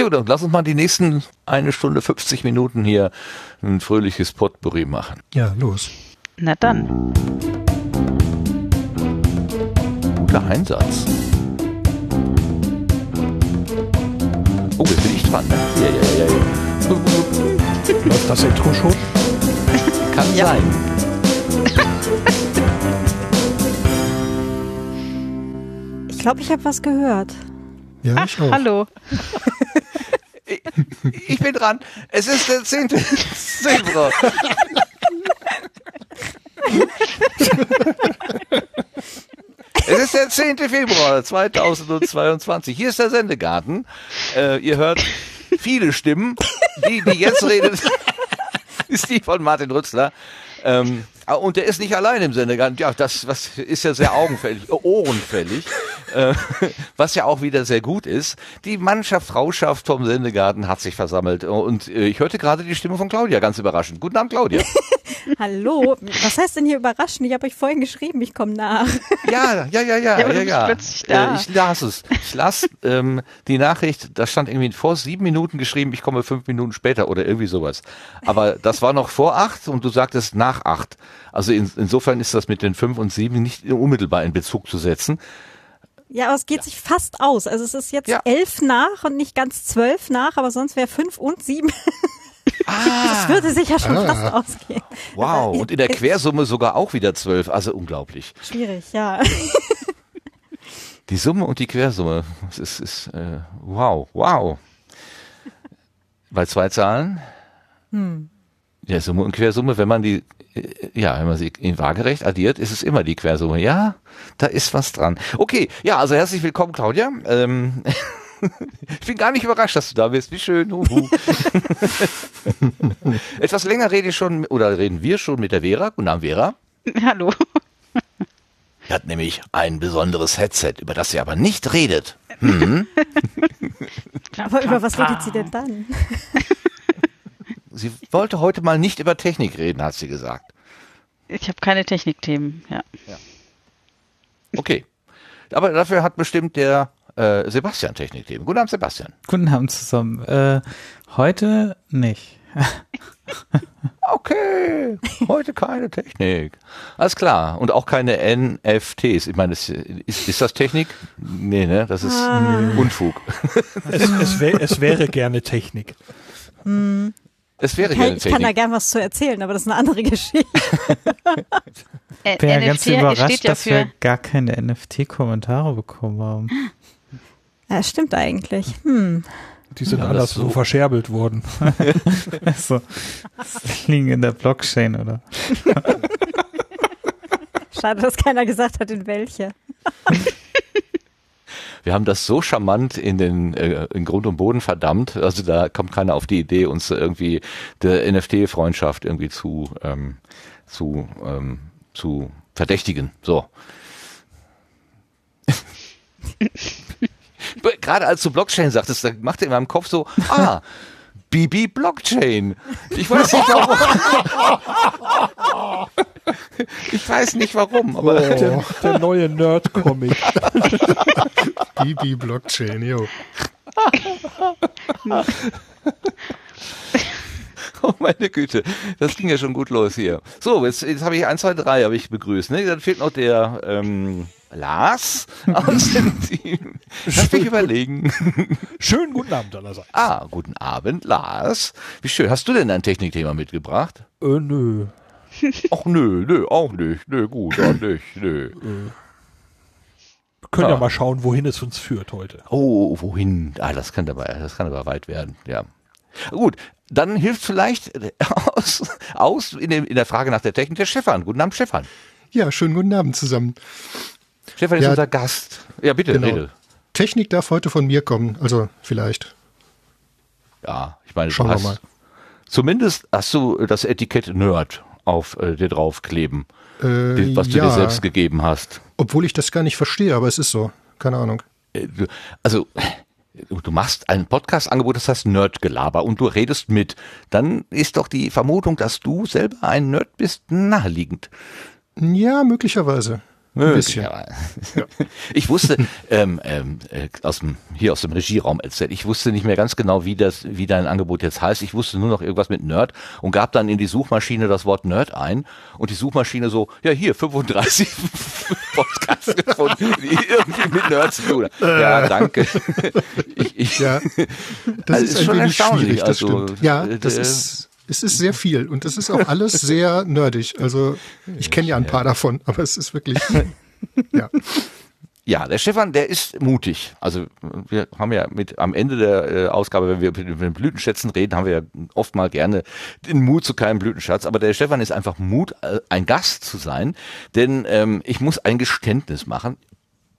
Theodor, lass uns mal die nächsten eine Stunde 50 Minuten hier ein fröhliches Potpourri machen. Ja, los. Na dann. Guter Einsatz. Oh, jetzt bin ich dran, ne? Ja, ja, ja, ja. Läuft das Intro schon? Kann Ja. sein. Ich glaube, ich habe was gehört. Ja, ich auch. Hallo. Ich bin dran. Es ist der 10. Februar. Es ist der 10. Februar 2022. Hier ist der Sendegarten. Äh, ihr hört viele Stimmen. Die, die jetzt redet, ist die von Martin Rützler. Ähm, und der ist nicht allein im Sendegarten. Ja, das was ist ja sehr augenfällig, äh, ohrenfällig. Äh, was ja auch wieder sehr gut ist. Die Mannschaft, Frauschaft vom Sendegarten hat sich versammelt. Und äh, ich hörte gerade die Stimme von Claudia, ganz überraschend. Guten Abend, Claudia. Hallo. Was heißt denn hier überraschend? Ich habe euch vorhin geschrieben, ich komme nach. Ja, ja, ja, ja, Ja, ja, ja. plötzlich da. Äh, Ich las es. Ich las ähm, die Nachricht, da stand irgendwie vor sieben Minuten geschrieben, ich komme fünf Minuten später oder irgendwie sowas. Aber das war noch vor acht und du sagtest nach acht. Also in, insofern ist das mit den fünf und sieben nicht unmittelbar in Bezug zu setzen. Ja, aber es geht sich fast aus. Also es ist jetzt Ja. elf nach und nicht ganz zwölf nach, aber sonst wäre fünf und sieben. Das würde sich ja schon Ah. fast ausgehen. Wow. Und in der Quersumme sogar auch wieder zwölf. Also unglaublich. Schwierig, ja. Die Summe und die Quersumme. Das ist, ist äh, wow, wow. Bei zwei Zahlen? Ja, Summe und Quersumme, wenn man die, ja, wenn man sie in waagerecht addiert, ist es immer die Quersumme. Ja, da ist was dran. Okay, ja, also herzlich willkommen, Claudia. Ähm, ich bin gar nicht überrascht, dass du da bist. Wie schön. Huhu. Etwas länger rede ich schon, oder reden wir schon mit der Vera. Guten Abend, Vera. Hallo. Die hat nämlich ein besonderes Headset, über das sie aber nicht redet. Aber über was redet sie denn dann? Sie wollte heute mal nicht über Technik reden, hat sie gesagt. Ich habe keine Technikthemen, ja. Okay. Aber dafür hat bestimmt der äh, Sebastian Technikthemen. Guten Abend, Sebastian. Guten Abend zusammen. Äh, heute nicht. Okay, heute keine Technik. Alles klar. Und auch keine NFTs. Ich meine, das, ist, ist das Technik? Nee, ne? Das ist Unfug. Es, es, wär, es wäre gerne Technik. Es wäre Ich gerne kann, ich kann da gern was zu erzählen, aber das ist eine andere Geschichte. Ich bin ja ganz überrascht, dass wir gar keine NFT-Kommentare bekommen haben. Ja, stimmt eigentlich. Hm. Die sind Ja, anderswo so. verscherbelt worden. Also, das liegen in der Blockchain, oder? Schade, dass keiner gesagt hat, in welche. Wir haben das so charmant in den äh, in Grund und Boden verdammt. Also da kommt keiner auf die Idee, uns irgendwie der NFT-Freundschaft irgendwie zu ähm, zu ähm, zu verdächtigen. So. Gerade als du Blockchain sagtest, da machte in meinem Kopf so, ah, Bibi Blockchain. Ich weiß nicht warum. ich weiß nicht warum, aber Der, der neue Nerd-Comic. Bibi Blockchain, jo. Oh meine Güte, das ging ja schon gut los hier. So, jetzt, jetzt habe ich eins, zwei, drei habe ich begrüßt. Ne? Dann fehlt noch der ähm, Lars aus dem Team. Lass mich überlegen. Schönen guten Abend allerseits. Ah, guten Abend, Lars. Wie schön. Hast du denn ein Technikthema mitgebracht? Äh, nö. Ach nö, nö, auch nicht. Nö, gut, auch nicht. Nö. Wir können Ah. ja mal schauen, wohin es uns führt heute. Oh, wohin? Ah, das kann aber, das kann aber weit werden, ja. Gut, dann hilft vielleicht aus, aus in, dem, in der Frage nach der Technik der Stefan. Guten Abend, Stefan. Ja, schönen guten Abend zusammen. Stefan ist Ja. unser Gast. Ja, bitte, Genau. rede. Technik darf heute von mir kommen, also vielleicht. Ja, ich meine, Schauen du wir hast, mal. zumindest hast du das Etikett Nerd auf äh, dir draufkleben, Äh, die- was du ja, dir selbst gegeben hast. obwohl ich das gar nicht verstehe, aber es ist so. Keine Ahnung. Äh, du- Also, du machst ein Podcast-Angebot, das heißt Nerdgelaber und du redest mit. Dann ist doch die Vermutung, dass du selber ein Nerd bist, naheliegend. Ja, möglicherweise. Bisschen. Möglicherweise. Ich wusste ähm, ähm, äh, aus dem hier aus dem Regieraum erzählt. Ich wusste nicht mehr ganz genau, wie das wie dein Angebot jetzt heißt. Ich wusste nur noch irgendwas mit Nerd und gab dann in die Suchmaschine das Wort Nerd ein und die Suchmaschine so ja hier 35 Podcasts gefunden, die irgendwie mit Nerds zu tun. Ja, danke. Ich, ich, Ja, das Also ist, ist ein schon erstaunlich, also. Ja, äh, das der- ist, es ist sehr viel und das ist auch alles sehr nerdig. Also ich kenne ja ein paar davon, aber es ist wirklich, ja. Ja, der Stefan, der ist mutig. Also wir haben ja mit am Ende der äh, Ausgabe, wenn wir mit den Blütenschätzen reden, haben wir ja oft mal gerne den Mut zu keinem Blütenschatz. Aber der Stefan ist einfach Mut, äh, ein Gast zu sein. Denn ähm, ich muss ein Geständnis machen.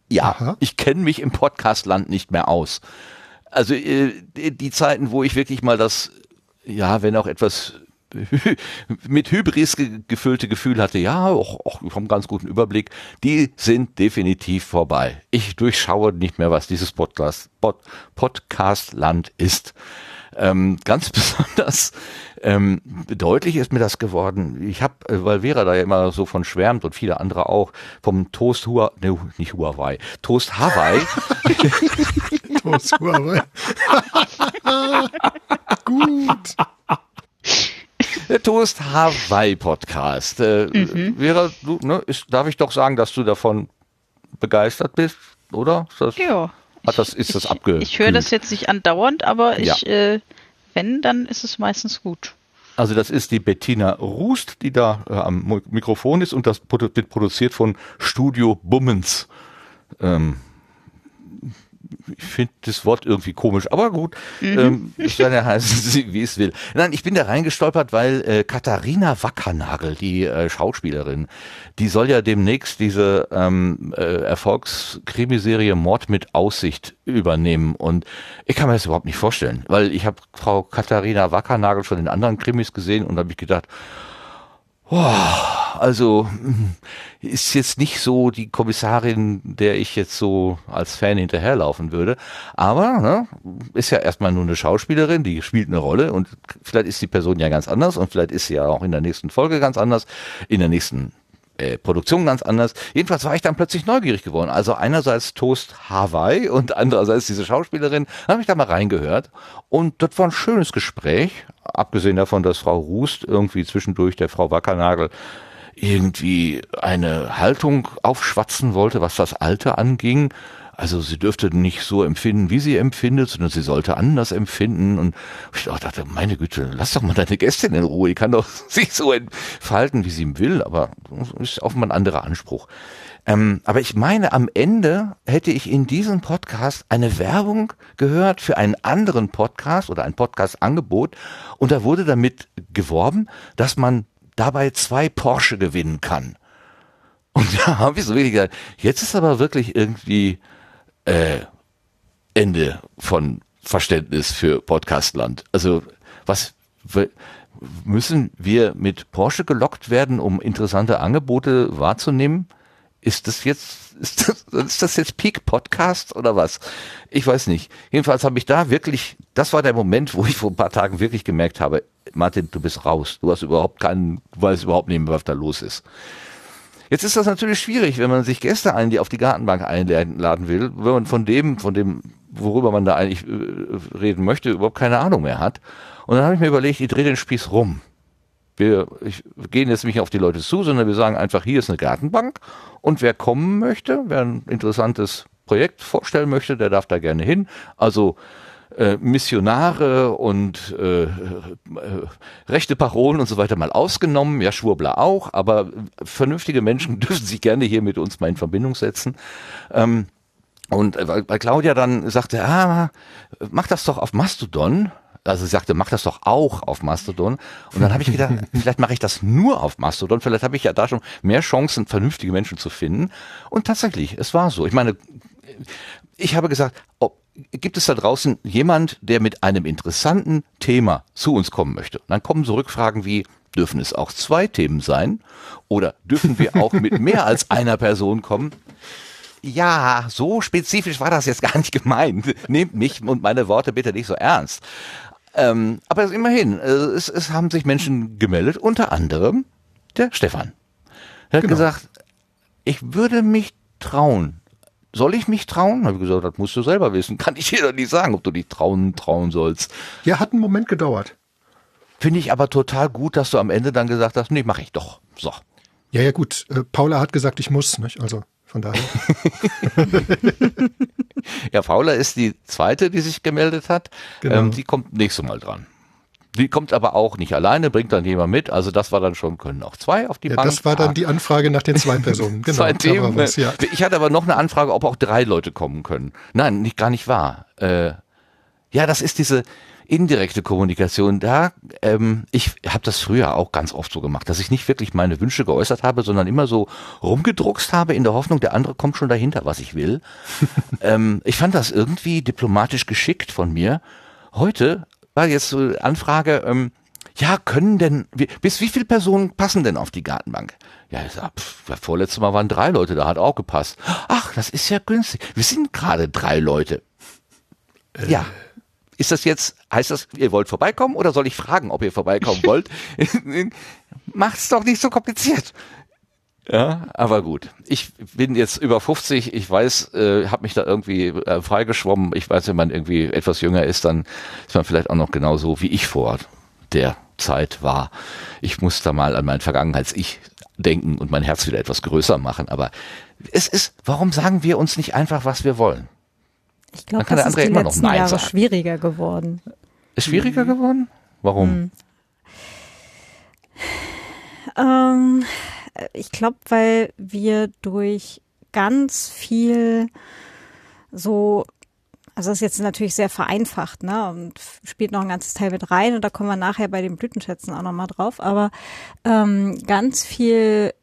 Ja, Aha. ich kenne mich im Podcastland nicht mehr aus. Also äh, die Zeiten, wo ich wirklich mal das, ja, wenn auch etwas mit Hybris ge gefüllte Gefühl hatte, ja, auch, auch, ich habe einen ganz guten Überblick, die sind definitiv vorbei. Ich durchschaue nicht mehr, was dieses Podcast, Pod, Podcast-Land ist. Ähm, ganz besonders ähm, deutlich ist mir das geworden. Ich habe, äh, weil Vera da ja immer so von schwärmt und viele andere auch, vom Toast Hua, ne, nicht Huawei, Toast Hawaii. Toast Huawei. Gut. Der Toast Hawaii Podcast. Äh, Mhm. Vera, du, ne, ist, darf ich doch sagen, dass du davon begeistert bist, oder? Ist das, Ja. Hat das, ist das ich, abgekühlt? ich höre das jetzt nicht andauernd, aber Ja. ich, äh, wenn, dann ist es meistens gut. Also das ist die Bettina Rust, die da äh, am Mikrofon ist und das wird produziert von Studio Bummens. Ähm, ich finde das Wort irgendwie komisch, aber gut, ähm, es soll ja heißen, wie es will. Nein, ich bin da reingestolpert, weil äh, Katharina Wackernagel, die äh, Schauspielerin, die soll ja demnächst diese ähm, äh, Erfolgskrimiserie Mord mit Aussicht übernehmen. Und ich kann mir das überhaupt nicht vorstellen, weil ich habe Frau Katharina Wackernagel schon in anderen Krimis gesehen und habe ich gedacht, Boah, also mm, ist jetzt nicht so die Kommissarin, der ich jetzt so als Fan hinterherlaufen würde. Aber ne, ist ja erstmal nur eine Schauspielerin, die spielt eine Rolle und vielleicht ist die Person ja ganz anders und vielleicht ist sie ja auch in der nächsten Folge ganz anders, in der nächsten äh, Produktion ganz anders. Jedenfalls war ich dann plötzlich neugierig geworden. Also einerseits Toast Hawaii und andererseits diese Schauspielerin. Da habe ich da mal reingehört und das war ein schönes Gespräch. Abgesehen davon, dass Frau Rust irgendwie zwischendurch der Frau Wackernagel irgendwie eine Haltung aufschwatzen wollte, was das Alter anging. Also sie dürfte nicht so empfinden, wie sie empfindet, sondern sie sollte anders empfinden. Und ich dachte, meine Güte, lass doch mal deine Gästin in Ruhe. Die kann doch sich so entfalten, wie sie will, aber ist offenbar ein anderer Anspruch. Ähm, aber ich meine, am Ende hätte ich in diesem Podcast eine Werbung gehört für einen anderen Podcast oder ein Podcast-Angebot und da wurde damit geworben, dass man dabei zwei Porsche gewinnen kann. Und da habe ich so wirklich gesagt, jetzt ist aber wirklich irgendwie äh, Ende von Verständnis für Podcastland. Also was müssen wir mit Porsche gelockt werden, um interessante Angebote wahrzunehmen? Ist das jetzt ist das, ist das jetzt Peak Podcast oder was? Ich weiß nicht. Jedenfalls habe ich da wirklich, das war der Moment, wo ich vor ein paar Tagen wirklich gemerkt habe, Martin, du bist raus. Du hast überhaupt keinen, weißt überhaupt nicht mehr, was da los ist. Jetzt ist das natürlich schwierig, wenn man sich Gäste ein, die auf die Gartenbank einladen will, wenn man von dem, von dem, worüber man da eigentlich äh, reden möchte, überhaupt keine Ahnung mehr hat. Und dann habe ich mir überlegt, ich drehe den Spieß rum. Wir ich, wir gehen jetzt nicht auf die Leute zu, sondern wir sagen einfach, hier ist eine Gartenbank und wer kommen möchte, wer ein interessantes Projekt vorstellen möchte, der darf da gerne hin. Also äh, Missionare und äh, äh, rechte Parolen und so weiter mal ausgenommen, ja Schwurbler auch, aber vernünftige Menschen dürfen sich gerne hier mit uns mal in Verbindung setzen. Ähm, und äh, weil, weil Claudia dann sagte, ah, mach das doch auf Mastodon. Also sie sagte, mach das doch auch auf Mastodon. Und dann habe ich gedacht, vielleicht mache ich das nur auf Mastodon. Vielleicht habe ich ja da schon mehr Chancen, vernünftige Menschen zu finden. Und tatsächlich, es war so. Ich meine, ich habe gesagt, ob, gibt es da draußen jemand, der mit einem interessanten Thema zu uns kommen möchte? Und dann kommen so Rückfragen wie, dürfen es auch zwei Themen sein? Oder dürfen wir auch mit mehr als einer Person kommen? Ja, so spezifisch war das jetzt gar nicht gemeint. Nehmt mich und meine Worte bitte nicht so ernst. Ähm, aber immerhin, äh, es, es haben sich Menschen gemeldet, unter anderem der Stefan. Er hat Genau. gesagt, ich würde mich trauen. Soll ich mich trauen? Habe ich gesagt, das musst du selber wissen. Kann ich dir doch nicht sagen, ob du dich trauen, trauen sollst. Ja, hat einen Moment gedauert. Finde ich aber total gut, dass du am Ende dann gesagt hast, nee, mache ich doch. So. Ja, ja, gut. Äh, Paula hat gesagt, ich muss, nicht? Also von daher. Ja, Paula ist die zweite, die sich gemeldet hat. Genau. Ähm, die kommt nächstes Mal dran. Die kommt aber auch nicht alleine, bringt dann jemand mit. Also das war dann schon, können auch zwei auf die Ja, Bank. das war dann die Anfrage nach den zwei Personen. Genau, zwei Themen. was, ja. Ich hatte aber noch eine Anfrage, ob auch drei Leute kommen können. Nein, nicht gar nicht wahr. Äh, ja, das ist diese indirekte Kommunikation. Da, ähm, ich habe das früher auch ganz oft so gemacht, dass ich nicht wirklich meine Wünsche geäußert habe, sondern immer so rumgedruckst habe in der Hoffnung, der andere kommt schon dahinter, was ich will. ähm, ich fand das irgendwie diplomatisch geschickt von mir. Heute war jetzt so eine Anfrage, ähm, ja, können denn, bis wie viele Personen passen denn auf die Gartenbank? Ja, ich sag, pff, vorletzte Mal waren drei Leute, da hat auch gepasst. Ach, das ist ja günstig. Wir sind gerade drei Leute. Ja. Ist das jetzt, heißt das, ihr wollt vorbeikommen oder soll ich fragen, ob ihr vorbeikommen wollt? Macht's doch nicht so kompliziert. Ja, aber gut. Ich bin jetzt über 50, ich weiß, äh, habe mich da irgendwie äh, freigeschwommen. Ich weiß, wenn man irgendwie etwas jünger ist, dann ist man vielleicht auch noch genauso wie ich vor der Zeit war. Ich muss da mal an mein Vergangenheits-Ich denken und mein Herz wieder etwas größer machen. Aber es ist, warum sagen wir uns nicht einfach, was wir wollen? Ich glaube, das der ist die letzten Jahre sagen. schwieriger geworden. Ist schwieriger geworden? Warum? Hm. Ähm, ich glaube, weil wir durch ganz viel so, also das ist jetzt natürlich sehr vereinfacht, ne, und spielt noch ein ganzes Teil mit rein und da kommen wir nachher bei den Blütenschätzen auch nochmal drauf, aber ähm, ganz viel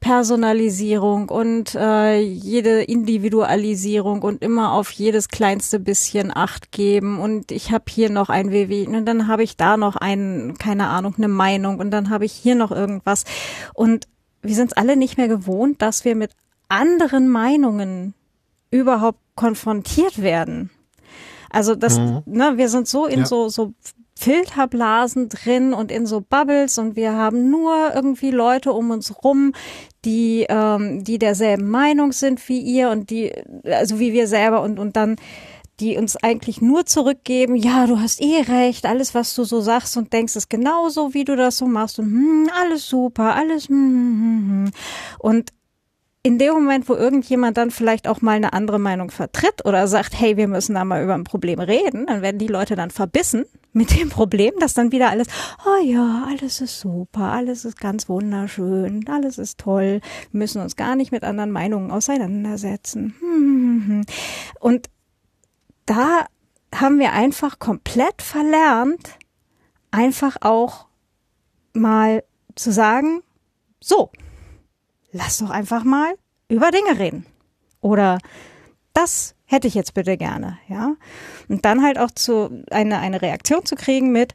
Personalisierung und äh, jede Individualisierung und immer auf jedes kleinste bisschen Acht geben und ich habe hier noch ein WW und dann habe ich da noch ein, keine Ahnung, eine Meinung und dann habe ich hier noch irgendwas und wir sind es alle nicht mehr gewohnt, dass wir mit anderen Meinungen überhaupt konfrontiert werden. Also das, ne, wir sind so in Ja. so so Filterblasen drin und in so Bubbles und wir haben nur irgendwie Leute um uns rum, die ähm, die derselben Meinung sind wie ihr und die also wie wir selber und und dann die uns eigentlich nur zurückgeben, ja, du hast eh recht, alles, was du so sagst und denkst, ist genauso, wie du das so machst und hm, alles super, alles hm, hm, hm, hm. und in dem Moment, wo irgendjemand dann vielleicht auch mal eine andere Meinung vertritt oder sagt, hey, wir müssen da mal über ein Problem reden, dann werden die Leute dann verbissen mit dem Problem, dass dann wieder alles, oh ja, alles ist super, alles ist ganz wunderschön, alles ist toll, müssen uns gar nicht mit anderen Meinungen auseinandersetzen. Hm, hm, hm. Und da haben wir einfach komplett verlernt, einfach auch mal zu sagen, so, lass doch einfach mal über Dinge reden. Oder das hätte ich jetzt bitte gerne, ja. Und dann halt auch zu eine, eine Reaktion zu kriegen mit,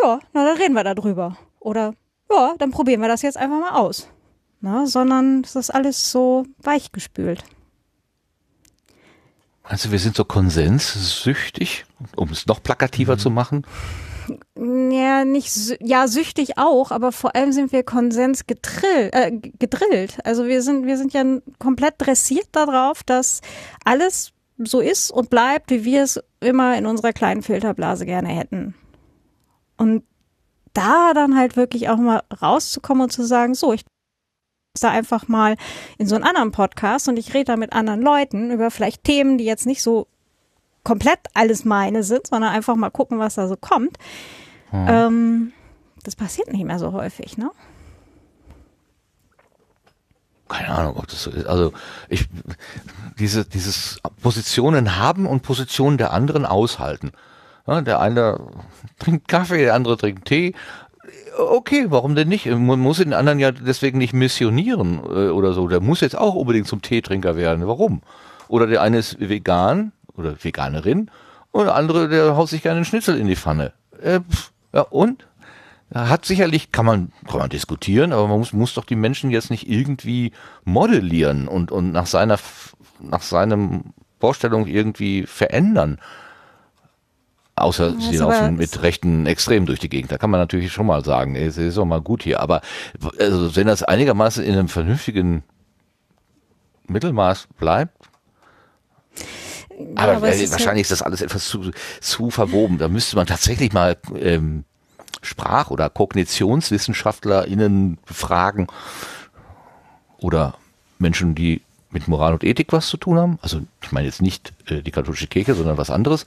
ja, na dann reden wir darüber. Oder ja, dann probieren wir das jetzt einfach mal aus. Na, sondern es ist alles so weichgespült. Du, wir sind so konsenssüchtig, um es noch plakativer zu machen? Ja, nicht, ja, süchtig auch, aber vor allem sind wir Konsens gedrillt, äh, gedrillt. Also wir sind, wir sind ja komplett dressiert darauf, dass alles so ist und bleibt, wie wir es immer in unserer kleinen Filterblase gerne hätten. Und da dann halt wirklich auch mal rauszukommen und zu sagen, so, ich da einfach mal in so einen anderen Podcast und ich rede da mit anderen Leuten über vielleicht Themen, die jetzt nicht so komplett alles meine sind, sondern einfach mal gucken, was da so kommt. Ähm, das passiert nicht mehr so häufig, ne? Keine Ahnung, ob das so ist. Also ich diese dieses Positionen haben und Positionen der anderen aushalten. Ja, der eine trinkt Kaffee, der andere trinkt Tee. Okay, warum denn nicht? Man muss den anderen ja deswegen nicht missionieren äh, oder so. Der muss jetzt auch unbedingt zum Teetrinker werden. Warum? Oder der eine ist vegan oder Veganerin und der andere, der haut sich gerne einen Schnitzel in die Pfanne. Äh, pf, ja und? Hat sicherlich, kann man, kann man diskutieren, aber man muss, muss doch die Menschen jetzt nicht irgendwie modellieren und, und nach seiner, nach seinem Vorstellung irgendwie verändern. Außer Ja, sie aber- laufen mit rechten Extremen durch die Gegend. Da kann man natürlich schon mal sagen, es ist doch mal gut hier. Aber also, wenn das einigermaßen in einem vernünftigen Mittelmaß bleibt. Ja, Aber, aber es äh, wahrscheinlich ist das alles etwas zu, zu verwoben. Da müsste man tatsächlich mal ähm, Sprach- oder KognitionswissenschaftlerInnen befragen oder Menschen, die mit Moral und Ethik was zu tun haben. Also ich meine jetzt nicht äh, die katholische Kirche, sondern was anderes.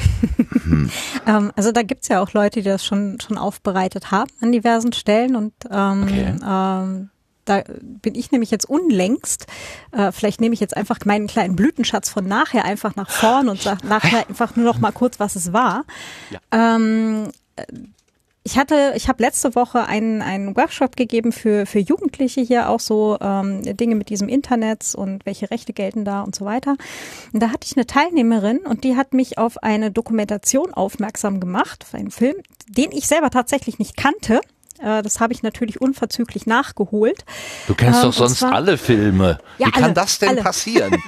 Ähm, also da gibt's ja auch Leute, die das schon, schon aufbereitet haben an diversen Stellen und ähm, Okay. ähm, da bin ich nämlich jetzt unlängst, äh, vielleicht nehme ich jetzt einfach meinen kleinen Blütenschatz von nachher einfach nach vorn und sage nachher einfach nur noch mal kurz, was es war. Ähm, äh, ich hatte, ich habe letzte Woche einen, einen Workshop gegeben für, für Jugendliche hier auch so ähm, Dinge mit diesem Internet und welche Rechte gelten da und so weiter. Und da hatte ich eine Teilnehmerin und die hat mich auf eine Dokumentation aufmerksam gemacht, auf einen Film, den ich selber tatsächlich nicht kannte. Äh, Das habe ich natürlich unverzüglich nachgeholt. Du kennst Ähm, doch sonst zwar- alle Filme. Ja, Wie kann alle, das denn alle. passieren?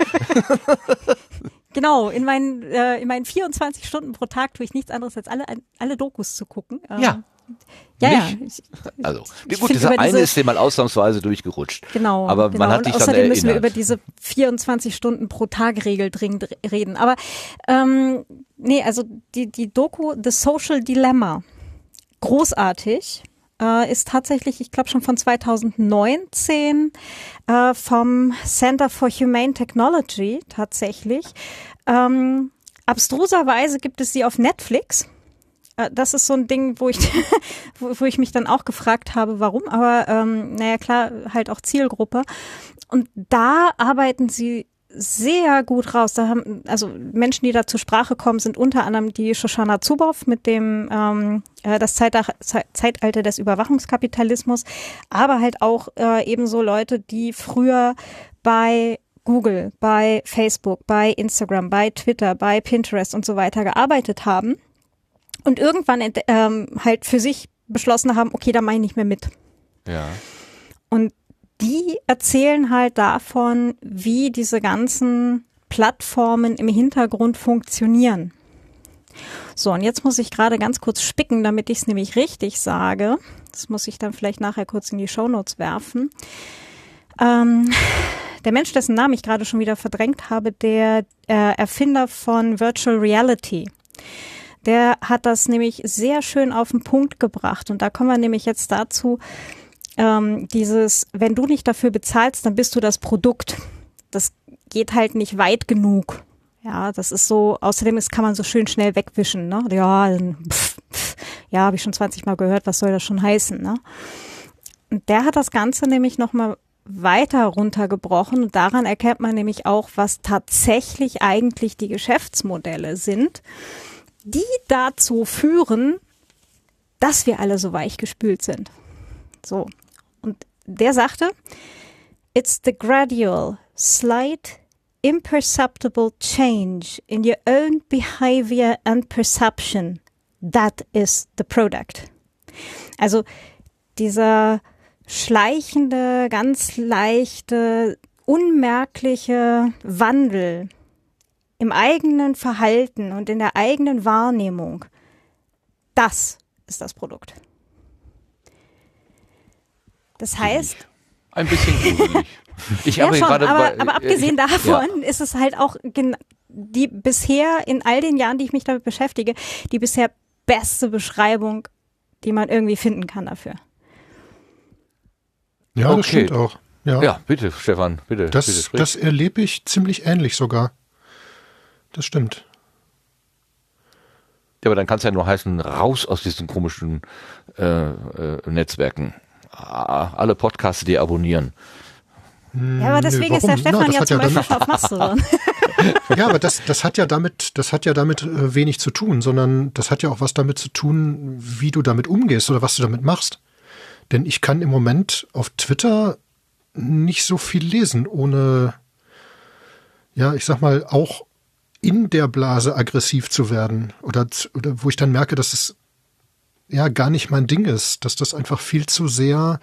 Genau, in meinen, äh, in meinen 24 Stunden pro Tag tue ich nichts anderes als alle, alle Dokus zu gucken. Ähm, Ja. Ja, ja. Ich, Also, ich gut, dieser eine diese- ist dir mal ausnahmsweise durchgerutscht. Genau. Aber genau. man hat Und dich dann außerdem müssen wir über diese 24 Stunden pro Tag Regel dringend reden. Aber ähm, nee, also die, die Doku The Social Dilemma, großartig, äh, ist tatsächlich, ich glaube schon von 2019 äh, vom Center for Humane Technology tatsächlich. Ähm, abstruserweise gibt es sie auf Netflix. Äh, Das ist so ein Ding, wo ich, wo, wo ich mich dann auch gefragt habe, warum. Aber ähm, naja, klar, halt auch Zielgruppe. Und da arbeiten sie sehr gut raus. Da haben also Menschen, die da zur Sprache kommen, sind unter anderem die Shoshana Zuboff mit dem ähm, äh, das Zeitalter des Überwachungskapitalismus, aber halt auch äh, ebenso Leute, die früher bei Google, bei Facebook, bei Instagram, bei Twitter, bei Pinterest und so weiter gearbeitet haben und irgendwann ähm, halt für sich beschlossen haben, okay, da mache ich nicht mehr mit. Ja. Und die erzählen halt davon, wie diese ganzen Plattformen im Hintergrund funktionieren. So, und jetzt muss ich gerade ganz kurz spicken, damit ich es nämlich richtig sage. Das muss ich dann vielleicht nachher kurz in die Shownotes werfen. Ähm, der Mensch, dessen Namen ich gerade schon wieder verdrängt habe, der äh, Erfinder von Virtual Reality, der hat das nämlich sehr schön auf den Punkt gebracht. Und da kommen wir nämlich jetzt dazu, ähm, dieses, wenn du nicht dafür bezahlst, dann bist du das Produkt. Das geht halt nicht weit genug. Ja, das ist so, außerdem ist, kann man so schön schnell wegwischen, ne? Ja, dann, pff, pff, ja, habe ich schon 20 Mal gehört, was soll das schon heißen, ne? Und der hat das Ganze nämlich nochmal weiter runtergebrochen und daran erkennt man nämlich auch, was tatsächlich eigentlich die Geschäftsmodelle sind, die dazu führen, dass wir alle so weich gespült sind. So. Der sagte, it's the gradual, slight, imperceptible change in your own behavior and perception. That is the product. Also dieser schleichende, ganz leichte, unmerkliche Wandel im eigenen Verhalten und in der eigenen Wahrnehmung, das ist das Produkt. Das heißt, Ein bisschen gruselig. Ich ja habe schon, gerade aber, bei- aber abgesehen ich- davon ist es halt auch die bisher in all den Jahren, die ich mich damit beschäftige, die bisher beste Beschreibung, die man irgendwie finden kann dafür. Ja, Okay. das stimmt auch. Ja, Ja, ja bitte, Stefan, bitte. bitte das, sprich. das erlebe ich ziemlich ähnlich sogar. Das stimmt. Ja, aber dann kann es ja nur heißen, raus aus diesen komischen äh, äh, Netzwerken. Ah, Alle Podcasts deabonnieren. Ja, aber deswegen ist der? Stefan Na, ja zum ja Beispiel auf Mastodon. Ja, aber das, das hat ja damit, das hat ja damit äh, wenig zu tun, sondern das hat ja auch was damit zu tun, wie du damit umgehst oder was du damit machst. Denn ich kann im Moment auf Twitter nicht so viel lesen, ohne, ja, ich sag mal, auch in der Blase aggressiv zu werden oder, oder wo ich dann merke, dass es ja gar nicht mein Ding ist, dass das einfach viel zu sehr,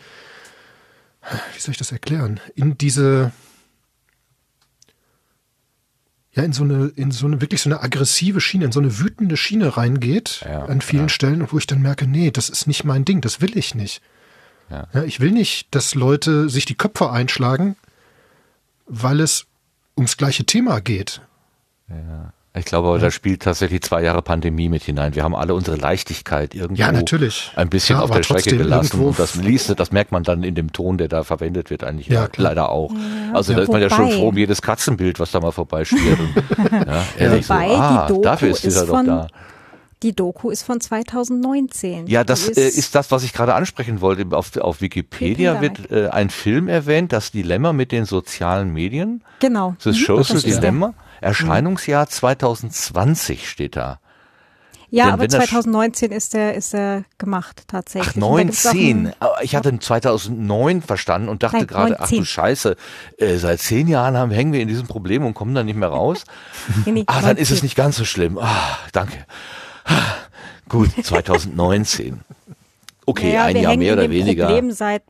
wie soll ich das erklären, in diese, ja, in so eine, in so eine, wirklich so eine aggressive Schiene, in so eine wütende Schiene reingeht, Ja, an vielen ja. Stellen, wo ich dann merke, nee, das ist nicht mein Ding, das will ich nicht. Ja. Ja, ich will nicht, dass Leute sich die Köpfe einschlagen, weil es ums gleiche Thema geht. Ich glaube, aber da spielt tatsächlich zwei Jahre Pandemie mit hinein. Wir haben alle unsere Leichtigkeit irgendwo Ja, natürlich. ein bisschen Ja, auf der Strecke gelassen. Und das liest, das merkt man dann in dem Ton, der da verwendet wird, eigentlich Ja, leider auch. also da ist man ja schon froh um jedes Katzenbild, was da mal vorbeischwirrt. Ja, ehrlich so, ah, Doku dafür ist dieser ist doch von- da. Die Doku ist von 2019. Ja, das Die ist, äh, ist das, was ich gerade ansprechen wollte. Auf, auf Wikipedia Wikipedia. wird äh, ein Film erwähnt, das Dilemma mit den sozialen Medien. genau. Das Mhm, Social das ist der. Erscheinungsjahr 2020 steht da. Ja, Denn aber wenn das- 2019 ist der, ist der gemacht tatsächlich. Ach, Und da gibt's auch 19. ein- Aber Ich hatte 2009 verstanden und dachte Nein, gerade, ach du 19. Scheiße, äh, seit zehn Jahren haben, hängen wir in diesem Problem und kommen da nicht mehr raus. Nee, Ah, dann ist es 19. nicht ganz so schlimm. Ah, danke. Ah, Gut, 2019. Okay, Naja, ein Jahr mehr oder weniger. Problem seit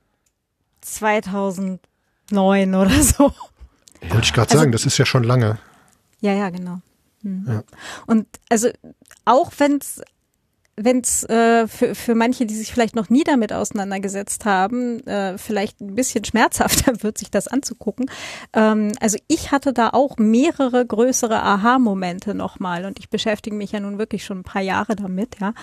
2009 oder so. Wollte ich gerade Also- sagen, das ist ja schon lange. Ja, ja, genau. Hm. Ja. Und also auch wenn's wenn's äh, für, für manche, die sich vielleicht noch nie damit auseinandergesetzt haben, äh, vielleicht ein bisschen schmerzhafter wird, sich das anzugucken. Ähm, also ich hatte da auch mehrere größere Aha-Momente nochmal und ich beschäftige mich ja nun wirklich schon ein paar Jahre damit, ja.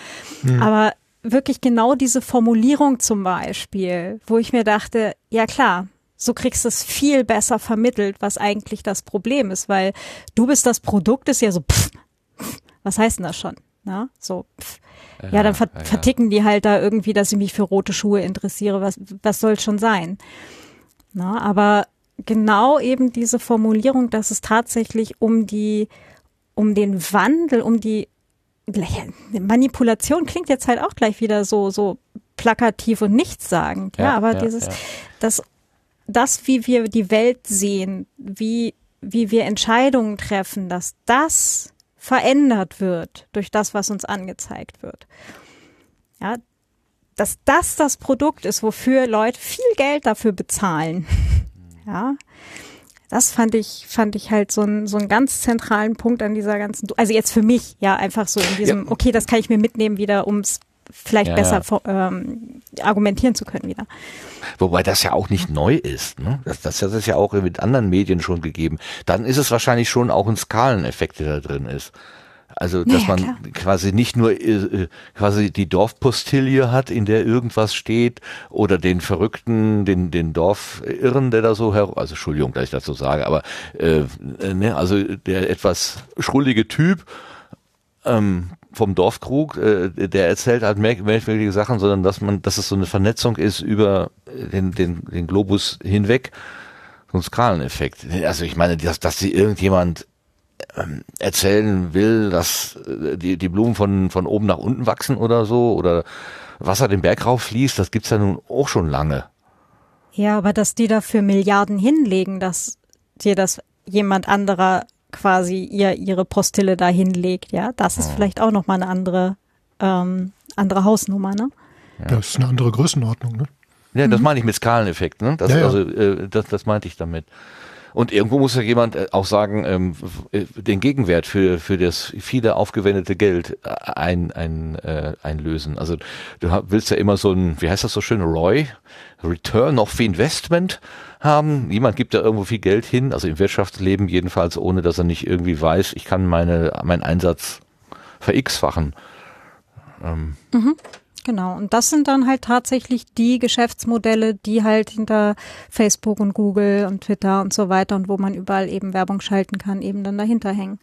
Aber wirklich genau diese Formulierung zum Beispiel, wo ich mir dachte, ja klar, so kriegst du es viel besser vermittelt, was eigentlich das Problem ist, weil du bist das Produkt, ist ja so, pff, pff, was heißt denn das schon? Na, so, pff. Ja, dann ver ja, ja. verticken die halt da irgendwie, dass ich mich für rote Schuhe interessiere. Was, was soll schon sein? Na, aber genau eben diese Formulierung, dass es tatsächlich um die, um den Wandel, um die Manipulation klingt jetzt halt auch gleich wieder so, so plakativ und nichtssagend. Ja, Ja, aber ja, dieses, ja. das, das, wie wir die Welt sehen, wie, wie wir Entscheidungen treffen, dass das verändert wird durch das, was uns angezeigt wird. Ja, dass das das Produkt ist, wofür Leute viel Geld dafür bezahlen. Ja, das fand ich, fand ich halt so, ein, so einen ganz zentralen Punkt an dieser ganzen, also jetzt für mich, ja, einfach so in diesem, okay, das kann ich mir mitnehmen wieder, um es vielleicht Ja, besser ja. Ähm, argumentieren zu können wieder. Wobei das ja auch nicht neu ist. Ne? Das, das hat es ja auch mit anderen Medien schon gegeben. Dann ist es wahrscheinlich schon auch ein Skaleneffekt, der da drin ist. Also, dass Ja, man klar. quasi nicht nur äh, äh, quasi die Dorfpostille hat, in der irgendwas steht, oder den Verrückten, den, den Dorfirren, der da so her, also Entschuldigung, dass ich das so sage, aber äh, äh, ne, also der etwas schrullige Typ, ähm, vom Dorfkrug, äh, der erzählt halt merk- merkwürdige Sachen, sondern dass man, dass es so eine Vernetzung ist über den, den, den Globus hinweg. So ein Skaleneffekt. Also ich meine, dass, dass sie irgendjemand ähm, erzählen will, dass äh, die, die Blumen von, von oben nach unten wachsen oder so, oder Wasser den Berg rauf fließt, das gibt's ja nun auch schon lange. Ja, aber dass die dafür Milliarden hinlegen, dass dir das jemand anderer quasi ihr ihre Postille da hinlegt, ja, das ist vielleicht auch noch mal eine andere ähm, andere Hausnummer, ne? Das ist eine andere Größenordnung, ne? Ja, das meine ich mit Skaleneffekt, ne? Das, Ja, ja. Also, äh, das, das meinte ich damit. Und irgendwo muss ja jemand äh, auch sagen, ähm, äh, den Gegenwert für, für das viele aufgewendete Geld äh, ein, ein, äh, einlösen. Also du willst ja immer so ein, wie heißt das so schön, ROI, Return of Investment haben. Niemand gibt da irgendwo viel Geld hin, also im Wirtschaftsleben jedenfalls, ohne dass er nicht irgendwie weiß, ich kann meine, meinen Einsatz ver-x-fachen. Genau. Und das sind dann halt tatsächlich die Geschäftsmodelle, die halt hinter Facebook und Google und Twitter und so weiter und wo man überall eben Werbung schalten kann, eben dann dahinter hängen.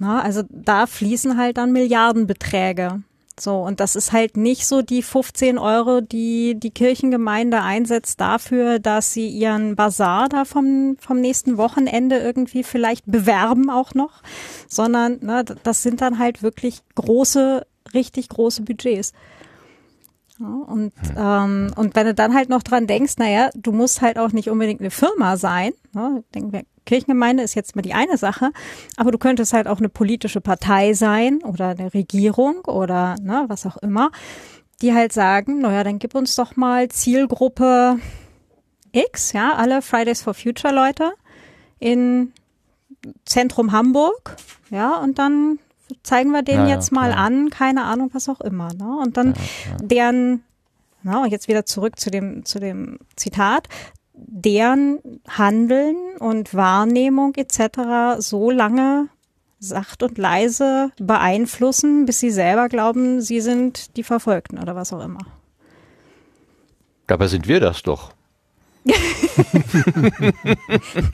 Na, also da fließen halt dann Milliardenbeträge. So, und das ist halt nicht so die 15 Euro, die die Kirchengemeinde einsetzt dafür, dass sie ihren Bazar da vom, vom nächsten Wochenende irgendwie vielleicht bewerben auch noch, sondern ne, das sind dann halt wirklich große, richtig große Budgets. Und, ähm, und wenn du dann halt noch dran denkst, naja, du musst halt auch nicht unbedingt eine Firma sein. Ne? Denken wir, Kirchengemeinde ist jetzt mal die eine Sache, aber du könntest halt auch eine politische Partei sein oder eine Regierung oder ne, was auch immer, die halt sagen, naja, dann gib uns doch mal Zielgruppe X, ja, alle Fridays for Future Leute in Zentrum Hamburg, ja, und dann zeigen wir denen Ja, ja, jetzt mal klar. an, keine Ahnung, was auch immer, ne? Und dann deren, na, und jetzt wieder zurück zu dem, zu dem Zitat, deren Handeln und Wahrnehmung etc. so lange sacht und leise beeinflussen, bis sie selber glauben, sie sind die Verfolgten oder was auch immer. Dabei sind wir das doch.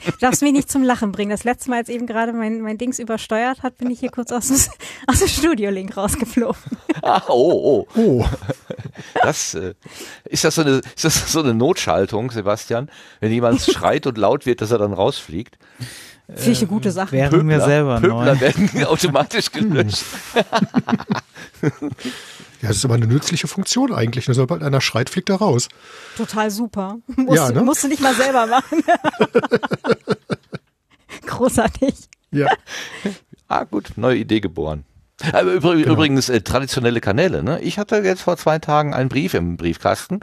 Du darfst mich nicht zum Lachen bringen. Das letzte Mal, als eben gerade mein, mein Dings übersteuert hat, bin ich hier kurz aus, dem- aus dem Studio-Link rausgeflogen. Ah, oh, oh. Oh, Das, äh, ist, das so eine, ist das so eine Notschaltung, Sebastian? Wenn jemand schreit und laut wird, dass er dann rausfliegt? Finde ich eine gute Sache. Wären wir selber Pöbler neu. werden automatisch gelöscht. Ja, das ist aber eine nützliche Funktion eigentlich. Nur sobald einer schreit, fliegt er raus. Total super. Musst, Ja, ne? musst du nicht mal selber machen. Großartig. Ja. Ah, gut, neue Idee geboren. Aber übr Genau. übrigens äh, traditionelle Kanäle. Ne? Ich hatte jetzt vor zwei Tagen einen Brief im Briefkasten,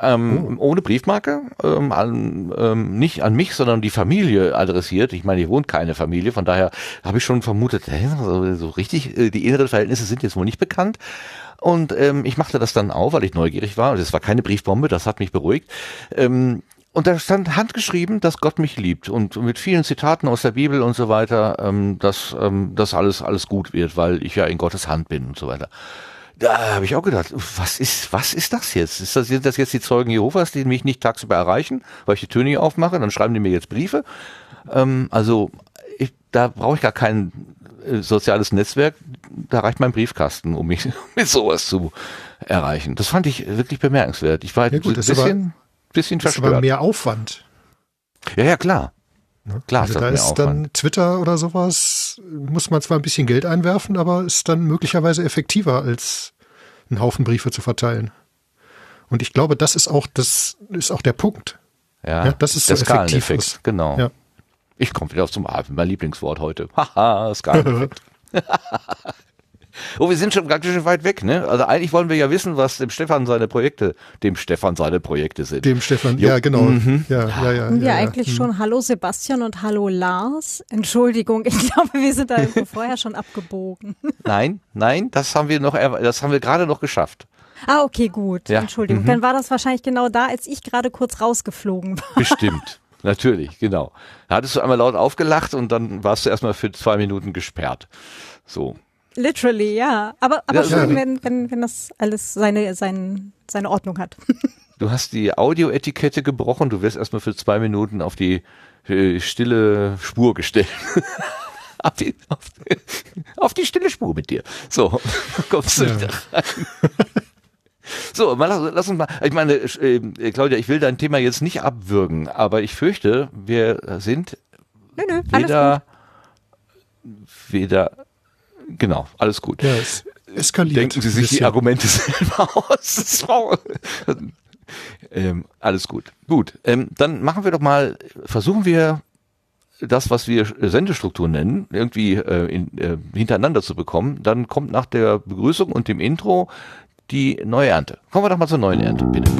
ähm, Oh. ohne Briefmarke, ähm, an, ähm, nicht an mich, sondern die Familie adressiert. Ich meine, hier wohnt keine Familie, von daher habe ich schon vermutet, hä, so, so richtig, äh, die inneren Verhältnisse sind jetzt wohl nicht bekannt. Und ähm, ich machte das dann auf, weil ich neugierig war. Es war keine Briefbombe, das hat mich beruhigt. Ähm, und da stand handgeschrieben, dass Gott mich liebt und mit vielen Zitaten aus der Bibel und so weiter, ähm, dass ähm, das alles alles gut wird, weil ich ja in Gottes Hand bin und so weiter. Da habe ich auch gedacht, was ist was ist das jetzt? Ist das, sind das jetzt die Zeugen Jehovas, die mich nicht tagsüber erreichen, weil ich die nicht aufmache? Dann schreiben die mir jetzt Briefe. Ähm, also ich, da brauche ich gar kein äh, soziales Netzwerk. Da reicht mein Briefkasten, um mich mit sowas zu erreichen. Das fand ich wirklich bemerkenswert. Ich war Ja, gut, ein das ist bisschen, bisschen Das aber verstört. mehr Aufwand. Ja, ja, klar. Ne? Klar, also ist da ist Aufwand. dann Twitter oder sowas, muss man zwar ein bisschen Geld einwerfen, aber ist dann möglicherweise effektiver, als einen Haufen Briefe zu verteilen. Und ich glaube, das ist auch das ist auch der Punkt. Ja, Ja, das ist der so effektiv ist. genau. Ja. Ich komme wieder zum Abend, mein Lieblingswort heute. Haha, Skaleneffekt. oh, wir sind schon ganz schön weit weg, ne? Also eigentlich wollen wir ja wissen, was dem Stefan seine Projekte, dem Stefan seine Projekte sind. Dem Stefan, Jo. ja genau. Mhm. Ja, ja, ja, Haben wir ja, ja. eigentlich schon Hallo Sebastian und Hallo Lars? Entschuldigung, ich glaube, wir sind da irgendwo vorher schon abgebogen. Nein, nein, das haben wir noch, das haben wir gerade noch geschafft. Ah, okay, gut. Ja. Entschuldigung. Dann war das wahrscheinlich genau da, als ich gerade kurz rausgeflogen war. Bestimmt. Natürlich, genau. Da hattest du einmal laut aufgelacht und dann warst du erstmal für zwei Minuten gesperrt. So. Literally, ja. Aber, aber Ja, schön, ja. wenn, wenn, wenn das alles seine, sein, seine Ordnung hat. Du hast die Audioetikette gebrochen, du wirst erstmal für zwei Minuten auf die äh, stille Spur gestellt. auf, die, auf, auf die stille Spur mit dir. So, kommst du Ja. wieder rein. So, mal, lass, lass uns mal, ich meine, äh, Claudia, ich will dein Thema jetzt nicht abwürgen, aber ich fürchte, wir sind Nö, nö, weder, weder, genau, alles gut. Ja, es eskaliert. Denken Sie sich die. Argumente selber aus. Das war- ähm, alles gut. Gut, ähm, dann machen wir doch mal, versuchen wir das, was wir Sendestruktur nennen, irgendwie äh, in, äh, hintereinander zu bekommen. Dann kommt nach der Begrüßung und dem Intro die neue Ernte. Kommen wir doch mal zur neuen Ernte, bitte.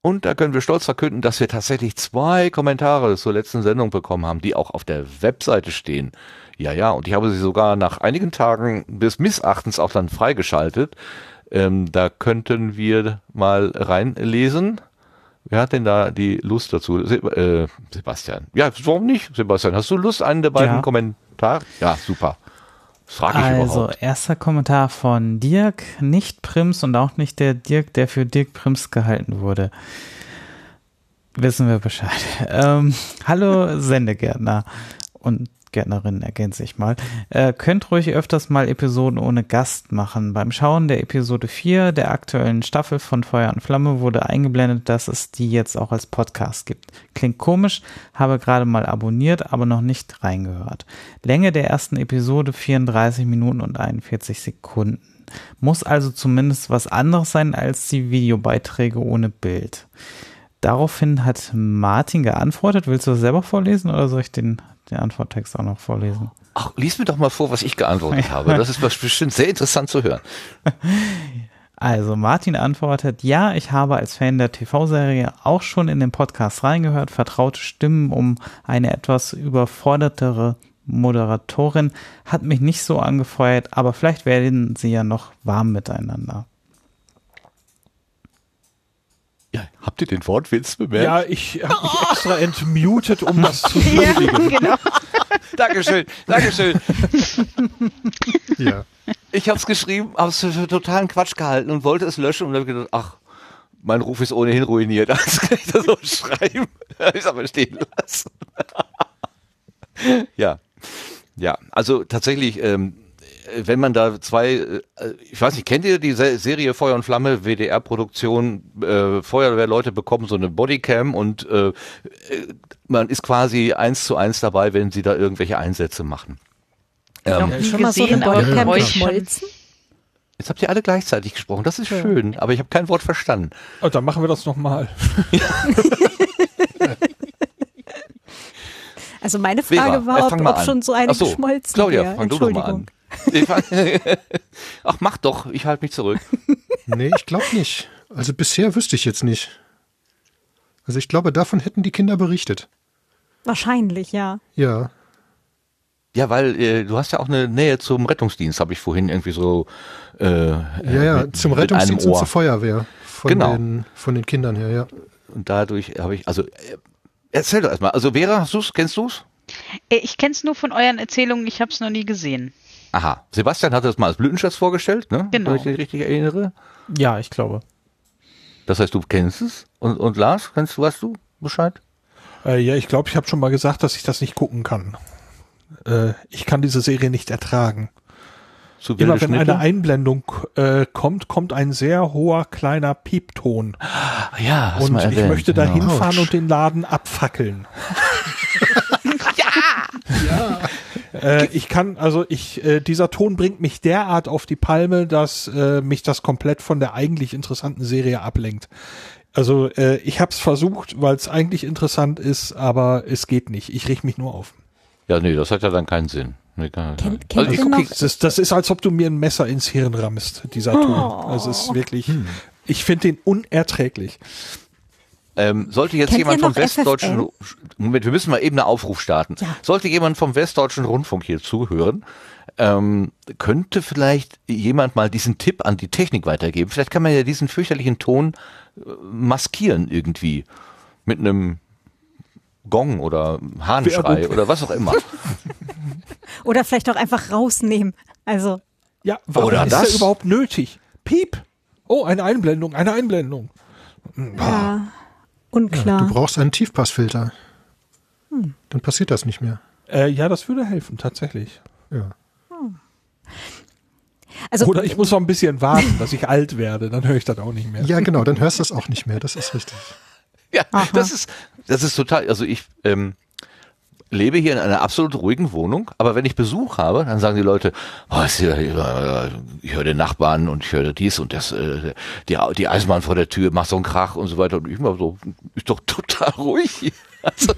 Und da können wir stolz verkünden, dass wir tatsächlich zwei Kommentare zur letzten Sendung bekommen haben, die auch auf der Webseite stehen. Ja, ja, und ich habe sie sogar nach einigen Tagen des Missachtens auch dann freigeschaltet. Ähm, da könnten wir mal reinlesen. Wer hat denn da die Lust dazu? Se äh, Sebastian. Ja, warum nicht? Sebastian, hast du Lust, einen der beiden Ja. Kommentare? Ja, super. Das frage ich Also, überhaupt. erster Kommentar von Dirk, nicht Prims und auch nicht der Dirk, der für Dirk Prims gehalten wurde. Wissen wir Bescheid. Ähm, hallo Sendegärtner und Gärtnerin, ergänze ich mal. Äh, könnt ruhig öfters mal Episoden ohne Gast machen. Beim Schauen der Episode 4 der aktuellen Staffel von Feuer und Flamme wurde eingeblendet, dass es die jetzt auch als Podcast gibt. Klingt komisch, habe gerade mal abonniert, aber noch nicht reingehört. Länge der ersten Episode 34 Minuten und 41 Sekunden. Muss also zumindest was anderes sein als die Videobeiträge ohne Bild. Daraufhin hat Martin geantwortet. Willst du das selber vorlesen oder soll ich den, den Antworttext auch noch vorlesen? Ach, lies mir doch mal vor, was ich geantwortet habe. Das ist bestimmt sehr interessant zu hören. Also Martin antwortet, ja, ich habe als Fan der TV-Serie auch schon in den Podcast reingehört, vertraute Stimmen um eine etwas überfordertere Moderatorin hat mich nicht so angefeuert, aber vielleicht werden sie ja noch warm miteinander. Ja, habt ihr den Wortwitz bemerkt? Ja, ich habe mich extra entmutet, um das zu Ja, würdigen. genau. Dankeschön, Dankeschön. Ja. Ich habe es geschrieben, habe es für totalen Quatsch gehalten und wollte es löschen und habe gedacht, ach, mein Ruf ist ohnehin ruiniert. Also kann ich das so schreiben. Habe ich es aber stehen lassen. ja. Ja, also tatsächlich, ähm, wenn man da zwei, äh, ich weiß nicht, kennt ihr die Se- Serie Feuer und Flamme, WDR-Produktion, äh, Feuerwehrleute bekommen so eine Bodycam und äh, äh, man ist quasi eins zu eins dabei, wenn sie da irgendwelche Einsätze machen. Noch Ähm, nie Schon mal so gesehen, eine Bodycam geschmolzen? jetzt habt ihr alle gleichzeitig gesprochen, das ist schön, aber ich habe kein Wort verstanden. Oh, dann machen wir das nochmal. Also meine Vera, Frage äh, war, ob, ob an. schon so eine Ach so, geschmolzen Claudia, wäre. fang du doch mal an. Ach, mach doch, ich halte mich zurück. Nee, ich glaube nicht. Also bisher wüsste ich jetzt nicht. Also ich glaube, davon hätten die Kinder berichtet. Wahrscheinlich, ja. Ja. Ja, weil äh, du hast ja auch eine Nähe zum Rettungsdienst, habe ich vorhin irgendwie so. Äh, Ja, ja, mit- zum mit Rettungsdienst und zur Feuerwehr. Von, Genau. den, von den Kindern her, ja. Und dadurch habe ich, also äh, erzähl doch erstmal. Also Vera, hast du's? Kennst du's? Äh, Ich kenne es nur von euren Erzählungen, ich habe es noch nie gesehen. Aha. Sebastian hatte das mal als Blütenschatz vorgestellt, ne? Genau. Wenn ich mich richtig erinnere. Ja, ich glaube. Das heißt, du kennst es? Und, und Lars, kennst du, weißt du Bescheid? Äh, ja, ich glaube, ich habe schon mal gesagt, dass ich das nicht gucken kann. Äh, ich kann diese Serie nicht ertragen. Wilde Immer wenn Schnitte? eine Einblendung äh, kommt, kommt ein sehr hoher kleiner Piepton. ja, hast Und mal ich möchte da genau. hinfahren und den Laden abfackeln. Äh, ich kann, also ich, äh, dieser Ton bringt mich derart auf die Palme, dass äh, mich das komplett von der eigentlich interessanten Serie ablenkt. Also äh, ich habe es versucht, weil es eigentlich interessant ist, aber es geht nicht. Ich reg mich nur auf. Ja, nee, das hat ja dann keinen Sinn. Nee, kann, Kennt- also kennt ich noch- Das ist, das ist, als ob du mir ein Messer ins Hirn rammst, dieser Ton. Also es ist wirklich, ich finde den unerträglich. Ähm, sollte jetzt Kennt jemand vom Westdeutschen Moment, wir müssen mal eben einen Aufruf starten. Ja. Sollte jemand vom Westdeutschen Rundfunk hier zuhören, ähm, könnte vielleicht jemand mal diesen Tipp an die Technik weitergeben. Vielleicht kann man ja diesen fürchterlichen Ton äh, maskieren irgendwie mit einem Gong oder Hahnschrei oder was auch immer. Oder vielleicht auch einfach rausnehmen. Also, Ja, warum Oder ist das? der überhaupt nötig? Piep. Oh, eine Einblendung, eine Einblendung. ja, Du unklar. brauchst einen Tiefpassfilter. Dann passiert das nicht mehr. Äh, ja, das würde helfen, tatsächlich. Ja. Also, Oder ich muss noch ein bisschen warten, dass ich alt werde, dann höre ich das auch nicht mehr. Ja, genau, dann hörst du es auch nicht mehr. Das ist richtig. Ja, das ist, das ist total, also ich ähm, lebe hier in einer absolut ruhigen Wohnung, aber wenn ich Besuch habe, dann sagen die Leute, oh, ist hier, äh, ich höre den Nachbarn und ich höre dies und das, äh, die, die Eisenbahn vor der Tür macht so einen Krach und so weiter und ich immer so, ist doch total ruhig hier. Also,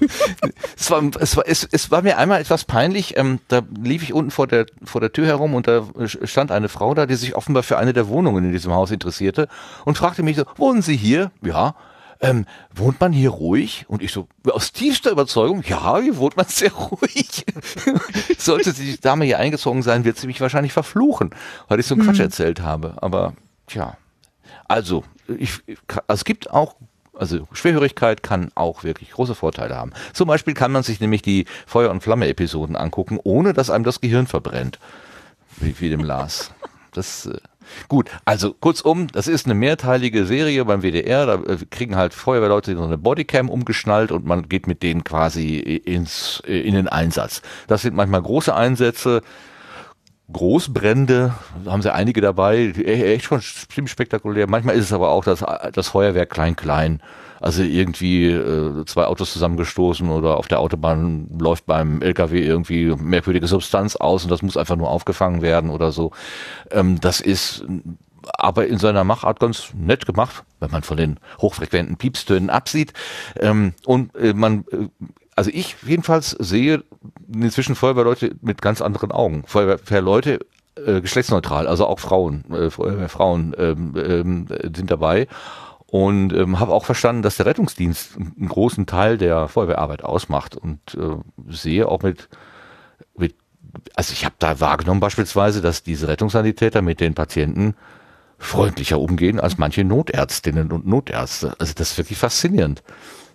es, war, es, war, es, es war mir einmal etwas peinlich, ähm, da lief ich unten vor der, vor der Tür herum und da stand eine Frau da, die sich offenbar für eine der Wohnungen in diesem Haus interessierte und fragte mich so, wohnen Sie hier? Ja ähm, wohnt man hier ruhig? Und ich so, aus tiefster Überzeugung, ja, hier wohnt man sehr ruhig. Sollte die Dame hier eingezogen sein, wird sie mich wahrscheinlich verfluchen, weil ich so einen Quatsch erzählt habe. Aber, tja. Also, ich, also es gibt auch, also Schwerhörigkeit kann auch wirklich große Vorteile haben. Zum Beispiel kann man sich nämlich die Feuer- und Flamme-Episoden angucken, ohne dass einem das Gehirn verbrennt. Wie, wie dem Lars. Das, äh, gut, also kurzum, das ist eine mehrteilige Serie beim WDR, da äh, kriegen halt Feuerwehrleute so eine Bodycam umgeschnallt und man geht mit denen quasi ins, äh, in den Einsatz. Das sind manchmal große Einsätze, Großbrände, haben sie einige dabei, e- echt schon ziemlich spektakulär. Manchmal ist es aber auch das, das Feuerwehr klein-klein. Also irgendwie äh, zwei Autos zusammengestoßen oder auf der Autobahn läuft beim LKW irgendwie merkwürdige Substanz aus und das muss einfach nur aufgefangen werden oder so. Ähm, das ist aber in seiner Machart ganz nett gemacht, wenn man von den hochfrequenten Piepstönen absieht. Ähm, und äh, man, äh, also ich jedenfalls sehe inzwischen Feuerwehrleute mit ganz anderen Augen. Feuerwehrleute äh, geschlechtsneutral, also auch Frauen, äh, Feuerwehrfrauen ähm, ähm, sind dabei. Und ähm, habe auch verstanden, dass der Rettungsdienst einen großen Teil der Feuerwehrarbeit ausmacht und äh, sehe auch mit mit, also ich habe da wahrgenommen beispielsweise, dass diese Rettungssanitäter mit den Patienten freundlicher umgehen als manche Notärztinnen und Notärzte. Also das ist wirklich faszinierend.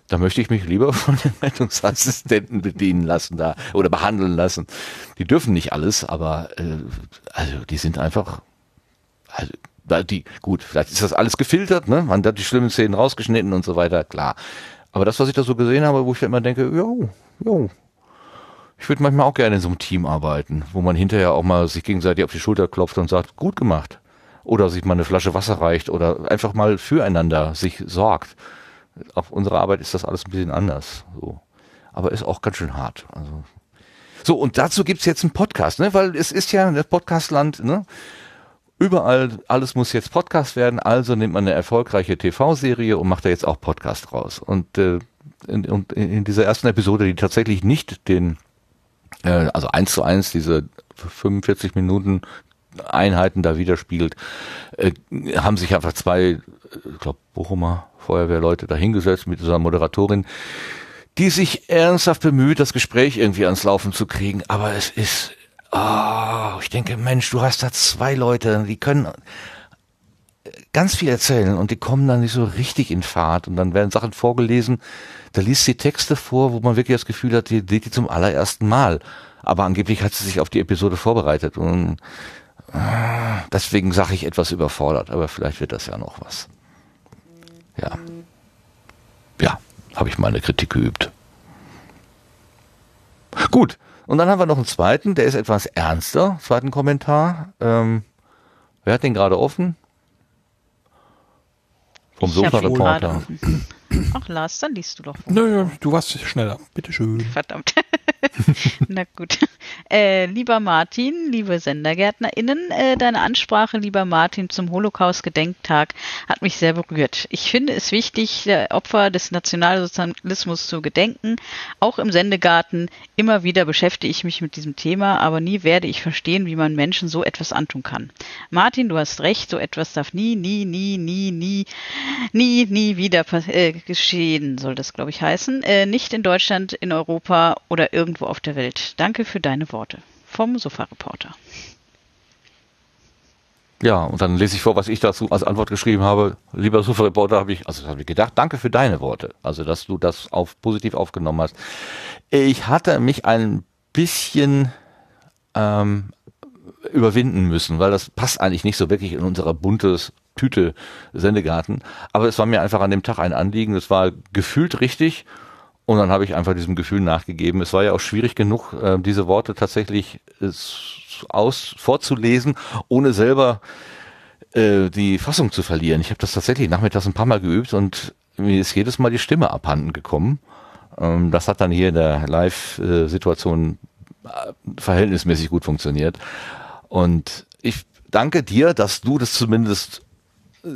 Da möchte ich mich lieber von den Rettungsassistenten bedienen lassen da oder behandeln lassen. Die dürfen nicht alles, aber äh, also die sind einfach also die gut, vielleicht ist das alles gefiltert, ne? Man hat die schlimmen Szenen rausgeschnitten und so weiter, klar. Aber das, was ich da so gesehen habe, wo ich immer denke, jo, jo, ich würde manchmal auch gerne in so einem Team arbeiten, wo man hinterher auch mal sich gegenseitig auf die Schulter klopft und sagt, gut gemacht. Oder sich mal eine Flasche Wasser reicht oder einfach mal füreinander sich sorgt. Auf unserer Arbeit ist das alles ein bisschen anders. So. Aber ist auch ganz schön hart. Also. So, und dazu gibt's jetzt einen Podcast, ne? Weil es ist ja das Podcastland, ne? Überall, alles muss jetzt Podcast werden, also nimmt man eine erfolgreiche TV-Serie und macht da jetzt auch Podcast raus. Und, äh, in, in, dieser ersten Episode, die tatsächlich nicht den, äh, also eins zu eins diese 45 Minuten Einheiten da widerspiegelt, äh, haben sich einfach zwei, ich glaube, Bochumer Feuerwehrleute da hingesetzt mit dieser Moderatorin, die sich ernsthaft bemüht, das Gespräch irgendwie ans Laufen zu kriegen. Aber es ist Oh, ich denke, Mensch, du hast da zwei Leute, die können ganz viel erzählen und die kommen dann nicht so richtig in Fahrt und dann werden Sachen vorgelesen. Da liest sie Texte vor, wo man wirklich das Gefühl hat, die liest die zum allerersten Mal. Aber angeblich hat sie sich auf die Episode vorbereitet und äh, deswegen sage ich etwas überfordert, aber vielleicht wird das ja noch was. Ja. Ja, habe ich meine Kritik geübt. Gut, und dann haben wir noch einen zweiten, der ist etwas ernster, zweiten Kommentar. Ähm, wer hat den gerade offen? Vom Sofa-Reporter. Ach Lars, dann liest du doch. Nö, du warst schneller. Bitteschön. Verdammt. Na gut. Äh, lieber Martin, liebe SendergärtnerInnen, äh, deine Ansprache, lieber Martin, zum Holocaust-Gedenktag hat mich sehr berührt. Ich finde es wichtig, der Opfer des Nationalsozialismus zu gedenken. Auch im Sendegarten immer wieder beschäftige ich mich mit diesem Thema, aber nie werde ich verstehen, wie man Menschen so etwas antun kann. Martin, du hast recht, so etwas darf nie, nie, nie, nie, nie, nie, nie wieder äh, geschehen, soll das, glaube ich, heißen. Äh, nicht in Deutschland, in Europa oder irgendwo auf der Welt. Danke für deine Worte. Vom Sofa-Reporter. Ja, und dann lese ich vor, was ich dazu als Antwort geschrieben habe. Lieber Sofa-Reporter, habe ich, also habe ich gedacht, danke für deine Worte. Also, dass du das auf, positiv aufgenommen hast. Ich hatte mich ein bisschen ähm, überwinden müssen, weil das passt eigentlich nicht so wirklich in unserer buntes Tüte Sendegarten. Aber es war mir einfach an dem Tag ein Anliegen. Es war gefühlt richtig. Und dann habe ich einfach diesem Gefühl nachgegeben. Es war ja auch schwierig genug, äh, diese Worte tatsächlich äh, aus vorzulesen, ohne selber äh, die Fassung zu verlieren. Ich habe das tatsächlich nachmittags ein paar Mal geübt und mir ist jedes Mal die Stimme abhanden gekommen. Ähm, das hat dann hier in der Live-Situation verhältnismäßig gut funktioniert. Und ich danke dir, dass du das zumindest äh,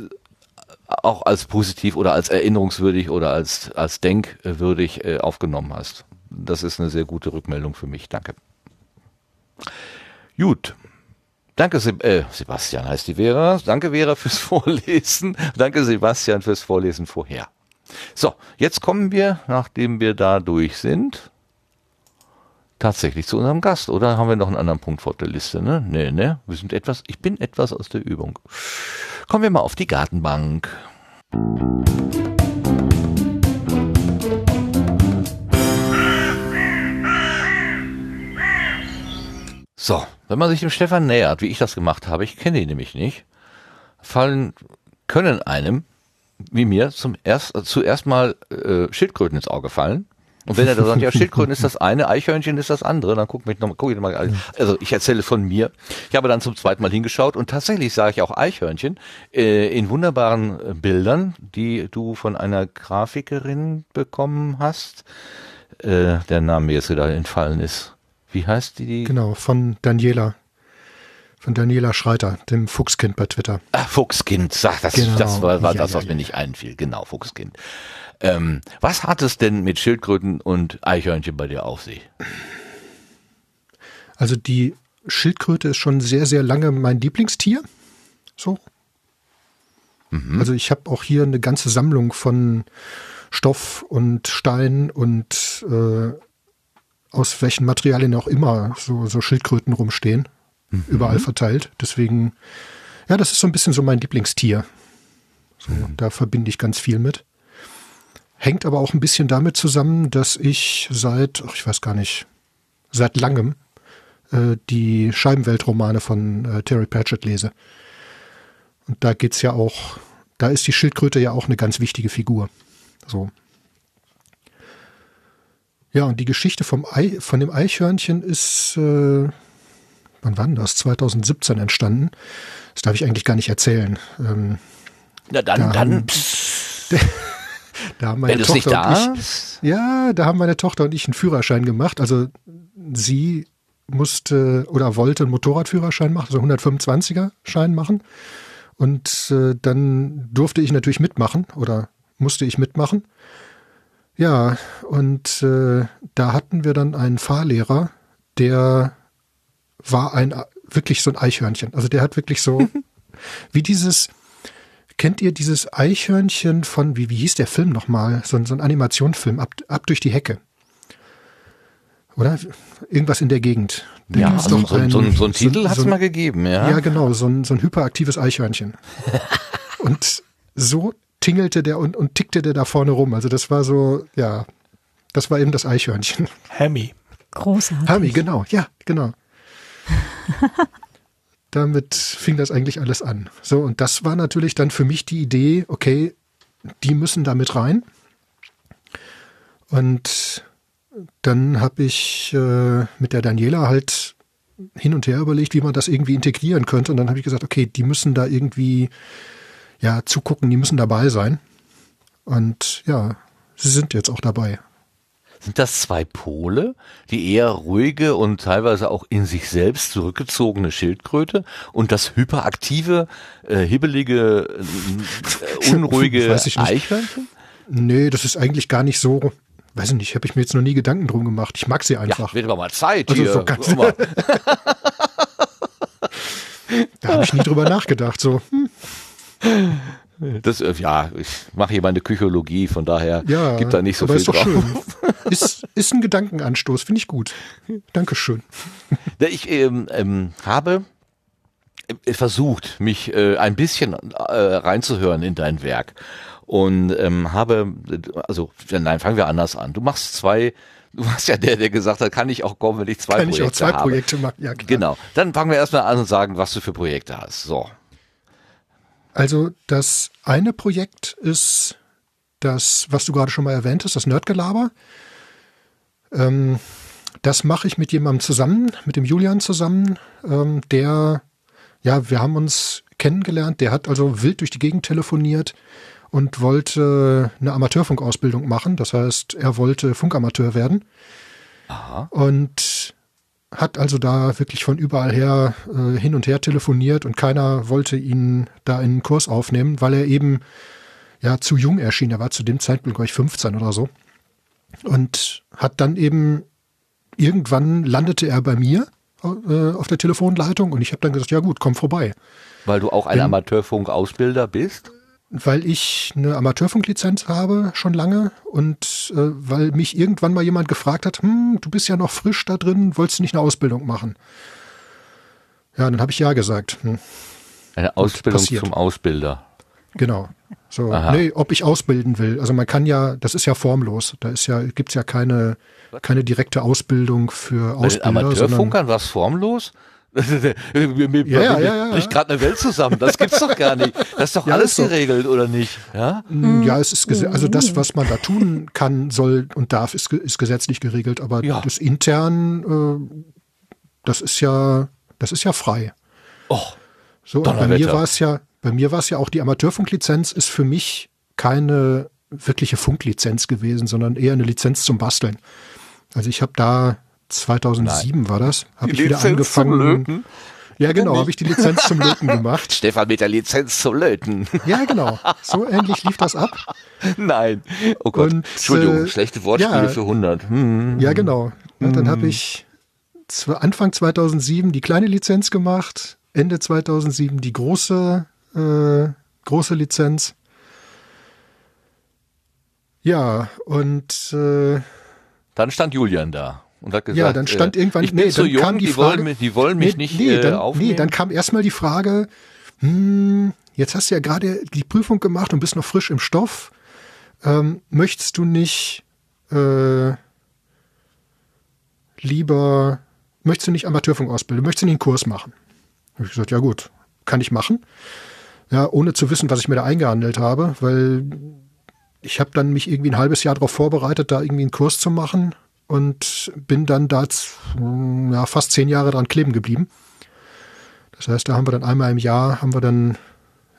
auch als positiv oder als erinnerungswürdig oder als, als denkwürdig äh, aufgenommen hast. Das ist eine sehr gute Rückmeldung für mich. Danke. Gut. Danke, Seb äh, Sebastian heißt die Vera. Danke, Vera, fürs Vorlesen. Danke, Sebastian, fürs Vorlesen vorher. So, jetzt kommen wir, nachdem wir da durch sind, tatsächlich zu unserem Gast, oder haben wir noch einen anderen Punkt vor der Liste, ne? Nee, ne? Wir sind etwas, ich bin etwas aus der Übung. Kommen wir mal auf die Gartenbank. So, wenn man sich dem Stefan nähert, wie ich das gemacht habe, ich kenne ihn nämlich nicht, fallen, können einem, wie mir, zum erst, zuerst mal äh, Schildkröten ins Auge fallen. Und wenn er da sagt, ja, Schildkröten ist das eine, Eichhörnchen ist das andere, dann guck mich noch, guck ich noch mal, also ich erzähle von mir. Ich habe dann zum zweiten Mal hingeschaut und tatsächlich sah ich auch Eichhörnchen äh, in wunderbaren äh, Bildern, die du von einer Grafikerin bekommen hast, äh, der Name mir jetzt wieder entfallen ist. Wie heißt die? Genau, von Daniela. Von Daniela Schreiter, dem Fuchskind bei Twitter. Ach, Fuchskind, sag, das, genau. das war, war ja, das, was ja, mir ja. nicht einfiel. Genau, Fuchskind. Ähm, was hat es denn mit Schildkröten und Eichhörnchen bei dir auf sich? Also die Schildkröte ist schon sehr, sehr lange mein Lieblingstier. So. Mhm. Also ich habe auch hier eine ganze Sammlung von Stoff und Stein und äh, aus welchen Materialien auch immer so, so Schildkröten rumstehen, mhm. überall verteilt. Deswegen, ja, das ist so ein bisschen so mein Lieblingstier. So, mhm. Da verbinde ich ganz viel mit. Hängt aber auch ein bisschen damit zusammen, dass ich seit, ach, ich weiß gar nicht, seit langem äh, die Scheibenweltromane von äh, Terry Pratchett lese. Und da geht's ja auch, da ist die Schildkröte ja auch eine ganz wichtige Figur. So. Ja, und die Geschichte vom Ei, von dem Eichhörnchen ist, äh, wann war denn das? 2017 entstanden. Das darf ich eigentlich gar nicht erzählen. Ähm, Na dann, da dann. Haben, da haben meine Wenn Tochter nicht da? Ich, ja, da haben meine Tochter und ich einen Führerschein gemacht. Also sie musste oder wollte einen Motorradführerschein machen, also 125er Schein machen. Und äh, dann durfte ich natürlich mitmachen oder musste ich mitmachen. Ja, und äh, da hatten wir dann einen Fahrlehrer, der war ein wirklich so ein Eichhörnchen. Also der hat wirklich so wie dieses kennt ihr dieses Eichhörnchen von wie wie hieß der Film nochmal? So, so ein Animationsfilm ab, ab durch die Hecke. Oder irgendwas in der Gegend. Da ja, also so, ein, so, ein, so ein Titel so, hat es mal gegeben, ja. Ja, genau, so ein, so ein hyperaktives Eichhörnchen. und so tingelte der und, und tickte der da vorne rum. Also das war so, ja, das war eben das Eichhörnchen. Hammy. Großartig. Hammy, genau, ja, genau. Damit fing das eigentlich alles an. So, und das war natürlich dann für mich die Idee, okay, die müssen da mit rein. Und dann habe ich äh, mit der Daniela halt hin und her überlegt, wie man das irgendwie integrieren könnte. Und dann habe ich gesagt, okay, die müssen da irgendwie ja, zugucken, die müssen dabei sein. Und ja, sie sind jetzt auch dabei. Sind das zwei Pole, die eher ruhige und teilweise auch in sich selbst zurückgezogene Schildkröte und das hyperaktive, äh, hibbelige, äh, unruhige Eichhörnchen? Nee, das ist eigentlich gar nicht so. Weiß ich nicht, habe ich mir jetzt noch nie Gedanken drum gemacht. Ich mag sie einfach. Ja, wird aber mal Zeit also hier. So ganz da habe ich nie drüber nachgedacht. So, hm. Das, äh, ja, ich mache hier meine Psychologie, von daher ja, gibt da nicht so viel ist drauf. Schön. Ist, ist ein Gedankenanstoß, finde ich gut. Dankeschön. Ich ähm, ähm, habe äh, versucht, mich äh, ein bisschen äh, reinzuhören in dein Werk und ähm, habe, also nein, fangen wir anders an. Du machst zwei Du warst ja der, der gesagt hat, kann ich auch kommen, wenn ich zwei kann Projekte habe. Kann ich auch zwei habe. Projekte machen, ja klar. Genau. Dann fangen wir erstmal an und sagen, was du für Projekte hast. So. Also das eine Projekt ist das, was du gerade schon mal erwähnt hast, das Nerdgelaber. Ähm, das mache ich mit jemandem zusammen, mit dem Julian zusammen, ähm, der, ja, wir haben uns kennengelernt, der hat also wild durch die Gegend telefoniert und wollte eine Amateurfunkausbildung machen. Das heißt, er wollte Funkamateur werden. Aha. Und hat also da wirklich von überall her äh, hin und her telefoniert und keiner wollte ihn da in einen Kurs aufnehmen, weil er eben ja zu jung erschien. Er war zu dem Zeitpunkt, glaube ich, 15 oder so. Und hat dann eben irgendwann landete er bei mir äh, auf der Telefonleitung und ich habe dann gesagt, ja gut, komm vorbei. Weil du auch ein Amateurfunkausbilder bist? Weil ich eine Amateurfunklizenz habe, schon lange, und äh, weil mich irgendwann mal jemand gefragt hat, hm, du bist ja noch frisch da drin, wolltest du nicht eine Ausbildung machen? Ja, dann habe ich ja gesagt. Hm. Eine Ausbildung zum Ausbilder. Genau. So, Aha. nee, ob ich ausbilden will. Also man kann ja, das ist ja formlos. Da ist ja, gibt's ja keine, keine direkte Ausbildung für Ausbilder. Bei Amateurfunkern war es formlos? Mir ja, ja, ja, bricht gerade eine Welt zusammen. Das gibt's doch gar nicht. Das ist doch ja, alles ist geregelt, oder nicht? Ja? Mm, ja, es ist also das, was man da tun kann, soll und darf, ist, ist gesetzlich geregelt. Aber ja. das intern, äh, das ist ja, das ist ja frei. Och, so, und bei mir war es ja, bei mir war es ja auch die Amateurfunklizenz ist für mich keine wirkliche Funklizenz gewesen, sondern eher eine Lizenz zum Basteln. Also ich habe da 2007 Nein. war das. Habe ich wieder Lizenz angefangen. Ja, genau, habe ich die Lizenz zum Löten gemacht. Stefan mit der Lizenz zum Löten. Ja, genau. So ähnlich lief das ab. Nein. Oh Gott. Und, Entschuldigung, äh, schlechte Wortspiele ja, für 100. Hm. Ja, genau. Und dann habe hm. ich Anfang 2007 die kleine Lizenz gemacht, Ende 2007 die große, äh, große Lizenz. Ja, und äh, dann stand Julian da. Und hat gesagt, ja, dann stand äh, irgendwann, ich bin nee, zu dann jung, kam die, die, Frage, wollen, mich- die wollen mich nee, nicht nee, äh, dann, aufnehmen. nee, dann kam erstmal die Frage, hm, jetzt hast du ja gerade die Prüfung gemacht und bist noch frisch im Stoff. Ähm, möchtest du nicht äh, lieber, möchtest du nicht Amateurfunk ausbilden, möchtest du nicht einen Kurs machen? Habe ich gesagt, ja gut, kann ich machen. Ja, ohne zu wissen, was ich mir da eingehandelt habe, weil ich habe dann mich irgendwie ein halbes Jahr darauf vorbereitet, da irgendwie einen Kurs zu machen und bin dann da ja, fast zehn Jahre dran kleben geblieben. Das heißt, da haben wir dann einmal im Jahr, haben wir dann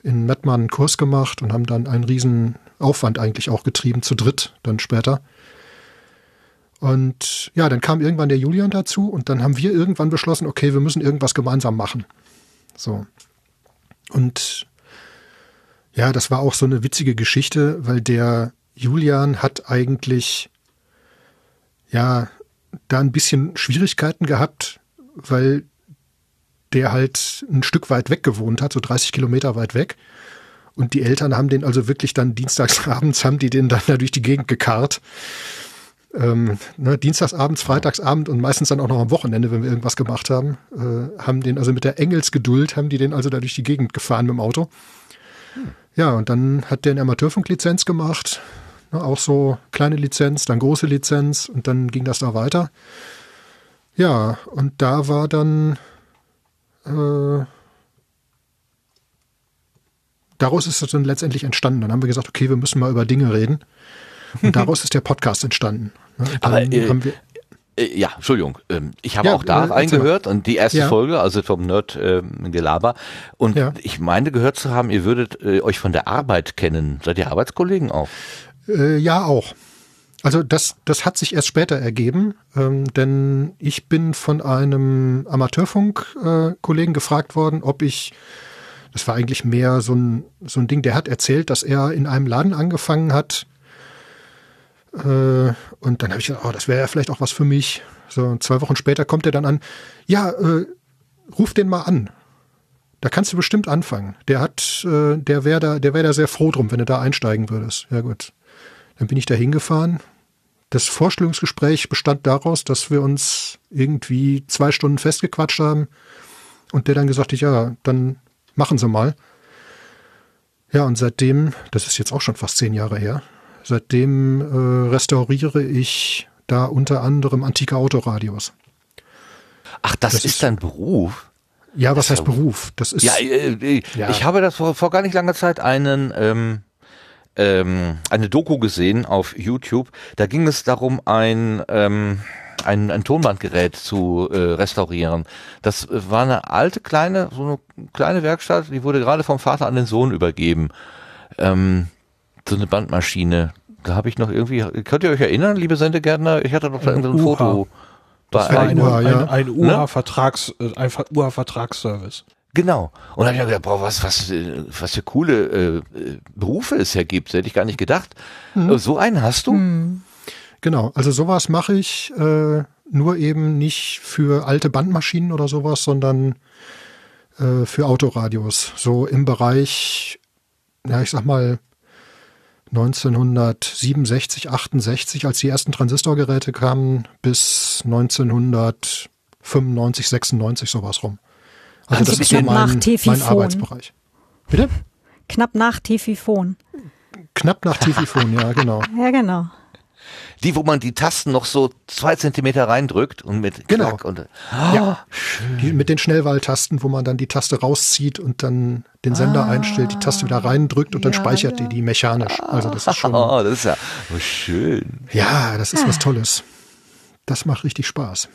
in Mettmann einen Kurs gemacht und haben dann einen riesen Aufwand eigentlich auch getrieben, zu dritt dann später. Und ja, dann kam irgendwann der Julian dazu und dann haben wir irgendwann beschlossen, okay, wir müssen irgendwas gemeinsam machen. So. Und ja, das war auch so eine witzige Geschichte, weil der Julian hat eigentlich ja da ein bisschen Schwierigkeiten gehabt, weil der halt ein Stück weit weg gewohnt hat, so 30 Kilometer weit weg. Und die Eltern haben den also wirklich dann dienstagsabends, haben die den dann da durch die Gegend gekarrt. Ähm, ne, dienstagsabends, freitagsabend und meistens dann auch noch am Wochenende, wenn wir irgendwas gemacht haben, äh, haben den also mit der Engelsgeduld, haben die den also da durch die Gegend gefahren mit dem Auto. Ja, und dann hat der eine Amateurfunklizenz gemacht, auch so kleine Lizenz, dann große Lizenz und dann ging das da weiter. Ja, und da war dann äh, daraus ist es dann letztendlich entstanden. Dann haben wir gesagt, okay, wir müssen mal über Dinge reden. Und daraus ist der Podcast entstanden. Ne, Aber, äh, haben wir, Äh, ja, Entschuldigung. Ähm, ich habe Ja, auch da äh, reingehört und die erste Ja. Folge, also vom Nerd ähm, Gelaber. Und Ja. ich meine gehört zu haben, ihr würdet äh, euch von der Arbeit kennen. Seid ihr Arbeitskollegen auch? Äh, ja, auch. Also das, das hat sich erst später ergeben, ähm, denn ich bin von einem Amateurfunk-Kollegen gefragt worden, ob ich, das war eigentlich mehr so ein, so ein Ding, der hat erzählt, dass er in einem Laden angefangen hat. Äh, und dann habe ich gedacht, oh, das wäre ja vielleicht auch was für mich. So, zwei Wochen später kommt er dann an, ja, äh, ruf den mal an. Da kannst du bestimmt anfangen. Der hat, äh, der wäre da, der wäre da sehr froh drum, wenn du da einsteigen würdest. Ja gut. Dann bin ich da hingefahren. Das Vorstellungsgespräch bestand daraus, dass wir uns irgendwie zwei Stunden festgequatscht haben und der dann gesagt hat, ja, dann machen Sie mal. Ja, und seitdem, das ist jetzt auch schon fast zehn Jahre her, seitdem äh, restauriere ich da unter anderem antike Autoradios. Ach, das, Das ist dein Beruf? Ja, was Das heißt Beruf? Das ist Ja, äh, äh, Ja. ich habe das vor, vor gar nicht langer Zeit einen ähm, ähm, eine Doku gesehen auf YouTube. Da ging es darum, ein ähm, ein, ein Tonbandgerät zu äh, restaurieren. Das war eine alte kleine so eine kleine Werkstatt, die wurde gerade vom Vater an den Sohn übergeben. Ähm, so eine Bandmaschine. Da habe ich noch irgendwie, könnt ihr euch erinnern, liebe Sendegärtner? Ich hatte doch da Ein irgendein. Foto. Das bei war UHA, ja. ein, ein UHA-Vertrags, äh, ein Ver- UHA-Vertragsservice. Genau. Und dann habe ich mir gedacht, boah, was, was, äh, was für coole äh, äh, Berufe es hier gibt. Hätte ich gar nicht gedacht. Äh, So einen hast du? Genau, also sowas mache ich äh, nur eben nicht für alte Bandmaschinen oder sowas, sondern äh, für Autoradios. So im Bereich, ja, ich sag mal 1967, 68, als die ersten Transistorgeräte kamen, bis 1995, 96 sowas rum. Also, Also das ist so mein, mein. Arbeitsbereich. Bitte? Knapp nach Tefifon. Knapp nach Tififon, ja, genau. Ja, genau. Die, wo man die Tasten noch so zwei Zentimeter reindrückt und mit Genau. Klack und Ja. Die, mit den Schnellwahltasten, wo man dann die Taste rauszieht und dann den Sender einstellt, die Taste wieder reindrückt und dann ja, speichert ja. die die mechanisch. Also das ist schon, Oh, das ist ja oh, schön. ja, das ist was Tolles. Das macht richtig Spaß.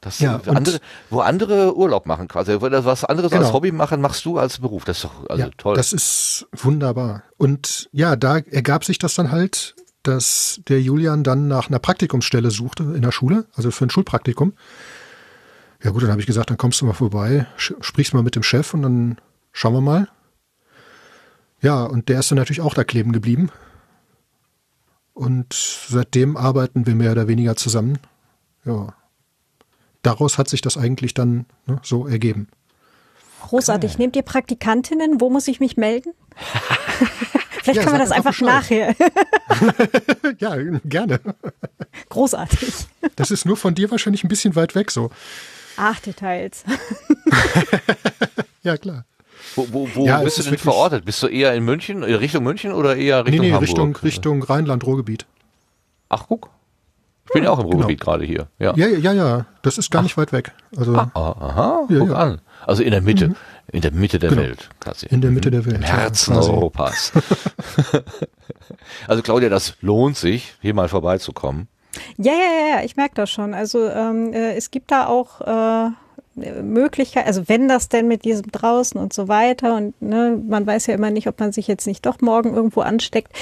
Das Ja, andere, wo andere Urlaub machen quasi. Was anderes als Genau. Hobby machen, machst du als Beruf. Das ist doch also ja, toll. Das ist wunderbar. Und ja, da ergab sich das dann halt, dass der Julian dann nach einer Praktikumsstelle suchte in der Schule, also für ein Schulpraktikum. Ja gut, dann habe ich gesagt, dann kommst du mal vorbei, sprichst mal mit dem Chef und dann schauen wir mal. Ja, und der ist dann natürlich auch da kleben geblieben. Und seitdem arbeiten wir mehr oder weniger zusammen. Ja. Daraus hat sich das eigentlich dann ne, so ergeben. Großartig. Nehmt ihr Praktikantinnen? Wo muss ich mich melden? Vielleicht Ja, kann man sag das einfach nachher. ja, gerne. Großartig. Das ist nur von dir wahrscheinlich ein bisschen weit weg so. Ach, Details. Ja, klar. Wo, wo, wo Ja, bist du denn verortet? Bist du eher in München, in Richtung München oder eher Nee, Richtung nee, Hamburg? Richtung, Richtung Rheinland-Ruhrgebiet. Ach, guck. Ich bin ja auch im Ruhrgebiet gerade hier. Ja. Ja, ja, ja. Das ist gar nicht weit weg. Also Ah, aha, Ja, guck ja. an. Also in der Mitte. In der Mitte der Genau. Welt. Quasi. in der Mitte der Welt. Im Herzen. Europas. also Claudia, das lohnt sich, hier mal vorbeizukommen. Ja, ja, ja, ja, ich merke das schon. Also ähm, äh, es gibt da auch äh, Möglichkeiten, also wenn das denn mit diesem draußen und so weiter und ne, man weiß ja immer nicht, ob man sich jetzt nicht doch morgen irgendwo ansteckt.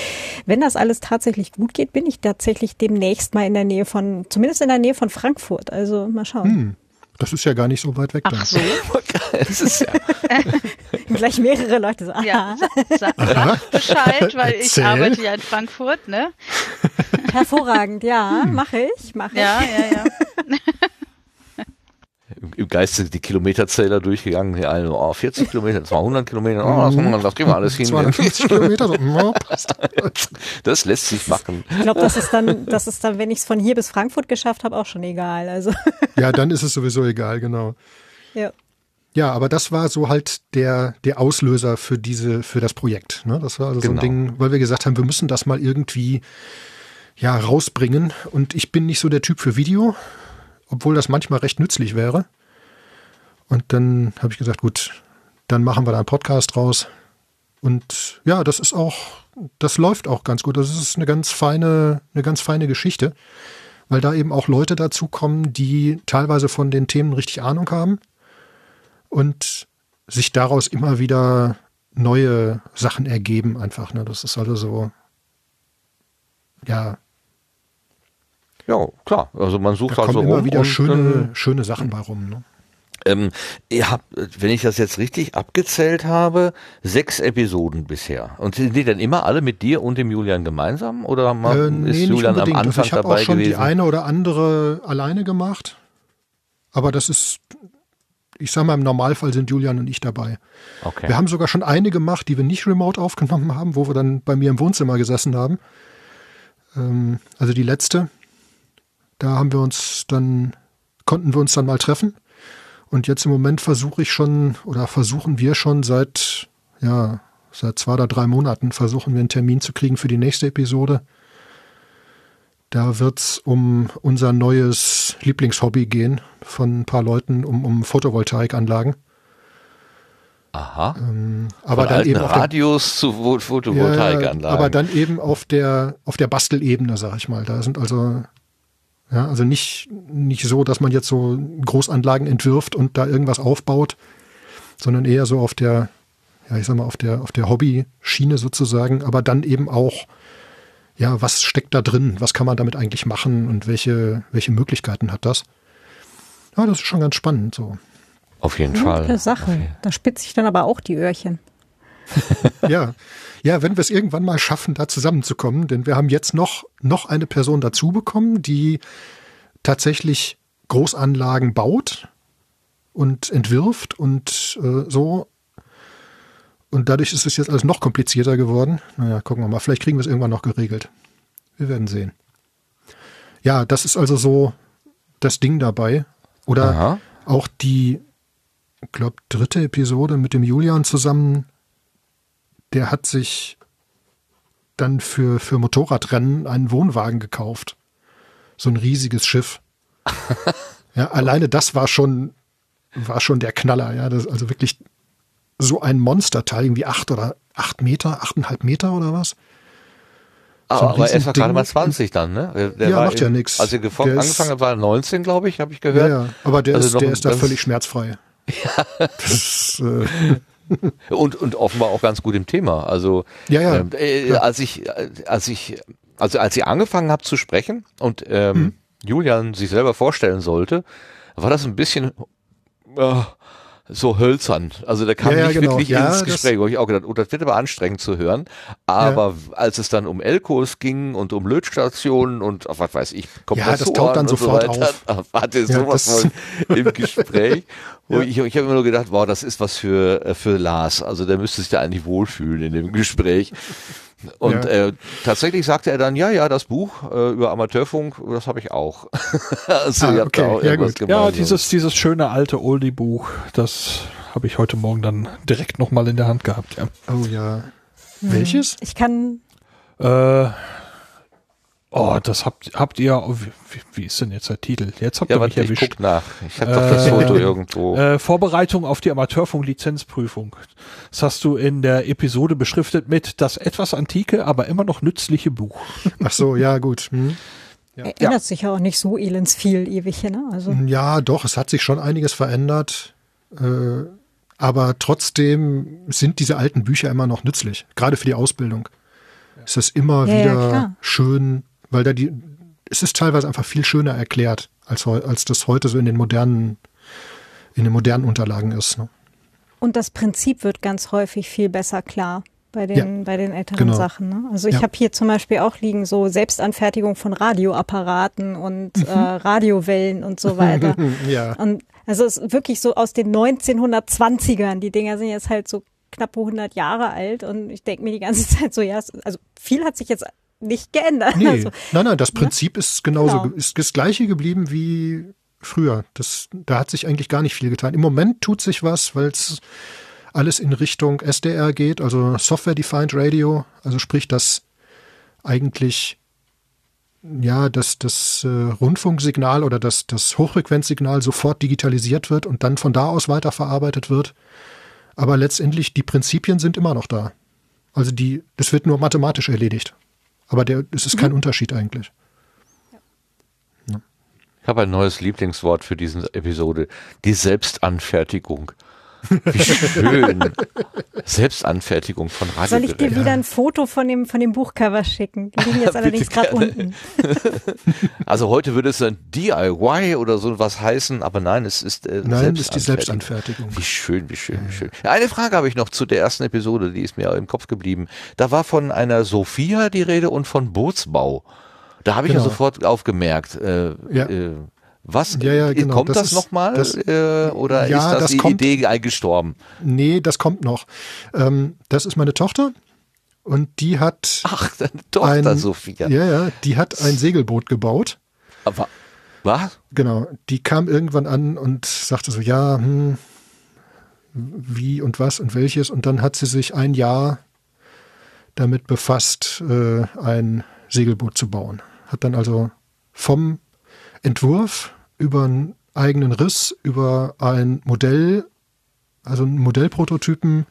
Wenn das alles tatsächlich gut geht, bin ich tatsächlich demnächst mal in der Nähe von, zumindest in der Nähe von Frankfurt. Also mal schauen. Hm, das ist ja gar nicht so weit weg. Ach da. so. Das ist ja, Gleich mehrere Leute so, aha. Ja, sag Bescheid, weil ich Erzähl. arbeite ja in Frankfurt, ne? hervorragend, ja, mache ich, mache ich. Ja, ja, ja. Im, im Geiste die Kilometerzähler durchgegangen. Die einen, oh, 40 Kilometer, 200 Kilometer, oh, das, das kriegen wir alles hin. 250 Kilometer, so, ja, passt. Das lässt sich machen. Ich glaube, das ist dann, das ist dann, wenn ich es von hier bis Frankfurt geschafft habe, auch schon egal. Also Ja, dann ist es sowieso egal, genau. ja. Ja, aber das war so halt der, der Auslöser für diese, für das Projekt. Ne? Das war also so Genau. ein Ding, weil wir gesagt haben, wir müssen das mal irgendwie ja rausbringen. Und ich bin nicht so der Typ für Video, obwohl das manchmal recht nützlich wäre. Und dann habe ich gesagt, gut, dann machen wir da einen Podcast raus. Und ja, das ist auch, das läuft auch ganz gut. Das ist eine ganz feine, eine ganz feine Geschichte, weil da eben auch Leute dazukommen, die teilweise von den Themen richtig Ahnung haben und sich daraus immer wieder neue Sachen ergeben einfach. Ne? Das ist also so, ja, Ja, klar. Also man da sucht halt kommen so immer rum wieder schöne, schöne Sachen bei rum. Ne? Ähm, ihr habt, wenn ich das jetzt richtig abgezählt habe, sechs Episoden bisher. Und sind die dann immer alle mit dir und dem Julian gemeinsam? Oder Äh, ist nee, nicht Julian am unbedingt. Also Anfang ich habe dabei auch schon gewesen? die eine oder andere alleine gemacht. Aber das ist, ich sag mal, im Normalfall sind Julian und ich dabei. okay. Wir haben sogar schon eine gemacht, die wir nicht remote aufgenommen haben, wo wir dann bei mir im Wohnzimmer gesessen haben. Ähm, also die letzte. Da haben wir uns dann, konnten wir uns dann mal treffen. Und jetzt im Moment versuche ich schon, oder versuchen wir schon seit, ja, seit zwei oder drei Monaten versuchen wir einen Termin zu kriegen für die nächste Episode. Da wird's um unser neues Lieblingshobby gehen von ein paar Leuten, um, um Photovoltaikanlagen. Aha. Aber Von dann eben auf der, Radios zu Pho- Photovoltaikanlagen. ja, aber dann eben auf der auf der Bastelebene, sag ich mal. Da sind also ja, also nicht nicht so, dass man jetzt so Großanlagen entwirft und da irgendwas aufbaut, sondern eher so auf der ja, ich sag mal auf der auf der Hobby-Schiene sozusagen, aber dann eben auch ja, was steckt da drin? Was kann man damit eigentlich machen und welche welche Möglichkeiten hat das? Ja, das ist schon ganz spannend so. Auf jeden Fall. Sache. Da spitze ich dann aber auch die Öhrchen. ja, ja, wenn wir es irgendwann mal schaffen, da zusammenzukommen, denn wir haben jetzt noch, noch eine Person dazu bekommen, die tatsächlich Großanlagen baut und entwirft und äh, so. Und dadurch ist es jetzt alles noch komplizierter geworden. Naja, gucken wir mal. Vielleicht kriegen wir es irgendwann noch geregelt. Wir werden sehen. Ja, das ist also so das Ding dabei. Oder Aha. auch die, ich glaube, dritte Episode mit dem Julian zusammen, der hat sich dann für, für Motorradrennen einen Wohnwagen gekauft. So ein riesiges Schiff. ja, alleine das war schon, war schon der Knaller, ja. Das also wirklich so ein Monsterteil, irgendwie acht oder acht Meter, achteinhalb Meter oder was. Aber, so aber er Riesending. gerade mal 20 dann, ne? Der, Ja, war macht ja nix. Als er angefangen hat, war er 19, glaube ich, habe ich Ja, gehört. ja. Aber der, Also ist, der ist da völlig schmerzfrei. Das ist, äh, Und, und offenbar auch ganz gut im Thema. Also Ja, ja, ähm, äh, als ich, als ich, also als ich angefangen habe zu sprechen und ähm, Hm. Julian sich selber vorstellen sollte, war das ein bisschen äh, so hölzern. Also da kam Ja, ja, nicht genau. wirklich Ja, ins Gespräch, wo ich auch gedacht, oh, das wird aber anstrengend zu hören. Aber als es dann um Elkos ging und um Lötstationen und ach, was weiß ich, Kompressoren das taucht dann sofort so weiter, auf. hatte Ja, sowas von im Gespräch. Ja. ich ich habe immer nur gedacht, wow, das ist was für, äh, für Lars. Also der müsste sich da eigentlich wohlfühlen in dem Gespräch. Und Ja. äh, tatsächlich sagte er dann, ja, ja, das Buch äh, über Amateurfunk, das habe ich auch. also Ah, ihr habt da okay, auch ja, irgendwas gut. Ja, dieses, dieses schöne alte Oldie-Buch, das habe ich heute Morgen dann direkt nochmal in der Hand gehabt, ja. Oh ja. Welches? Ich kann, Äh, oh, das habt, habt ihr, oh, wie, wie- ist denn jetzt der Titel? Jetzt habt ja, ihr mich warte, ich erwischt. guck nach. Ich habe doch das Äh, Foto irgendwo. Äh, Vorbereitung auf die Amateurfunk-Lizenzprüfung. Das hast du in der Episode beschriftet mit das etwas antike, aber immer noch nützliche Buch. Ach so, ja, gut. Hm. erinnert sich ja auch nicht so elends viel ewig, ne? Also, Ja, doch, es hat sich schon einiges verändert. Äh, aber trotzdem sind diese alten Bücher immer noch nützlich, gerade für die Ausbildung. Es ist immer Ja, ja, wieder schön, weil da die, es ist teilweise einfach viel schöner erklärt, als, als das heute so in den modernen, in den modernen Unterlagen ist. Ne? und das Prinzip wird ganz häufig viel besser klar bei den, bei den älteren genau. Sachen. Ne? Also ich Ja. habe hier zum Beispiel auch liegen so Selbstanfertigung von Radioapparaten und äh, Radiowellen und so weiter. Ja. Und also es ist wirklich so aus den 1920ern. Die Dinger sind jetzt halt so knappe 100 Jahre alt und ich denke mir die ganze Zeit so, ja, also viel hat sich jetzt nicht geändert. Nee, Also, nein, nein, das Prinzip ist genauso, Genau. ist das gleiche geblieben wie früher. Das, da hat sich eigentlich gar nicht viel getan. Im Moment tut sich was, weil es alles in Richtung SDR geht, also Software Defined Radio, also sprich, dass eigentlich ja, dass das äh, Rundfunksignal oder das, das Hochfrequenzsignal sofort digitalisiert wird und dann von da aus weiterverarbeitet wird. Aber letztendlich die Prinzipien sind immer noch da. Also die, das wird nur mathematisch erledigt. Aber der, es ist kein Unterschied eigentlich. Ich habe ein neues Lieblingswort für diese Episode. Die Selbstanfertigung. Wie schön. Selbstanfertigung von soll ich dir wieder ein Foto von dem, von dem Buchcover schicken? Die liegen jetzt allerdings gerade unten. Also heute würde es ein DIY oder so was heißen, aber nein, es ist äh, Nein, ist die Selbstanfertigung. Wie schön, wie schön, wie schön. Ja, eine Frage habe ich noch zu der ersten Episode, die ist mir im Kopf geblieben. Da war von einer Sophia die Rede und von Bootsbau. Da habe ich ja Genau. sofort aufgemerkt. Äh, Ja. äh, was Ja, ja, genau. kommt Das das, nochmal? Äh, oder Ja, ist das, das die kommt- Idee eingestorben? Nee, das kommt noch. Ähm, das ist meine Tochter und die hat Ach, deine Tochter ein, Sophia. Ja, ja, die hat ein Segelboot gebaut. Aber was? Genau, die kam irgendwann an und sagte so, ja, hm, wie und was und welches. Und dann hat sie sich ein Jahr damit befasst, äh, ein Segelboot zu bauen. Hat dann also vom Entwurf über einen eigenen Riss, über ein Modell, also einen Modellprototypen,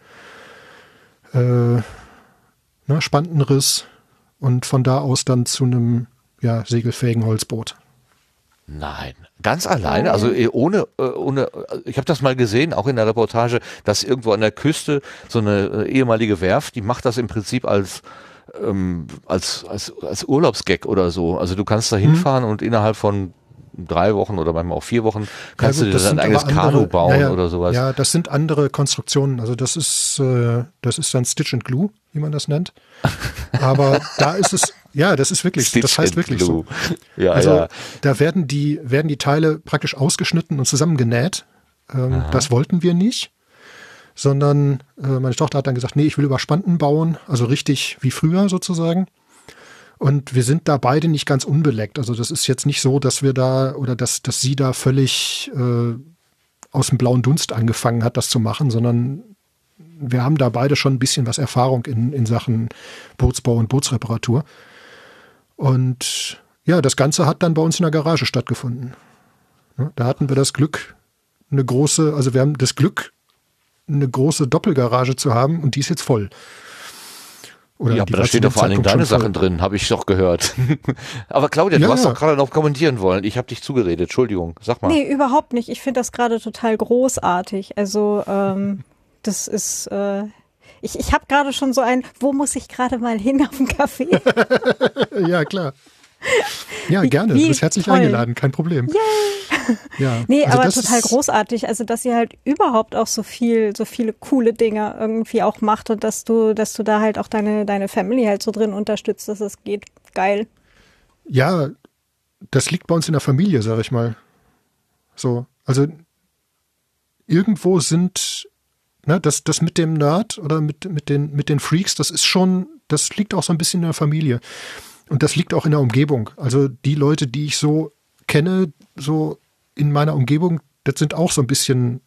äh, ne, Spantenriss und von da aus dann zu einem ja, segelfähigen Holzboot. Nein, ganz alleine, also eh, ohne, äh, ohne, äh, ich habe das mal gesehen, auch in der Reportage, dass irgendwo an der Küste so eine äh, ehemalige Werft, die macht das im Prinzip als ähm, als, als, als Urlaubsgag oder so. Also du kannst da hinfahren und innerhalb von drei Wochen oder manchmal auch vier Wochen kannst Ja, du gut, dir das dann sind ein eigenes andere- Kanu bauen ja, ja, oder sowas. Ja, das sind andere Konstruktionen. Also das ist, äh, das ist dann Stitch and Glue, wie man das nennt. Aber da ist es, ja, das ist wirklich, Stitch das heißt and wirklich Glue. so. Ja, Also da werden die, werden die Teile praktisch ausgeschnitten und zusammengenäht. Ähm, das wollten wir nicht. Sondern äh, meine Tochter hat dann gesagt, nee, ich will über Spanten bauen, also richtig wie früher sozusagen. Und wir sind da beide nicht ganz unbeleckt. Also das ist jetzt nicht so, dass wir da oder dass, dass sie da völlig äh, aus dem blauen Dunst angefangen hat, das zu machen, sondern wir haben da beide schon ein bisschen was Erfahrung in, in Sachen Bootsbau und Bootsreparatur. Und ja, das Ganze hat dann bei uns in der Garage stattgefunden. Da hatten wir das Glück, eine große, also wir haben das Glück, eine große Doppelgarage zu haben und die ist jetzt voll. Oder ja, aber da stehen dem doch vor allen Dingen deine Sachen voll. drin, habe ich doch gehört. aber Claudia, Ja, du hast ja. doch gerade noch kommentieren wollen. Ich habe dich zugeredet. Entschuldigung, sag mal. Nee, überhaupt nicht. Ich finde das gerade total großartig. Also ähm, das ist, äh, ich, ich habe gerade schon so ein, wo muss ich gerade mal hin auf den Kaffee? Ja, klar. Ja, Wie- gerne. wie du bist herzlich toll. eingeladen, kein Problem. Ja, Nee, also aber total großartig. Also, dass sie halt überhaupt auch so viel, so viele coole Dinge irgendwie auch macht und dass du, dass du da halt auch deine, deine Family halt so drin unterstützt, dass es geht. Geil. Ja, das liegt bei uns in der Familie, sag ich mal. So, also irgendwo sind ne, das, das mit dem Nerd oder mit, mit, den, mit den Freaks, das ist schon, das liegt auch so ein bisschen in der Familie. Und das liegt auch in der Umgebung. Also die Leute, die ich so kenne, so in meiner Umgebung, das sind auch so ein bisschen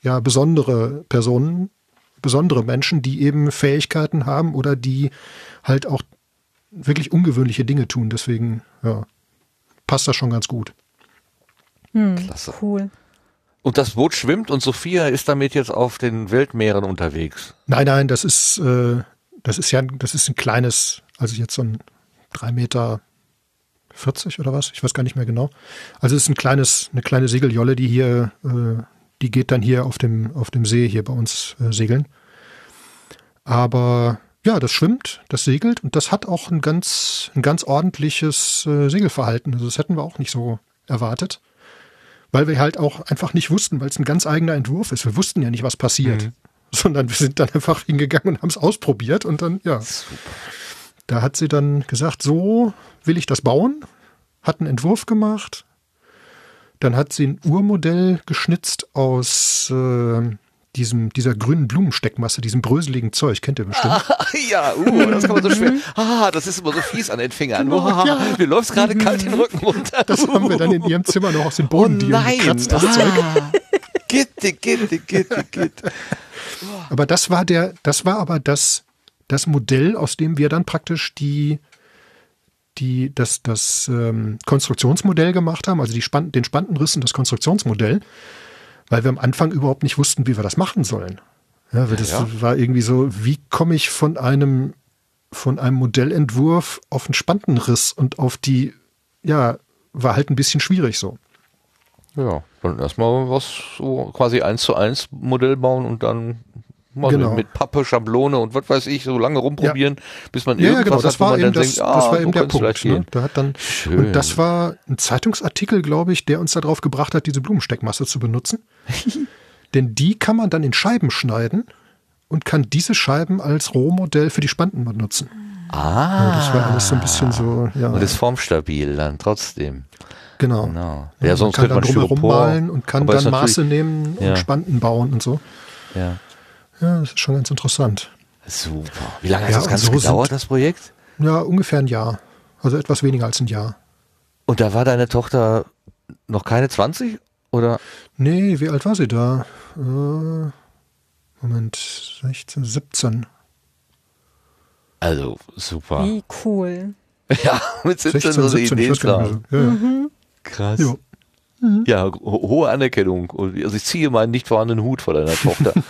ja besondere Personen, besondere Menschen, die eben Fähigkeiten haben oder die halt auch wirklich ungewöhnliche Dinge tun. Deswegen ja, passt das schon ganz gut. Hm, Klasse. Cool. Und das Boot schwimmt und Sophia ist damit jetzt auf den Weltmeeren unterwegs. Nein, nein, das ist äh, das ist ja das ist ein kleines, also jetzt so ein drei Meter 40 oder was? Ich weiß gar nicht mehr genau. Also es ist ein kleines, eine kleine Segeljolle, die hier, äh, die geht dann hier auf dem, auf dem See hier bei uns äh, segeln. Aber ja, das schwimmt, das segelt und das hat auch ein ganz, ein ganz ordentliches äh, Segelverhalten. Also das hätten wir auch nicht so erwartet. Weil wir halt auch einfach nicht wussten, weil es ein ganz eigener Entwurf ist. Wir wussten ja nicht, was passiert. Mhm. Sondern wir sind dann einfach hingegangen und haben es ausprobiert und dann, ja. Da hat sie dann gesagt, so will ich das bauen, hat einen Entwurf gemacht. Dann hat sie ein Urmodell geschnitzt aus äh, diesem, dieser grünen Blumensteckmasse, diesem bröseligen Zeug, kennt ihr bestimmt. ja, uh, das kann man so schwer. Ah, das ist immer so fies an den Fingern. Genau, Uah, ja. Mir läuft gerade kalt den Rücken runter. Das haben wir dann in ihrem Zimmer noch aus den Oh Bodendielen nein. gekratzt, das Zeug. Ah. Gitte, gitte, gitte, gitte. Aber das war der, das war aber das, das Modell, aus dem wir dann praktisch die, die, das, das ähm, Konstruktionsmodell gemacht haben, also die Span den Spantenrissen, das Konstruktionsmodell, weil wir am Anfang überhaupt nicht wussten, wie wir das machen sollen. Ja, weil das Ja. war irgendwie so, wie komme ich von einem, von einem Modellentwurf auf einen Spantenriss und auf die, ja, war halt ein bisschen schwierig so. Ja, dann erstmal was so quasi eins zu eins Modell bauen und dann mal so Genau. mit Pappe, Schablone und was weiß ich, so lange rumprobieren, bis man Ja, ja, irgendwas genau, das hat, wo war man eben dann das, denkt, ah, das war eben der Punkt. Ne? Da hat dann, Schön. und das war ein Zeitungsartikel, glaube ich, der uns darauf gebracht hat, diese Blumensteckmasse zu benutzen. Denn die kann man dann in Scheiben schneiden und kann diese Scheiben als Rohmodell für die Spanten benutzen. Ah, Ja, das war alles so ein bisschen so, ja, und ist formstabil dann trotzdem. genau. Genau. Ja, Ja, sonst man kann man dann drumherum malen und kann dann Maße nehmen Ja. und Spanten bauen und so. Ja, Ja, das ist schon ganz interessant. super. Wie lange hat Ja, das Ganze so gedauert, sind- das Projekt? Ja, ungefähr ein Jahr. Also etwas weniger als ein Jahr. Und da war deine Tochter noch keine 20? Oder? Nee, wie alt war sie da? Äh, Moment, 16, 17. Also, super. Wie cool. Ja, mit 17, 16, so eine 17, ich Idee weiß gar nicht mehr. Ja, ja. Krass. Jo. Ja, ho hohe Anerkennung. Also ich ziehe meinen nicht vorhandenen Hut vor deiner Tochter.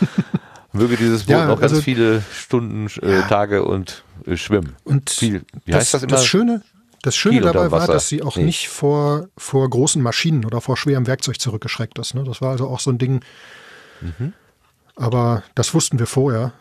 Möge dieses Boot Ja, noch ganz also- viele Stunden, äh, Ja. Tage und äh, schwimmen. Und Viel. Wie das, heißt das immer? das Schöne, das Schöne dabei war, dass sie auch Nee. nicht vor, vor großen Maschinen oder vor schwerem Werkzeug zurückgeschreckt ist. Ne? Das war also auch so ein Ding. Mhm. Aber das wussten wir vorher.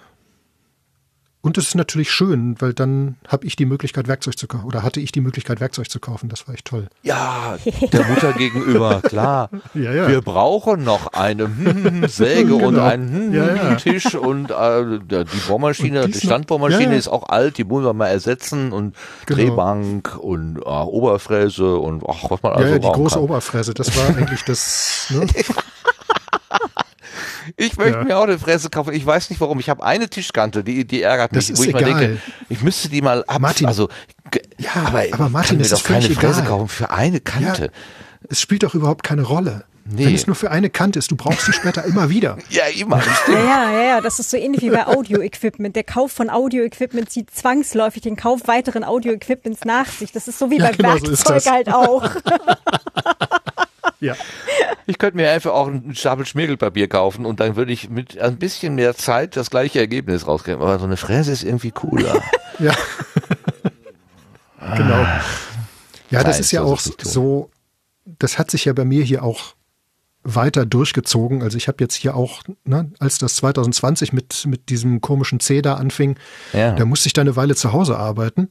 Und es ist natürlich schön, weil dann habe ich die Möglichkeit, Werkzeug zu kaufen. Oder hatte ich die Möglichkeit, Werkzeug zu kaufen. Das war echt toll. ja, der Mutter gegenüber, klar. Ja, ja. Wir brauchen noch eine hm, Säge und Genau. einen hm, Ja. Tisch und äh, die Bohrmaschine, Und die Standbohrmaschine ist auch alt, die wollen wir mal ersetzen und Genau. Drehbank und äh, Oberfräse und ach, was man also ja, ja, die große kann. Oberfräse. Das war eigentlich das. Ne? Ich möchte Ja. mir auch eine Fräse kaufen. Ich weiß nicht warum. Ich habe eine Tischkante, die, die ärgert mich, Das wo ist ich mal egal. denke, ich müsste die mal ab. Martin. Also, Ja, aber, aber Martin, kann mir das doch ist völlig keine Fräse egal. kaufen für eine Kante. Es spielt doch überhaupt keine Rolle. Nee. Wenn es nur für eine Kante ist, du brauchst sie später immer wieder. Ja, immer. Ja, ja, ja, ja, das ist so ähnlich wie bei Audio-Equipment. Der Kauf von Audio-Equipment zieht zwangsläufig den Kauf weiteren Audio-Equipments nach sich. Das ist so wie Ja, bei genau so Werkzeug das. halt auch. Ja. Ich könnte mir einfach auch einen Stapel Schmirgelpapier kaufen und dann würde ich mit ein bisschen mehr Zeit das gleiche Ergebnis rauskriegen. Aber so eine Fräse ist irgendwie cooler. Ja. genau. Ja, das Nein, ist ja auch so, das hat sich ja bei mir hier auch weiter durchgezogen. Also ich habe jetzt hier auch, ne, als das 2020 mit, mit diesem komischen C da anfing, Ja. da musste ich da eine Weile zu Hause arbeiten.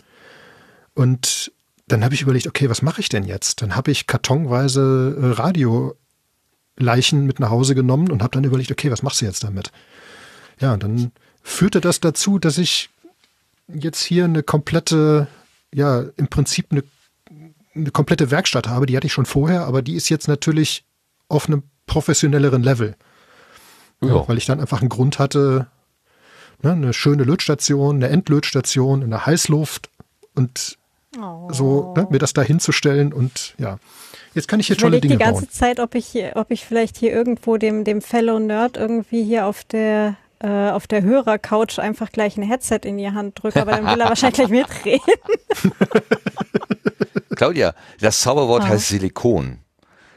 Und dann habe ich überlegt, okay, was mache ich denn jetzt? Dann habe ich kartonweise äh, Radioleichen mit nach Hause genommen und habe dann überlegt, okay, was machst du jetzt damit? Ja, und dann führte das dazu, dass ich jetzt hier eine komplette, ja, im Prinzip eine, eine komplette Werkstatt habe. Die hatte ich schon vorher, aber die ist jetzt natürlich auf einem professionelleren Level. Ja. Weil ich dann einfach einen Grund hatte, ne, eine schöne Lötstation, eine Endlötstation in der Heißluft und so ne, mir das da hinzustellen und ja. Jetzt kann ich hier Ich tolle überlege Dinge die ganze bauen. Zeit, ob ich hier, ob ich vielleicht hier irgendwo dem, dem Fellow Nerd irgendwie hier auf der äh, auf der Hörercouch einfach gleich ein Headset in die Hand drücke, aber dann will er wahrscheinlich gleich mitreden. Claudia, das Zauberwort Ah. heißt Silikon.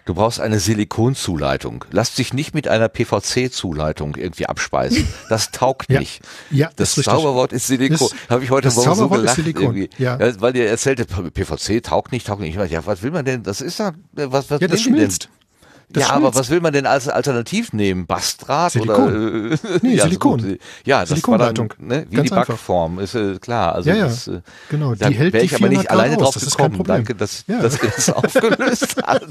Du brauchst eine Silikonzuleitung. Lass dich nicht mit einer PVC-Zuleitung irgendwie abspeisen. Das taugt Ja. nicht. Ja, Das ist. Zauberwort ist Silikon. Habe ich heute das Morgen so gelacht irgendwie. Ja. weil ihr erzählte, PVC taugt nicht, taugt nicht. Ich meine, ja, was will man denn? Das ist ja, was, was Ja, das schmilzt. Das ja, aber schmilzt. was will man denn als Alternativ nehmen? Bastdraht Silikon. oder? Äh, Nee, ja, Silikon. gut. Ja, das war dann, Silikonleitung. ne, wie Ganz die einfach. Backform, ist äh, klar. Also Ja, ja. das, äh, Genau, da die hält wäre die ich aber nicht 400 Grad alleine aus, drauf das gekommen. Danke, dass, Ja. dass ihr das aufgelöst habt.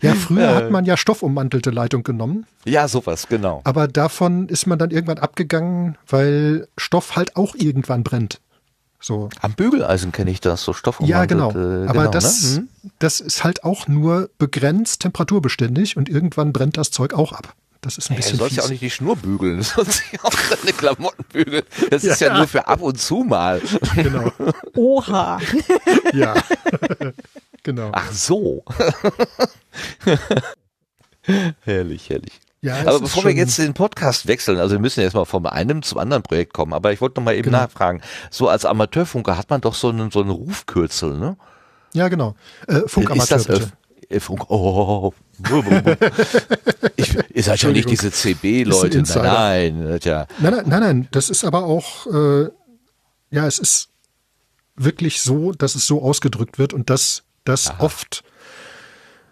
Ja, früher hat man ja stoffummantelte Leitung genommen, Ja, sowas, genau. aber davon ist man dann irgendwann abgegangen, weil Stoff halt auch irgendwann brennt. So. Am Bügeleisen kenne ich das, so Stoff Ja, genau. Äh, Aber genau, das, Ne? Das ist halt auch nur begrenzt temperaturbeständig und irgendwann brennt das Zeug auch ab. Das ist ein Ja, du bisschen sollst ja auch nicht die Schnur bügeln, du sollst ja auch deine Klamotten bügeln. Das ist ja. Ja. nur für ab und zu mal. Genau. Oha. Ja. genau. Ach so. herrlich, herrlich. Ja, Aber ist bevor wir jetzt den Podcast wechseln, also wir müssen jetzt mal vom einen zum anderen Projekt kommen, aber ich wollte noch mal eben nachfragen, so als Amateurfunker hat man doch so einen, so einen Rufkürzel, ne? Ja, genau. Äh, ist Funkamateur das bitte. Äh, Funk, oh, ich, ihr seid ja nicht diese CB-Leute, Ist ein nein, nein, das ist ja, Nein, nein, nein, nein, das ist aber auch, äh, ja, es ist wirklich so, dass es so ausgedrückt wird und dass das oft,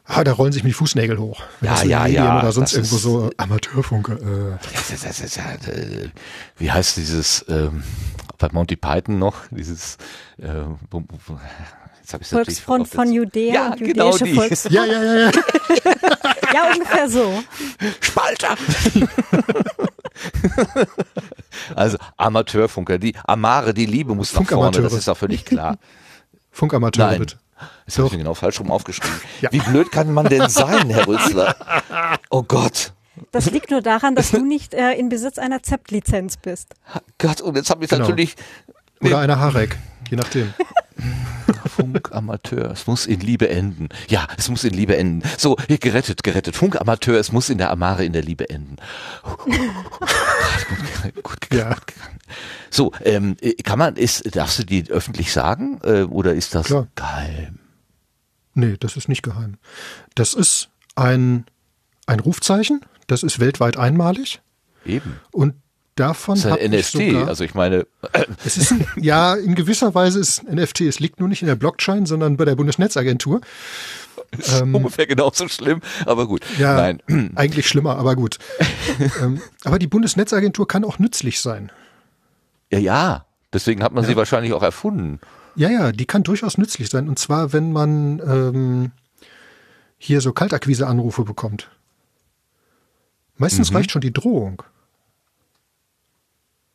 ah, da rollen sich mir die Fußnägel hoch. Wenn Ja, ja, ja, Oder sonst das irgendwo ist- so Amateurfunke. Äh. Das ist, das ist ja, äh, wie heißt dieses, ähm, bei Monty Python noch, dieses, äh, jetzt hab ich's Volksfront von. Judäa Ja, und genau jüdische die. Volks Ja, ja, ja, ja. Ja, ungefähr so. Spalter! also Amateurfunker, die Amare, die Liebe muss nach vorne, das ist doch völlig klar. Funkamateure bitte. Das habe ich mir genau falsch rum aufgeschrieben. Ja. Wie blöd kann man denn sein, Herr Rützler? Oh Gott. Das liegt nur daran, dass du nicht äh, in Besitz einer ZEP-Lizenz bist. Gott, und jetzt habe ich Genau. natürlich Oder eine Harek, je nachdem. Funkamateur, es muss in Liebe enden. Ja, es muss in Liebe enden. So, hier gerettet, gerettet. Funkamateur, es muss in der Amare in der Liebe enden. gut, gut, gut, Ja. So, ähm, kann man, ist, darfst du die öffentlich sagen? Äh, oder ist das Klar. geheim? Nee, das ist nicht geheim. Das ist ein, ein Rufzeichen, das ist weltweit einmalig Eben. und davon Das ist ein ich NFT. sogar, Also ich meine, Es ist ein, ja, in gewisser Weise ist NFT. Es liegt nur nicht in der Blockchain, sondern bei der Bundesnetzagentur. Ähm, ungefähr genauso schlimm, aber gut. ja, Nein. eigentlich schlimmer, aber gut. ähm, aber die Bundesnetzagentur kann auch nützlich sein. Ja, ja. Deswegen hat man sie Ja. wahrscheinlich auch erfunden. Ja, ja, die kann durchaus nützlich sein. Und zwar, wenn man ähm, hier so Kaltakquise-Anrufe bekommt. Meistens reicht schon die Drohung.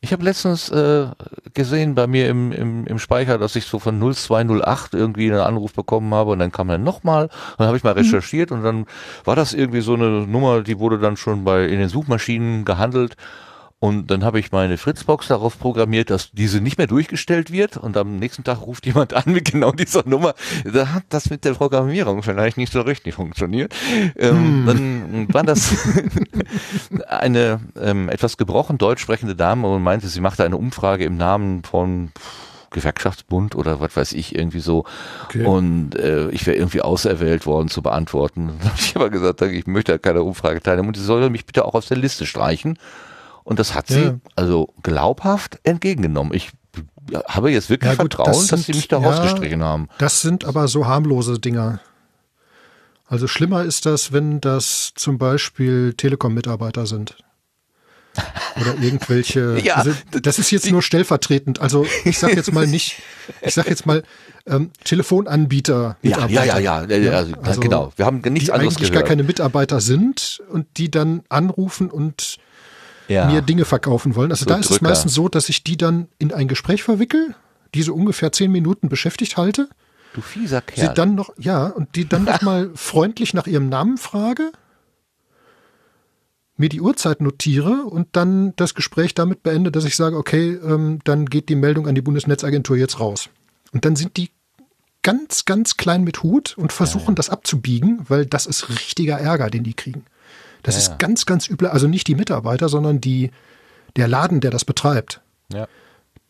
Ich habe letztens äh, gesehen bei mir im, im, im Speicher, dass ich so von 0208 irgendwie einen Anruf bekommen habe und dann kam er nochmal und dann habe ich mal recherchiert und dann war das irgendwie so eine Nummer, die wurde dann schon bei in den Suchmaschinen gehandelt und dann habe ich meine Fritzbox darauf programmiert, dass diese nicht mehr durchgestellt wird und am nächsten Tag ruft jemand an mit genau dieser Nummer. Da hat das mit der Programmierung vielleicht nicht so richtig funktioniert. Ähm, Dann war das eine ähm, etwas gebrochen deutsch sprechende Dame und meinte, sie machte eine Umfrage im Namen von Gewerkschaftsbund oder was weiß ich, irgendwie so. Okay. Und äh, ich wäre irgendwie auserwählt worden zu beantworten. Dann habe ich aber gesagt, ich möchte an keiner Umfrage teilnehmen und sie soll mich bitte auch aus der Liste streichen. Und das hat sie Ja. also glaubhaft entgegengenommen. Ich habe jetzt wirklich Ja, gut, Vertrauen, das dass sie sind- mich da ja, rausgestrichen haben. Das sind aber so harmlose Dinger. Also schlimmer ist das, wenn das zum Beispiel Telekom-Mitarbeiter sind. Oder irgendwelche. Ja, also das ist jetzt nur stellvertretend. Also ich sag jetzt mal nicht, ich sag jetzt mal ähm, Telefonanbieter. Ja, ja, ja, ja, ja, ja, Also, genau. Wir haben nichts die anderes eigentlich gehört. gar keine Mitarbeiter sind und die dann anrufen und ja. mir Dinge verkaufen wollen. Also So da ist es Drücker. meistens so, dass ich die dann in ein Gespräch verwickel, diese ungefähr zehn Minuten beschäftigt halte du fieser sie Kerl. dann noch, ja, und die dann noch mal freundlich nach ihrem Namen frage. mir die Uhrzeit notiere und dann das Gespräch damit beende, dass ich sage, okay, ähm, dann geht die Meldung an die Bundesnetzagentur jetzt raus. Und dann sind die ganz, ganz klein mit Hut und versuchen ja, ja. das abzubiegen, weil das ist richtiger Ärger, den die kriegen. Das ja, ist ganz, ganz übel. Also nicht die Mitarbeiter, sondern die, der Laden, der das betreibt. Ja.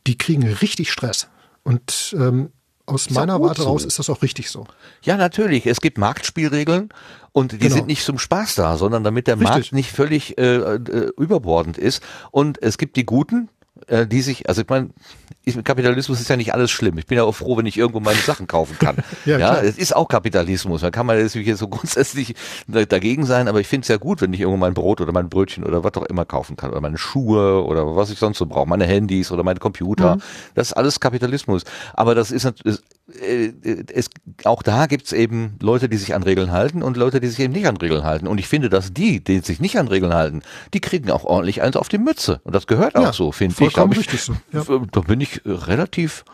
Die kriegen richtig Stress. Und ähm, aus meiner Warte so. raus ist das auch richtig so. Ja, natürlich. Es gibt Marktspielregeln und die genau. sind nicht zum Spaß da, sondern damit der richtig. Markt nicht völlig äh, äh, überbordend ist. Und es gibt die Guten, äh, die sich, also ich meine, Kapitalismus ist ja nicht alles schlimm. Ich bin ja auch froh, wenn ich irgendwo meine Sachen kaufen kann. ja, ja es ist auch Kapitalismus. Da kann man natürlich so grundsätzlich dagegen sein, aber ich finde es ja gut, wenn ich irgendwo mein Brot oder mein Brötchen oder was auch immer kaufen kann oder meine Schuhe oder was ich sonst so brauche, meine Handys oder meine Computer. Mhm. Das ist alles Kapitalismus. Aber das ist, ist äh, es, auch da gibt's eben Leute, die sich an Regeln halten und Leute, die sich eben nicht an Regeln halten. Und ich finde, dass die, die sich nicht an Regeln halten, die kriegen auch ordentlich eins auf die Mütze. Und das gehört ja, auch so, finde ich. Da, ich, ja. da bin ich relativ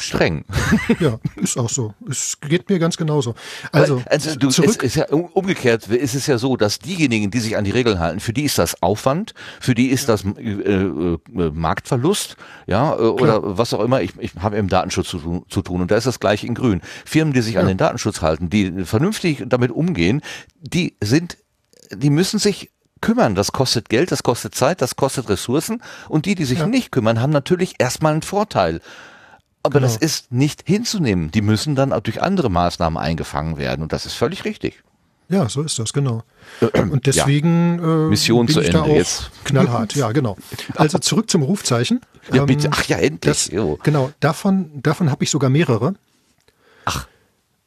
streng. Ja, ist auch so. Es geht mir ganz genauso. Also, also du, zurück. Es ist ja umgekehrt ist es ja so, dass diejenigen, die sich an die Regeln halten, für die ist das Aufwand, für die ist ja. das äh, äh, Marktverlust, ja, äh, oder was auch immer. Ich, ich habe im Datenschutz zu, zu, tun und da ist das gleiche in Grün. Firmen, die sich ja. an den Datenschutz halten, die vernünftig damit umgehen, die sind, die müssen sich kümmern. Das kostet Geld, das kostet Zeit, das kostet Ressourcen. Und die, die sich ja. nicht kümmern, haben natürlich erstmal einen Vorteil. Aber genau. das ist nicht hinzunehmen. Die müssen dann auch durch andere Maßnahmen eingefangen werden. Und das ist völlig richtig. Ja, so ist das, genau. Und deswegen ja. äh, Mission bin zu ich Ende da auch jetzt. knallhart, ja, genau. Also zurück zum Rufzeichen. Ja, bitte. Ähm, Ach ja, endlich. Das, genau, davon, davon habe ich sogar mehrere. Ach.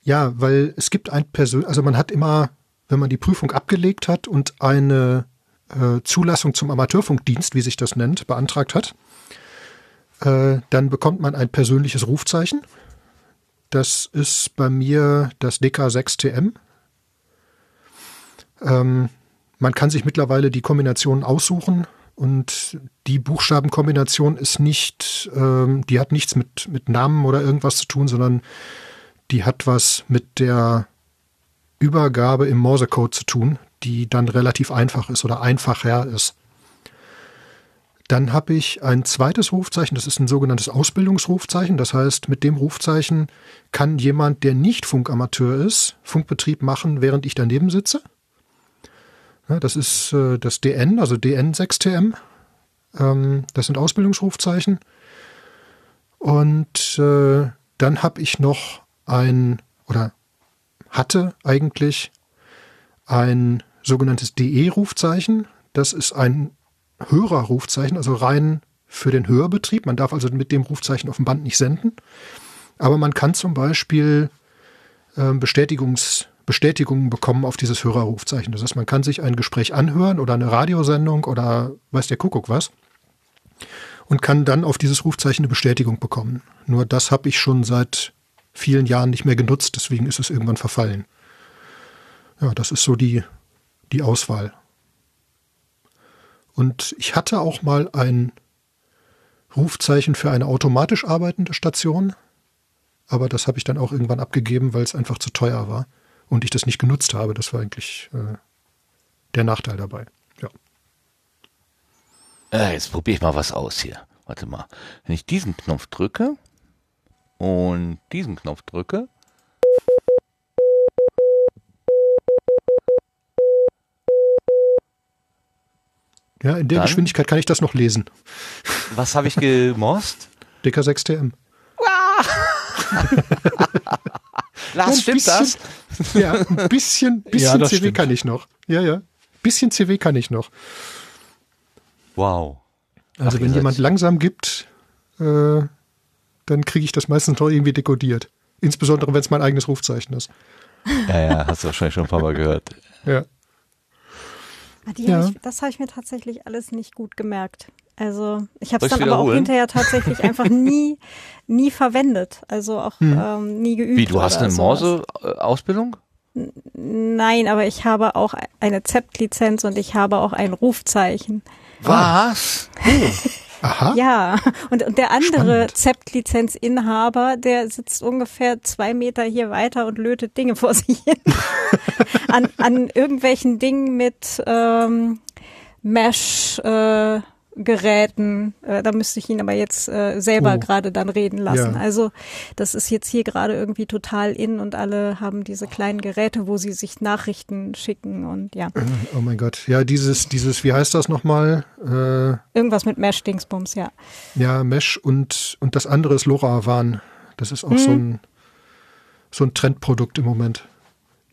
Ja, weil es gibt ein Persön, also man hat immer, wenn man die Prüfung abgelegt hat und eine äh, Zulassung zum Amateurfunkdienst, wie sich das nennt, beantragt hat, äh, dann bekommt man ein persönliches Rufzeichen. Das ist bei mir das DK6TM. Ähm, man kann sich mittlerweile die Kombination aussuchen und die Buchstabenkombination ist nicht, ähm, die hat nichts mit, mit Namen oder irgendwas zu tun, sondern die hat was mit der Übergabe im Morsecode zu tun, die dann relativ einfach ist oder einfacher ist. Dann habe ich ein zweites Rufzeichen, das ist ein sogenanntes Ausbildungsrufzeichen. Das heißt, mit dem Rufzeichen kann jemand, der nicht Funkamateur ist, Funkbetrieb machen, während ich daneben sitze. Das ist äh, das DN, also DN6TM. Ähm, das sind Ausbildungsrufzeichen. Und äh, dann habe ich noch ein, oder hatte eigentlich ein sogenanntes DE-Rufzeichen. Das ist ein Hörerrufzeichen, also rein für den Hörbetrieb. Man darf also mit dem Rufzeichen auf dem Band nicht senden. Aber man kann zum Beispiel äh, Bestätigungs, Bestätigungen bekommen auf dieses Hörerrufzeichen. Das heißt, man kann sich ein Gespräch anhören oder eine Radiosendung oder weiß der Kuckuck was und kann dann auf dieses Rufzeichen eine Bestätigung bekommen. Nur das habe ich schon seit vielen Jahren nicht mehr genutzt, deswegen ist es irgendwann verfallen. Ja, das ist so die, die Auswahl. Und ich hatte auch mal ein Rufzeichen für eine automatisch arbeitende Station, aber das habe ich dann auch irgendwann abgegeben, weil es einfach zu teuer war und ich das nicht genutzt habe. Das war eigentlich äh, der Nachteil dabei. Ja. Äh, jetzt probiere ich mal was aus hier. Warte mal. Wenn ich diesen Knopf drücke und diesen Knopf drücke, Ja, in der Dann, Geschwindigkeit kann ich das noch lesen. Was habe ich gemorst? DK6TM. Lars, ja, stimmt bisschen, das? Ja, ein bisschen, bisschen ja, CW stimmt. kann ich noch. Ja, ja. Bisschen CW kann ich noch. Wow. Also Ach, wenn jemand langsam gibt, äh, dann kriege ich das meistens noch irgendwie dekodiert. Insbesondere, wenn es mein eigenes Rufzeichen ist. Ja, ja, hast du wahrscheinlich schon ein paar Mal gehört. Ja. Ja. Hab ich, das habe ich mir tatsächlich alles nicht gut gemerkt. Also ich habe es dann aber auch hinterher tatsächlich einfach nie, nie verwendet. Also auch hm. ähm, nie geübt. Wie, du hast eine Morse-Ausbildung? Nein, aber ich habe auch eine ZEPT-Lizenz und ich habe auch ein Rufzeichen. Was? Oh. Aha. Ja, und, und der andere. Zept-Lizenzinhaber, der sitzt ungefähr zwei Meter hier weiter und lötet Dinge vor sich hin. an, an irgendwelchen Dingen mit ähm, Mesh, äh, Geräten, äh, da müsste ich ihn aber jetzt äh, selber Oh. gerade dann reden lassen. Ja. Also das ist jetzt hier gerade irgendwie total in und alle haben diese kleinen Geräte, wo sie sich Nachrichten schicken und ja, Oh mein Gott. Ja, dieses, dieses, wie heißt das nochmal? Äh, irgendwas mit Mesh-Dingsbums, ja. ja, Mesh und, und das andere ist LoRaWAN. Das ist auch so ein, so ein Trendprodukt im Moment.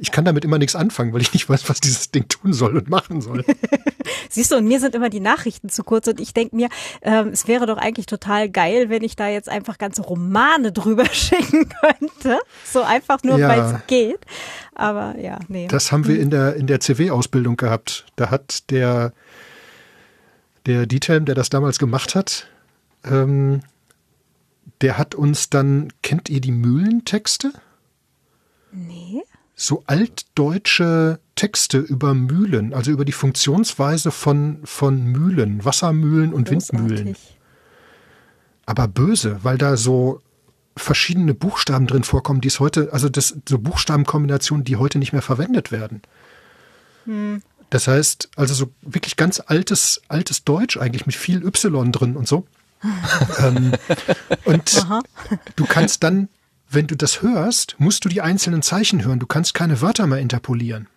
Ich kann damit immer nichts anfangen, weil ich nicht weiß, was dieses Ding tun soll und machen soll. Siehst du, und mir sind immer die Nachrichten zu kurz und ich denke mir, ähm, es wäre doch eigentlich total geil, wenn ich da jetzt einfach ganze Romane drüber schicken könnte. So einfach nur, Ja. weil es geht. Aber ja, nee. Das haben wir in der, in der CW-Ausbildung gehabt. Da hat der, der Dietelm, der das damals gemacht hat, ähm, der hat uns dann, kennt ihr die Mühlentexte? nee. So altdeutsche Texte über Mühlen, also über die Funktionsweise von, von Mühlen, Wassermühlen und Windmühlen. Großartig. aber böse, weil da so verschiedene Buchstaben drin vorkommen, die es heute, also das so Buchstabenkombinationen, die heute nicht mehr verwendet werden. Das heißt, also so wirklich ganz altes, altes Deutsch eigentlich mit viel Y drin und so. ähm, und du kannst dann, wenn du das hörst, musst du die einzelnen Zeichen hören. Du kannst keine Wörter mehr interpolieren.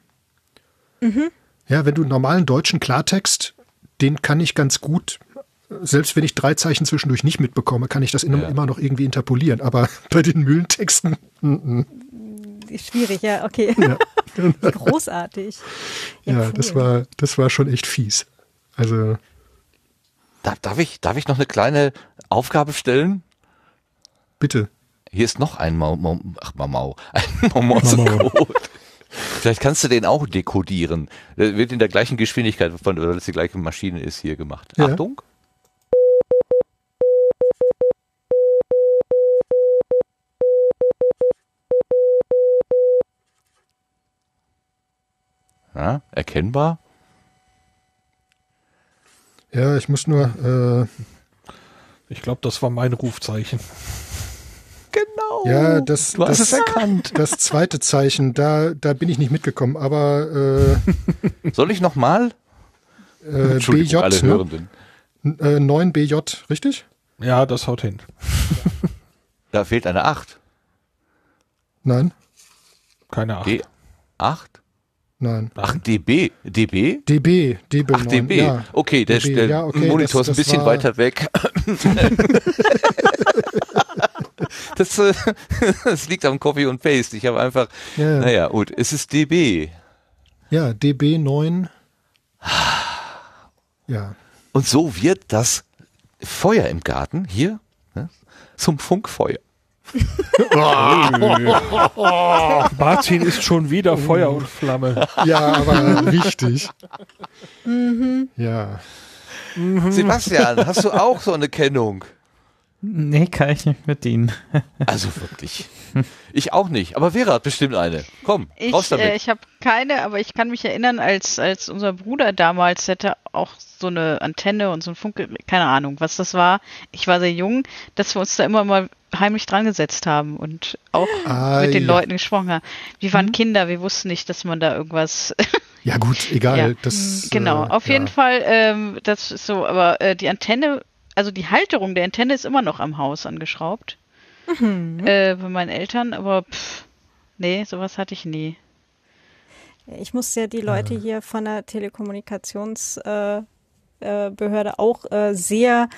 Ja, wenn du normalen deutschen Klartext, den kann ich ganz gut, selbst wenn ich drei Zeichen zwischendurch nicht mitbekomme, kann ich das immer, Ja. immer noch irgendwie interpolieren. Aber bei den Mühlentexten, mm, Schwierig, ja, okay. ja, Großartig. ja cool. das war, das war schon echt fies. Also, Da, darf, ich, darf ich noch eine kleine Aufgabe stellen? bitte. Hier ist noch ein Mau, Mau ach Mau, ein Morse-Code. Vielleicht kannst du den auch dekodieren. Der wird in der gleichen Geschwindigkeit, von, weil es die gleiche Maschine ist, hier gemacht. Ja. Achtung. Ja, erkennbar. Ja, ich muss nur, äh, Ich glaube, das war mein Rufzeichen. Genau. ja, das, du hast das, es erkannt. das zweite Zeichen, da, da bin ich nicht mitgekommen, aber Soll ich nochmal? äh, äh, BJ, alle ne? Hörenden. Äh, 9BJ, richtig? Ja, das haut hin. Da fehlt eine 8. Nein, Keine Ahnung. D8? nein. Ach, DB. DB? DB, DB. Ach, 9, DB. Ja. Okay, der, DB, der ja, okay, Monitor das- ist ein bisschen war- weiter weg. das, äh, das liegt am Copy und Paste. Ich habe einfach, Ja, ja. naja, gut, es ist DB. Ja, DB 9. Ja. Und so wird das Feuer im Garten hier ne, zum Funkfeuer. Martin ist schon wieder Feuer und Flamme. Ja, aber richtig. Ja. Sebastian, hast du auch so eine Kennung? Nee, kann ich nicht mit Ihnen. Also wirklich. Ich auch nicht, aber Vera hat bestimmt eine. Komm, raus Ich, damit. äh, ich habe keine, aber ich kann mich erinnern, als, als unser Bruder damals der hatte auch so eine Antenne und so ein Funke, keine Ahnung, was das war. Ich war sehr jung, dass wir uns da immer mal heimlich dran gesetzt haben und auch Ah, mit den ja. Leuten gesprochen haben. Wir waren Kinder, wir wussten nicht, dass man da irgendwas. Ja, gut, egal. ja. Das, genau, äh, auf jeden ja. Fall, ähm, das ist so, aber äh, die Antenne, also die Halterung der Antenne ist immer noch am Haus angeschraubt. Äh, bei meinen Eltern, aber pff, nee, sowas hatte ich nie. Ich musste ja die Leute hier von der Telekommunikationsbehörde äh, äh, auch äh, sehr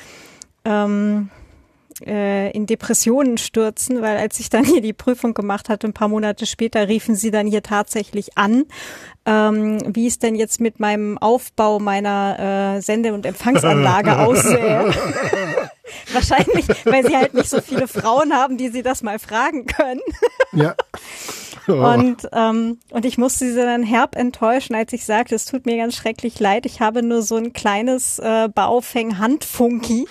ähm, äh, in Depressionen stürzen, weil als ich dann hier die Prüfung gemacht hatte, ein paar Monate später riefen sie dann hier tatsächlich an, ähm, wie es denn jetzt mit meinem Aufbau meiner äh, Sende- und Empfangsanlage aussähe. Wahrscheinlich, weil sie halt nicht so viele Frauen haben, die sie das mal fragen können. Ja. Oh. Und, ähm, und ich musste sie dann herb enttäuschen, als ich sagte, es tut mir ganz schrecklich leid, ich habe nur so ein kleines äh, Baufeng-Handfunky.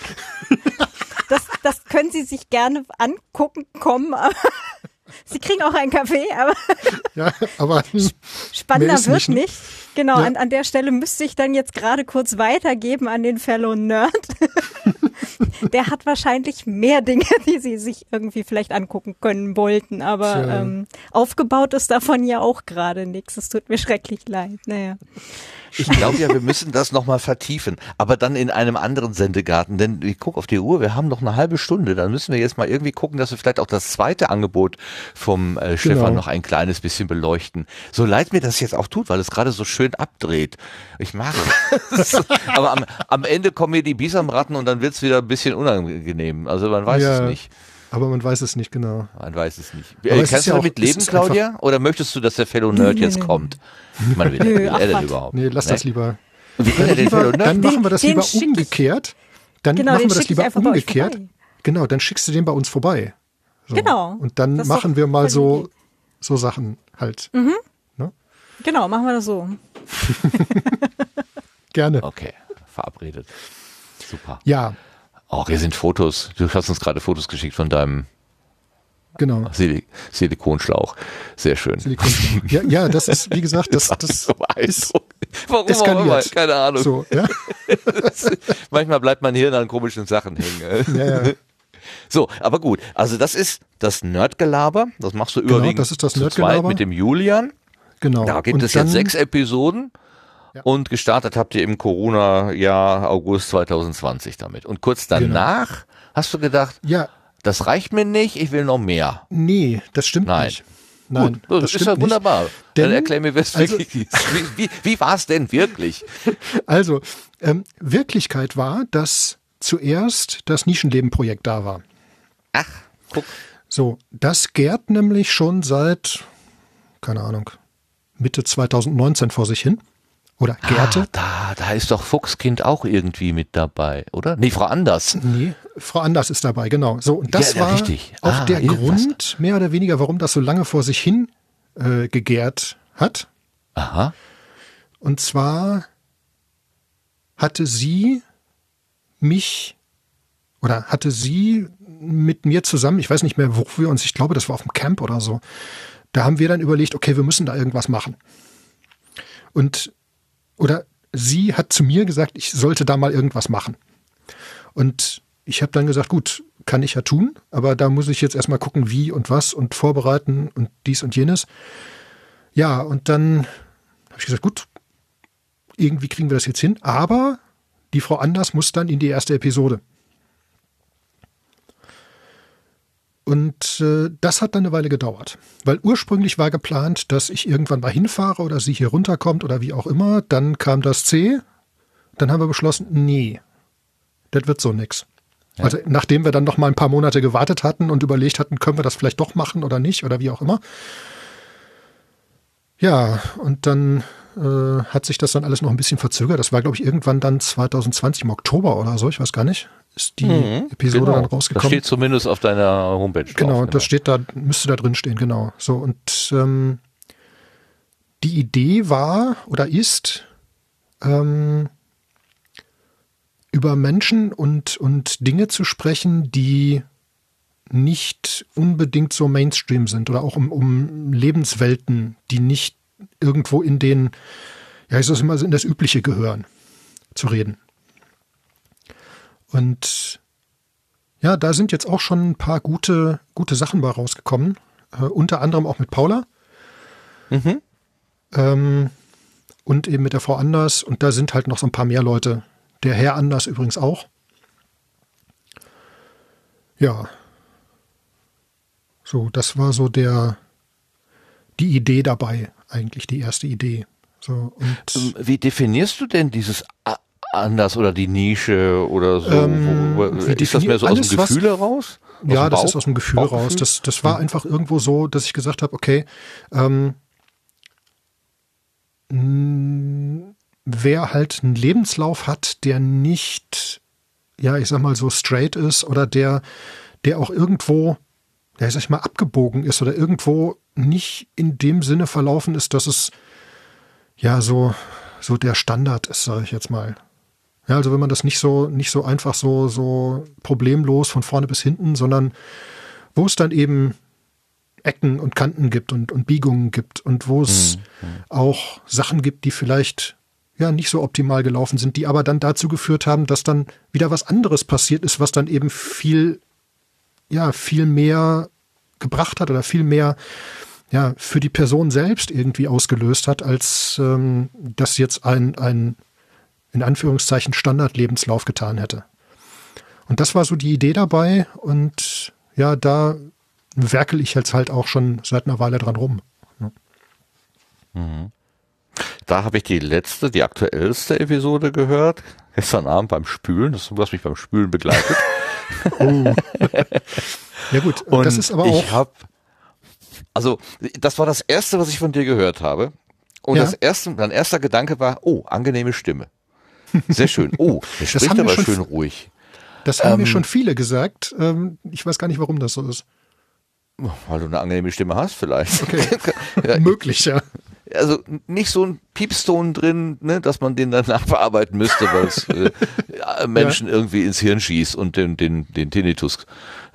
Das, das können Sie sich gerne angucken, kommen. Sie kriegen auch einen Kaffee, aber ja, aber spannender wird nicht, nicht. Genau, Ja. an, an der Stelle müsste ich dann jetzt gerade kurz weitergeben an den Fellow Nerd. der hat wahrscheinlich mehr Dinge, die sie sich irgendwie vielleicht angucken können wollten, aber ähm, aufgebaut ist davon ja auch gerade nichts. Es tut mir schrecklich leid. Naja. Ich glaube ja, wir müssen das nochmal vertiefen, aber dann in einem anderen Sendegarten, denn ich gucke auf die Uhr, wir haben noch eine halbe Stunde, dann müssen wir jetzt mal irgendwie gucken, dass wir vielleicht auch das zweite Angebot vom äh, Stefan Genau. noch ein kleines bisschen beleuchten. So leid mir das jetzt auch tut, weil es gerade so schön abdreht. Ich mag es. aber am, am Ende kommen mir die Bisamratten und dann wird's wieder ein bisschen unangenehm. Also man weiß Ja. es nicht. Aber man weiß es nicht genau. Man weiß es nicht. Aber es kannst ja du auch- damit es leben, Claudia? Oder möchtest du, dass der Fellow Nerd jetzt kommt? Ich meine, will, Nö, will er denn überhaupt? Nee, lass das lieber. Wie kann er den lieber Fellow Nerd dann machen wir das lieber umgekehrt. Dann Genau, machen wir das lieber umgekehrt. Genau, dann schickst du den bei uns vorbei. So. Genau. Und dann Das machen wir mal so, so Sachen halt. Genau, machen wir das so. Gerne. Okay, verabredet. Super. Ja, Auch hier sind Fotos. Du hast uns gerade Fotos geschickt von deinem genau. Silik Silikonschlauch. Sehr schön. Silikonschlauch. Ja, ja, das ist, wie gesagt, das, das so ist. Warum auch immer, eskaliert. keine Ahnung. so. Ja, Manchmal bleibt mein Hirn an komischen Sachen hängen. ja, ja. So, aber gut. Also das ist das Nerdgelaber. Das machst du Genau, überwiegend das ist das zu Nerdgelaber. zweit mit dem Julian. genau. Da gibt Und es dann, jetzt sechs Episoden. Ja. Und gestartet habt ihr im Corona-Jahr August 2020 damit. Und kurz danach hast du gedacht, Ja, das reicht mir nicht, ich will noch mehr. nee, das stimmt Nein. nicht. Nein, Gut, das, das ist ja wunderbar. Denn- Dann erklär mir, was also- wirklich. Wie, wie, wie war es denn wirklich? Also, ähm, Wirklichkeit war, dass zuerst das Nischenleben-Projekt da war. Ach, guck. So, das gärt nämlich schon seit, keine Ahnung, Mitte 2019 vor sich hin. Oder gärte. Ah, da, da ist doch Fuchskind auch irgendwie mit dabei, oder? Nee, Frau Anders. Nee, Frau Anders ist dabei, genau. So, und das Ja, ja, war richtig. auch Ah, der. Grund, mehr oder weniger, warum das so lange vor sich hin äh, gegärt hat. Aha. Und zwar hatte sie mich oder hatte sie mit mir zusammen, ich weiß nicht mehr, wo wir uns, ich glaube, das war auf dem Camp oder so, da haben wir dann überlegt, okay, wir müssen da irgendwas machen. Und, oder sie hat zu mir gesagt, ich sollte da mal irgendwas machen. Und ich habe dann gesagt, gut, kann ich ja tun, aber da muss ich jetzt erstmal gucken, wie und was und vorbereiten und dies und jenes. Ja, und dann habe ich gesagt, gut, irgendwie kriegen wir das jetzt hin, aber die Frau Anders muss dann in die erste Episode. Und äh, das hat dann eine Weile gedauert, weil ursprünglich war geplant, dass ich irgendwann mal hinfahre oder sie hier runterkommt oder wie auch immer. Dann kam das C, dann haben wir beschlossen, nee, das wird so nix. Also nachdem wir dann noch mal ein paar Monate gewartet hatten und überlegt hatten, können wir das vielleicht doch machen oder nicht oder wie auch immer. Ja, und dann äh, hat sich das dann alles noch ein bisschen verzögert. Das war, glaube ich, irgendwann dann 2020 im Oktober oder so, ich weiß gar nicht, ist die Episode genau. dann Das rausgekommen. steht zumindest auf deiner Homepage. drauf, Genau, das steht da, müsste da drin stehen, genau. So, und ähm, die Idee war oder ist, ähm, über Menschen und, und Dinge zu sprechen, die nicht unbedingt so Mainstream sind oder auch um, um Lebenswelten, die nicht irgendwo in den, ja, ich sag immer, in das Übliche gehören, zu reden. Und ja, da sind jetzt auch schon ein paar gute, gute Sachen bei rausgekommen. Äh, unter anderem auch mit Paula. Mhm. Ähm, und eben mit der Frau Anders. Und da sind halt noch so ein paar mehr Leute. Der Herr Anders übrigens auch. Ja. So, das war so der, die Idee dabei, eigentlich die erste Idee. So, Ähm, Wie definierst du denn dieses anders oder die Nische oder so? Ähm, ist das mehr so aus dem Gefühl heraus? Aus ja, das ist aus dem Gefühl Bauchgefühl? raus. Das, das war einfach irgendwo so, dass ich gesagt habe, okay, ähm, mh, wer halt einen Lebenslauf hat, der nicht, ja, ich sag mal so straight ist oder der, der auch irgendwo, ja, ich sag mal, abgebogen ist oder irgendwo nicht in dem Sinne verlaufen ist, dass es ja so, so der Standard ist, sage ich jetzt mal. Ja, also wenn man das nicht so, nicht so einfach so, so problemlos von vorne bis hinten, sondern wo es dann eben Ecken und Kanten gibt und, und Biegungen gibt und wo es Mhm. auch Sachen gibt, die vielleicht ja nicht so optimal gelaufen sind, die aber dann dazu geführt haben, dass dann wieder was anderes passiert ist, was dann eben viel, ja, viel mehr gebracht hat oder viel mehr ja, für die Person selbst irgendwie ausgelöst hat, als ähm, das jetzt ein, ein in Anführungszeichen Standardlebenslauf getan hätte. Und das war so die Idee dabei und ja, da werkel ich jetzt halt auch schon seit einer Weile dran rum. Da habe ich die letzte, die aktuellste Episode gehört. Gestern Abend beim Spülen. Das ist was mich beim Spülen begleitet. Oh. ja gut, Und das ist aber ich auch habe, also das war das erste, was ich von dir gehört habe. Und Ja. das erste, mein erster Gedanke war, oh, angenehme Stimme. Sehr schön. Oh, der spricht aber schön ruhig. Das haben mir Ähm, schon viele gesagt. Ähm, ich weiß gar nicht, warum das so ist. Weil du eine angenehme Stimme hast, vielleicht. ja, Möglich, ja. also nicht so ein Piepston drin, ne, dass man den dann nachbearbeiten müsste, weil es äh, ja, Menschen irgendwie ins Hirn schießt und den, den, den Tinnitus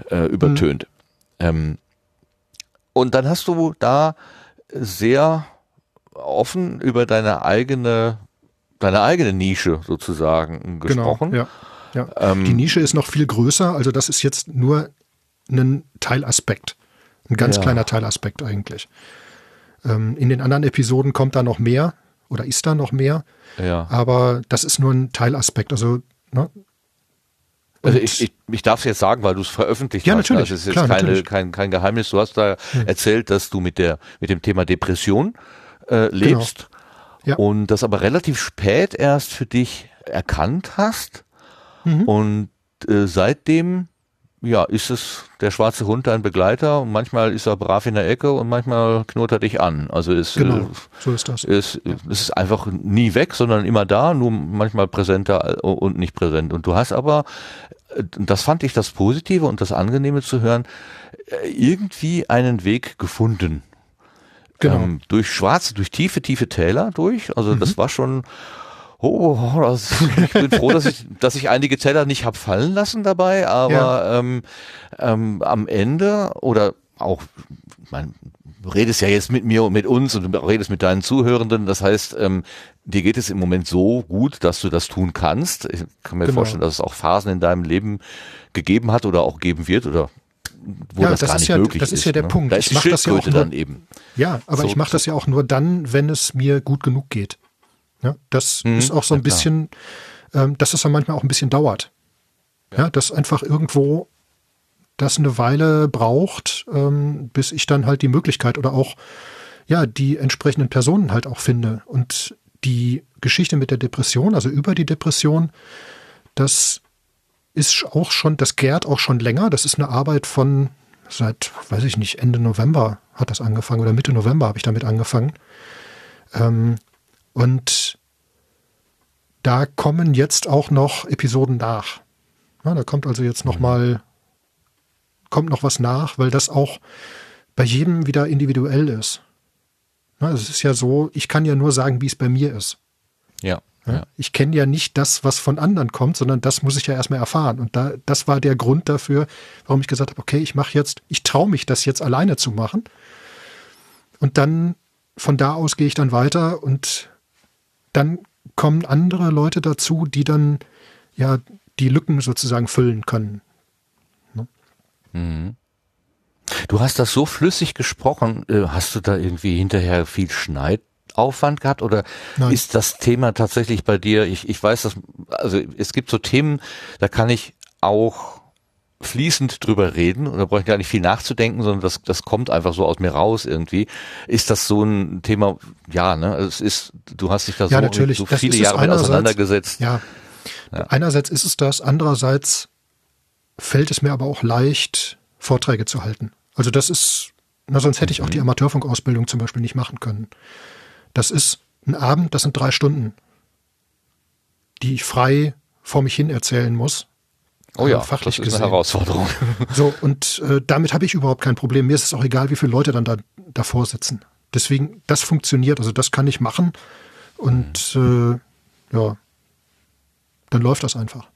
äh, übertönt. Ähm, und dann hast du da sehr offen über deine eigene, deine eigene Nische sozusagen gesprochen. Genau, ja. ja. Ähm, Die Nische ist noch viel größer, also das ist jetzt nur ein Teilaspekt. Ein ganz Ja. kleiner Teilaspekt eigentlich. Ähm, in den anderen Episoden kommt da noch mehr oder ist da noch mehr, ja. aber das ist nur ein Teilaspekt. Also, ne? Also ich, ich, ich darf es jetzt sagen, weil du es veröffentlicht Ja, hast. natürlich, Das ist jetzt klar, keine, natürlich. kein, kein Geheimnis. Du hast da erzählt, dass du mit der mit dem Thema Depression äh, lebst Ja. und das aber relativ spät erst für dich erkannt hast. Mhm. Und äh, seitdem ja, ist es der schwarze Hund dein Begleiter und manchmal ist er brav in der Ecke und manchmal knurrt er dich an. Also es, Genau, äh, so ist das. es, es ist einfach nie weg, sondern immer da, nur manchmal präsenter und nicht präsent. Und du hast aber, äh, das fand ich das Positive und das Angenehme zu hören, äh, irgendwie einen Weg gefunden. Genau. Ähm, durch schwarze, durch tiefe, tiefe Täler durch. Also das war schon, oh, das, ich bin froh, dass ich, dass ich einige Täler nicht hab fallen lassen dabei, aber ähm, ähm, am Ende oder auch, mein, du redest ja jetzt mit mir und mit uns und du redest mit deinen Zuhörenden. Das heißt, ähm, dir geht es im Moment so gut, dass du das tun kannst. Ich kann mir Genau. vorstellen, dass es auch Phasen in deinem Leben gegeben hat oder auch geben wird oder wo Ja, das, das gar ist nicht ja- möglich das ist ja der ne? Punkt. Da Ich ist die mach das ja auch nur- dann eben. Ja, aber So- ich mache das ja auch nur dann, wenn es mir gut genug geht. Ja, das Mhm, ist auch so ein bisschen, ähm, dass es dann manchmal auch ein bisschen dauert. Ja, dass einfach irgendwo das eine Weile braucht, ähm, bis ich dann halt die Möglichkeit oder auch ja die entsprechenden Personen halt auch finde. Und die Geschichte mit der Depression, also über die Depression, das ist auch schon, das gärt auch schon länger. Das ist eine Arbeit von seit, weiß ich nicht, Ende November hat das angefangen oder Mitte November habe ich damit angefangen. Ähm, und da kommen jetzt auch noch Episoden nach. Ja, da kommt also jetzt noch mal kommt noch was nach, weil das auch bei jedem wieder individuell ist. Ja, es ist ja so, ich kann ja nur sagen, wie es bei mir ist. Ja. Ja? Ich kenne ja nicht das, was von anderen kommt, sondern das muss ich ja erstmal erfahren. Und da, das war der Grund dafür, warum ich gesagt habe, okay, ich mache jetzt, ich traue mich, das jetzt alleine zu machen. Und dann von da aus gehe ich dann weiter und dann kommen andere Leute dazu, die dann ja die Lücken sozusagen füllen können. Du hast das so flüssig gesprochen. äh, Hast du da irgendwie hinterher viel Schneidaufwand gehabt oder Nein. ist das Thema tatsächlich bei dir? Ich, ich weiß, dass also es gibt so Themen, da kann ich auch fließend drüber reden und da brauche ich gar nicht viel nachzudenken, sondern das, das kommt einfach so aus mir raus irgendwie. Ist das so ein Thema? Ja, ne? Also Es ist, du hast dich da Ja, so, so viele Jahre mit auseinandergesetzt. Ja. Einerseits ist es das, andererseits fällt es mir aber auch leicht, Vorträge zu halten. Also das ist, na, sonst hätte ich auch die Amateurfunkausbildung zum Beispiel nicht machen können. Das ist ein Abend, das sind drei Stunden, die ich frei vor mich hin erzählen muss. Oh ja, fachlich das ist eine gesehen. Herausforderung. So, und äh, damit habe ich überhaupt kein Problem. Mir ist es auch egal, wie viele Leute dann da davor sitzen. Deswegen, das funktioniert, also das kann ich machen. Und äh, ja, dann läuft das einfach.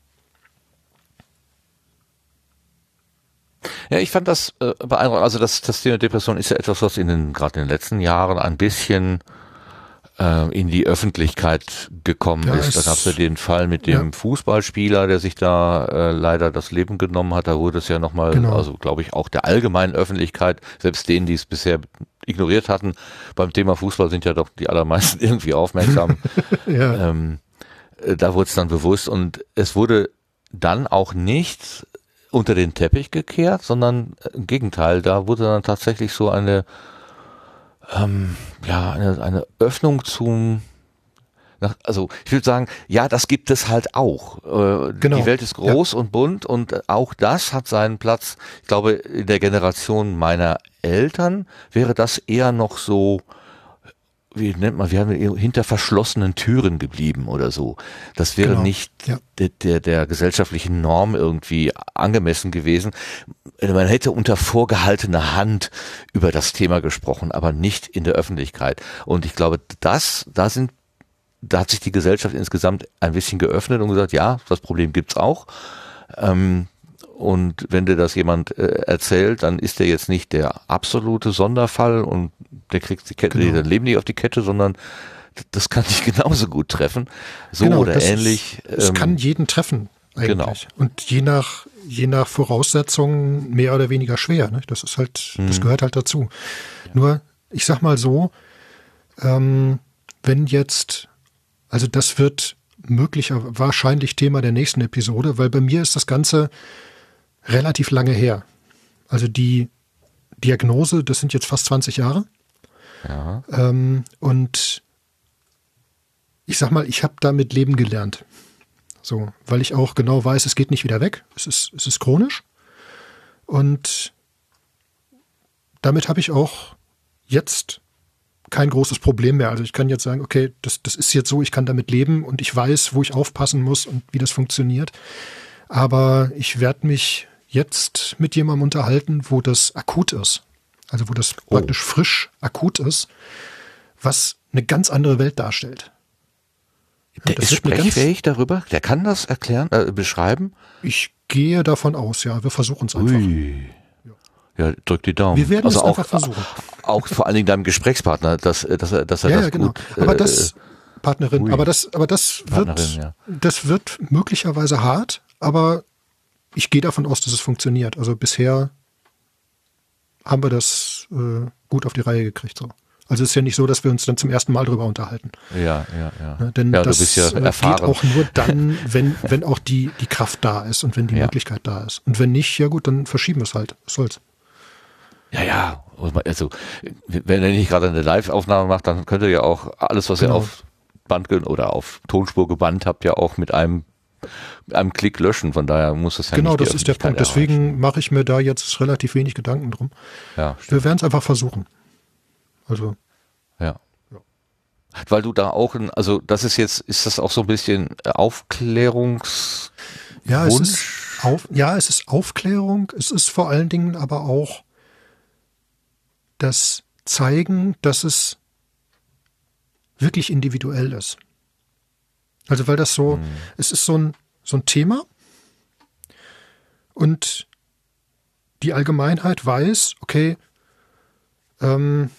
Ja, ich fand das äh, beeindruckend. Also das, das Thema Depression ist ja etwas, was in den gerade in den letzten Jahren ein bisschen in die Öffentlichkeit gekommen Ja, ist. Da es- gab es ja den Fall mit dem ja. Fußballspieler, der sich da äh, leider das Leben genommen hat. Da wurde es ja nochmal, Genau. also glaube ich, auch der allgemeinen Öffentlichkeit, selbst denen, die es bisher ignoriert hatten, beim Thema Fußball sind ja doch die allermeisten irgendwie aufmerksam. Ja, ähm, äh, da wurde es dann bewusst und es wurde dann auch nicht unter den Teppich gekehrt, sondern äh, im Gegenteil, da wurde dann tatsächlich so eine, ähm, ja, eine, eine Öffnung zum, nach, also ich würde sagen, ja, das gibt es halt auch. Äh, Genau, Die Welt ist groß und bunt und auch das hat seinen Platz. Ich glaube, in der Generation meiner Eltern wäre das eher noch so, wie nennt man, wir haben hinter verschlossenen Türen geblieben oder so. Das wäre Genau, nicht ja. der, der, der gesellschaftlichen Norm irgendwie angemessen gewesen. Man hätte unter vorgehaltener Hand über das Thema gesprochen, aber nicht in der Öffentlichkeit. Und ich glaube, das, da sind, da hat sich die Gesellschaft insgesamt ein bisschen geöffnet und gesagt, ja, das Problem gibt's auch. Ähm, und wenn dir das jemand äh, erzählt, dann ist der jetzt nicht der absolute Sonderfall und der kriegt die Kette, Genau. der Leben nicht auf die Kette, sondern das kann dich genauso gut treffen. So Genau, oder das ähnlich. Ist, es ähm, kann jeden treffen eigentlich. genau. Und je nach, je nach Voraussetzungen mehr oder weniger schwer. Ne? Das ist halt, das Mhm. gehört halt dazu. Nur, ich sag mal so, ähm, wenn jetzt, also das wird möglicher, wahrscheinlich Thema der nächsten Episode, weil bei mir ist das Ganze relativ lange her. Also die Diagnose, das sind jetzt fast 20 Jahre. ja. Ähm, und ich sag mal, ich habe damit leben gelernt. So, weil ich auch genau weiß, es geht nicht wieder weg. Es ist, es ist chronisch. Und damit habe ich auch jetzt kein großes Problem mehr. Also ich kann jetzt sagen, okay, das, das ist jetzt so, ich kann damit leben und ich weiß, wo ich aufpassen muss und wie das funktioniert. Aber ich werde mich jetzt mit jemandem unterhalten, wo das akut ist. Also wo das Oh. praktisch frisch akut ist, was eine ganz andere Welt darstellt. Der das ist sprechfähig darüber? Der kann das erklären, äh, beschreiben? Ich gehe davon aus, ja. Wir versuchen es einfach. Ui. Ja, drück die Daumen. Wir werden also es auch, einfach versuchen. Auch vor allen Dingen deinem Gesprächspartner, dass, äh, dass er, dass er Ja, das ja, genau. gut. aber äh, das, Partnerin, ui. aber das, aber das wird, Partnerin, ja. das wird möglicherweise hart, aber ich gehe davon aus, dass es funktioniert. Also bisher haben wir das äh, gut auf die Reihe gekriegt. So. Also es ist ja nicht so, dass wir uns dann zum ersten Mal drüber unterhalten. Ja, ja, ja. Ne? Denn ja, das ja äh, geht auch nur dann, wenn, wenn auch die, die Kraft da ist und wenn die Ja. Möglichkeit da ist. Und wenn nicht, ja gut, dann verschieben wir es halt. Was soll's. Ja, ja. Also, wenn er nicht gerade eine Live-Aufnahme macht, dann könnt ihr ja auch alles, was ihr Genau. auf Band oder auf Tonspur gebannt habt, ja auch mit einem, einem Klick löschen. Von daher muss das ja genau, nicht die das ist der Punkt. Deswegen mache ich mir da jetzt relativ wenig Gedanken drum. Ja, Wir werden es einfach versuchen. Also, Ja. Weil du da auch, also das ist jetzt, ist das auch so ein bisschen Aufklärungs... ja, es ist, auf, ja, es ist Aufklärung. Es ist vor allen Dingen aber auch das Zeigen, dass es wirklich individuell ist. Also, weil das so, es ist so ein, so ein Thema und die Allgemeinheit weiß, okay, ähm,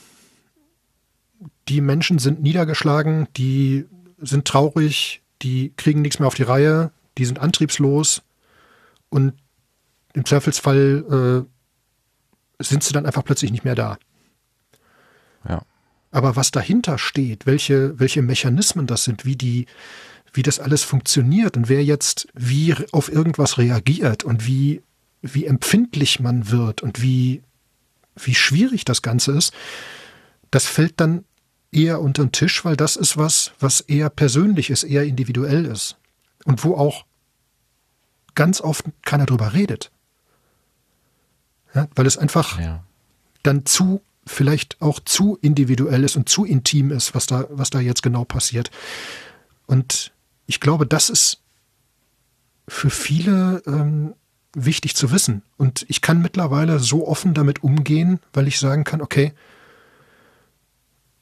die Menschen sind niedergeschlagen, die sind traurig, die kriegen nichts mehr auf die Reihe, die sind antriebslos und im Zweifelsfall äh, sind sie dann einfach plötzlich nicht mehr da. Ja. Aber was dahinter steht, welche, welche Mechanismen das sind, wie die, wie das alles funktioniert und wer jetzt wie auf irgendwas reagiert und wie, wie empfindlich man wird und wie, wie schwierig das Ganze ist, das fällt dann eher unter den Tisch, weil das ist was, was eher persönlich ist, eher individuell ist. Und wo auch ganz oft keiner drüber redet. Ja, weil es einfach Ja. dann zu, vielleicht auch zu individuell ist und zu intim ist, was da, was da jetzt genau passiert. Und ich glaube, das ist für viele ähm, wichtig zu wissen. Und ich kann mittlerweile so offen damit umgehen, weil ich sagen kann, okay,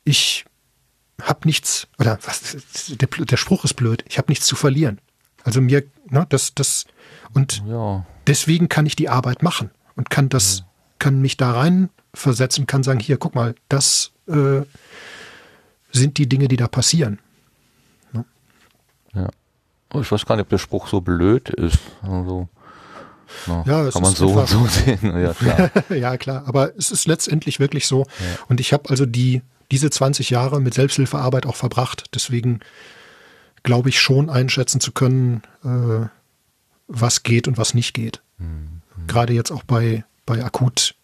ich habe nichts, oder was, der, der Spruch ist blöd, ich habe nichts zu verlieren. Also mir, ne, das, das, und Ja. deswegen kann ich die Arbeit machen. und kann das, kann mich da rein versetzen, kann sagen, hier, guck mal, das äh, sind die Dinge, die da passieren. Oh, ich weiß gar nicht, ob der Spruch so blöd ist. Also, na, Ja, es kann man ist so und so sehen. Ja, klar. ja, klar, aber es ist letztendlich wirklich so. Und ich habe also die, diese 20 Jahre mit Selbsthilfearbeit auch verbracht. Deswegen glaube ich schon einschätzen zu können, äh, was geht und was nicht geht. Gerade jetzt auch bei, bei akut,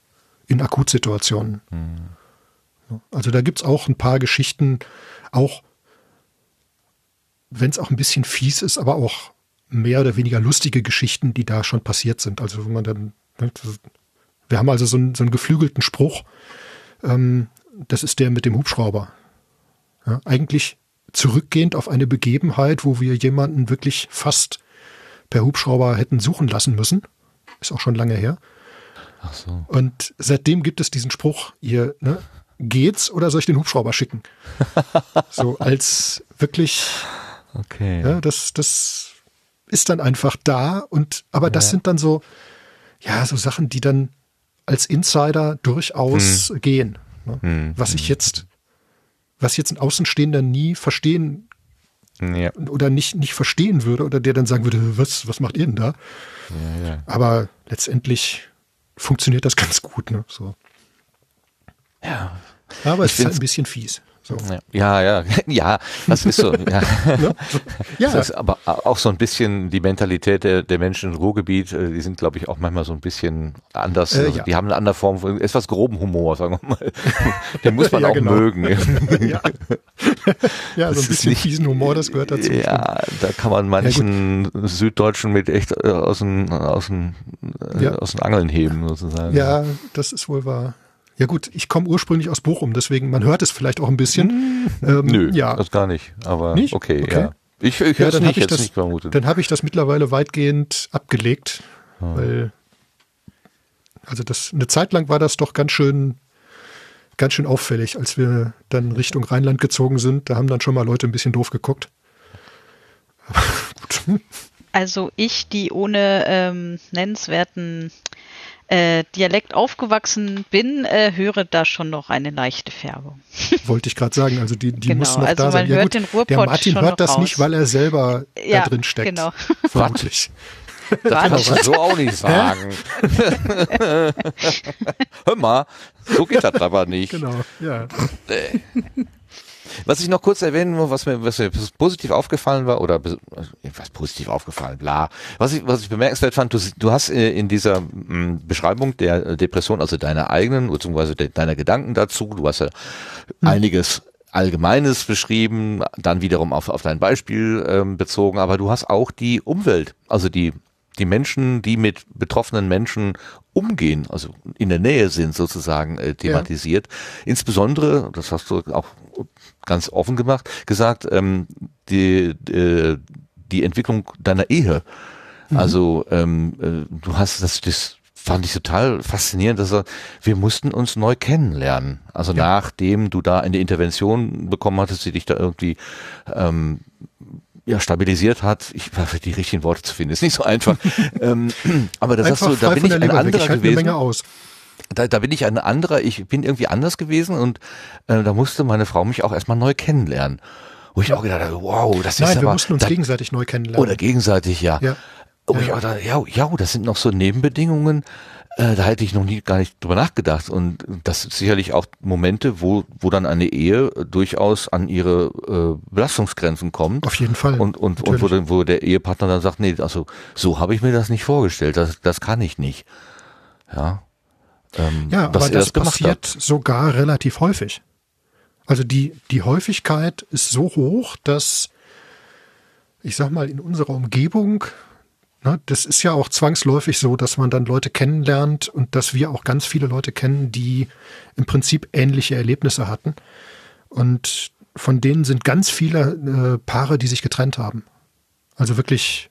in Akutsituationen. Ja, Also da gibt's auch ein paar Geschichten, auch wenn es auch ein bisschen fies ist, aber auch mehr oder weniger lustige Geschichten, die da schon passiert sind. Also wo man dann, ne, wir haben also so einen, so einen geflügelten Spruch, ähm, das ist der mit dem Hubschrauber. Ja, eigentlich zurückgehend auf eine Begebenheit, wo wir jemanden wirklich fast per Hubschrauber hätten suchen lassen müssen. Ist auch schon lange her. Ach so. Und seitdem gibt es diesen Spruch, ihr, ne, geht's oder soll ich den Hubschrauber schicken? so als wirklich, Okay. ja, das, das ist dann einfach da und, aber das Ja. sind dann so, ja, so Sachen, die dann als Insider durchaus gehen. Ne? Hm. Was ich jetzt, was jetzt ein Außenstehender nie verstehen Ja. oder nicht, nicht verstehen würde oder der dann sagen würde, was, was macht ihr denn da? Ja. Aber letztendlich funktioniert das ganz gut. Ne? So. Ja. Aber es Ich ist halt ein bisschen fies. So. Ja, ja, ja, das ist so. Ja. Ja, Das ist aber auch so ein bisschen die Mentalität der, der Menschen im Ruhrgebiet, äh, die sind, glaube ich, auch manchmal so ein bisschen anders. Äh, also ja. Die haben eine andere Form von etwas groben Humor, sagen wir mal. Den muss man Ja, auch genau. mögen. ja. ja, so ein bisschen nicht- fiesen Humor, das gehört dazu. Ja, da kann man manchen Süddeutschen mit echt äh, aus den, aus den, äh, aus den Angeln heben, sozusagen. Ja, das ist wohl wahr. Ja gut, ich komme ursprünglich aus Bochum, deswegen man hört es vielleicht auch ein bisschen. Ähm, Nö, ja, das gar nicht. Aber Nicht? okay, Okay. ja. Ich, ich ja dann nicht, habe ich jetzt das, nicht vermutet. dann habe ich das mittlerweile weitgehend abgelegt, Ah. weil also das eine Zeit lang war das doch ganz schön ganz schön auffällig, als wir dann Richtung Rheinland gezogen sind. Da haben dann schon mal Leute ein bisschen doof geguckt. Aber gut. Also ich, die ohne ähm, nennenswerten äh, Dialekt aufgewachsen bin, äh, höre da schon noch eine leichte Färbung. Wollte ich gerade sagen, also die, die Genau, muss noch also da sein. man hört den Ruhrpott der Martin schon hört noch das raus. nicht, weil er selber Ja, da drin steckt. genau. Vermutlich. Das kannst du so auch nicht sagen. Hör mal, so geht das aber nicht. Genau, ja. Was ich noch kurz erwähnen muss, was mir, was mir positiv aufgefallen war, oder was positiv aufgefallen, bla. Was ich, was ich bemerkenswert fand, du, du hast äh, in dieser mh, Beschreibung der Depression, also deiner eigenen, beziehungsweise de, deiner Gedanken dazu, du hast ja einiges Allgemeines beschrieben, dann wiederum auf, auf dein Beispiel ähm, bezogen, aber du hast auch die Umwelt, also die, die Menschen, die mit betroffenen Menschen umgehen, also in der Nähe sind sozusagen äh, thematisiert. Insbesondere, das hast du auch ganz offen gemacht, gesagt, ähm, die, äh, die Entwicklung deiner Ehe. Also ähm, äh, du hast das, das fand ich total faszinierend, dass er, wir mussten uns neu kennenlernen. Also nachdem du da eine Intervention bekommen hattest, die dich da irgendwie ähm, ja, stabilisiert hat. Ich die richtigen Worte zu finden, ist nicht so einfach. ähm, aber Einfach hast du, da bin ich ein Leber anderer Ich gewesen da, da bin ich ein anderer, ich bin irgendwie anders gewesen und äh, da musste meine Frau mich auch erstmal neu kennenlernen. Wo ich auch gedacht habe, wow, das Nein, ist wir aber, mussten uns da, gegenseitig neu kennenlernen. oder gegenseitig, ja. Ja. Wo ich auch dachte, ja, ja, das sind noch so Nebenbedingungen, äh, da hätte ich noch nie gar nicht drüber nachgedacht. Und das sind sicherlich auch Momente, wo, wo dann eine Ehe durchaus an ihre äh, Belastungsgrenzen kommt. Auf jeden Fall. Und, und, und wo, dann, wo der Ehepartner dann sagt, nee, also so habe ich mir das nicht vorgestellt, das, das kann ich nicht. Ja. Ähm, Ja, aber er das, passiert hat. sogar relativ häufig. Also die, die Häufigkeit ist so hoch, dass ich sag mal, in unserer Umgebung, das ist ja auch zwangsläufig so, dass man dann Leute kennenlernt und dass wir auch ganz viele Leute kennen, die im Prinzip ähnliche Erlebnisse hatten. Und von denen sind ganz viele äh, Paare, die sich getrennt haben. Also wirklich,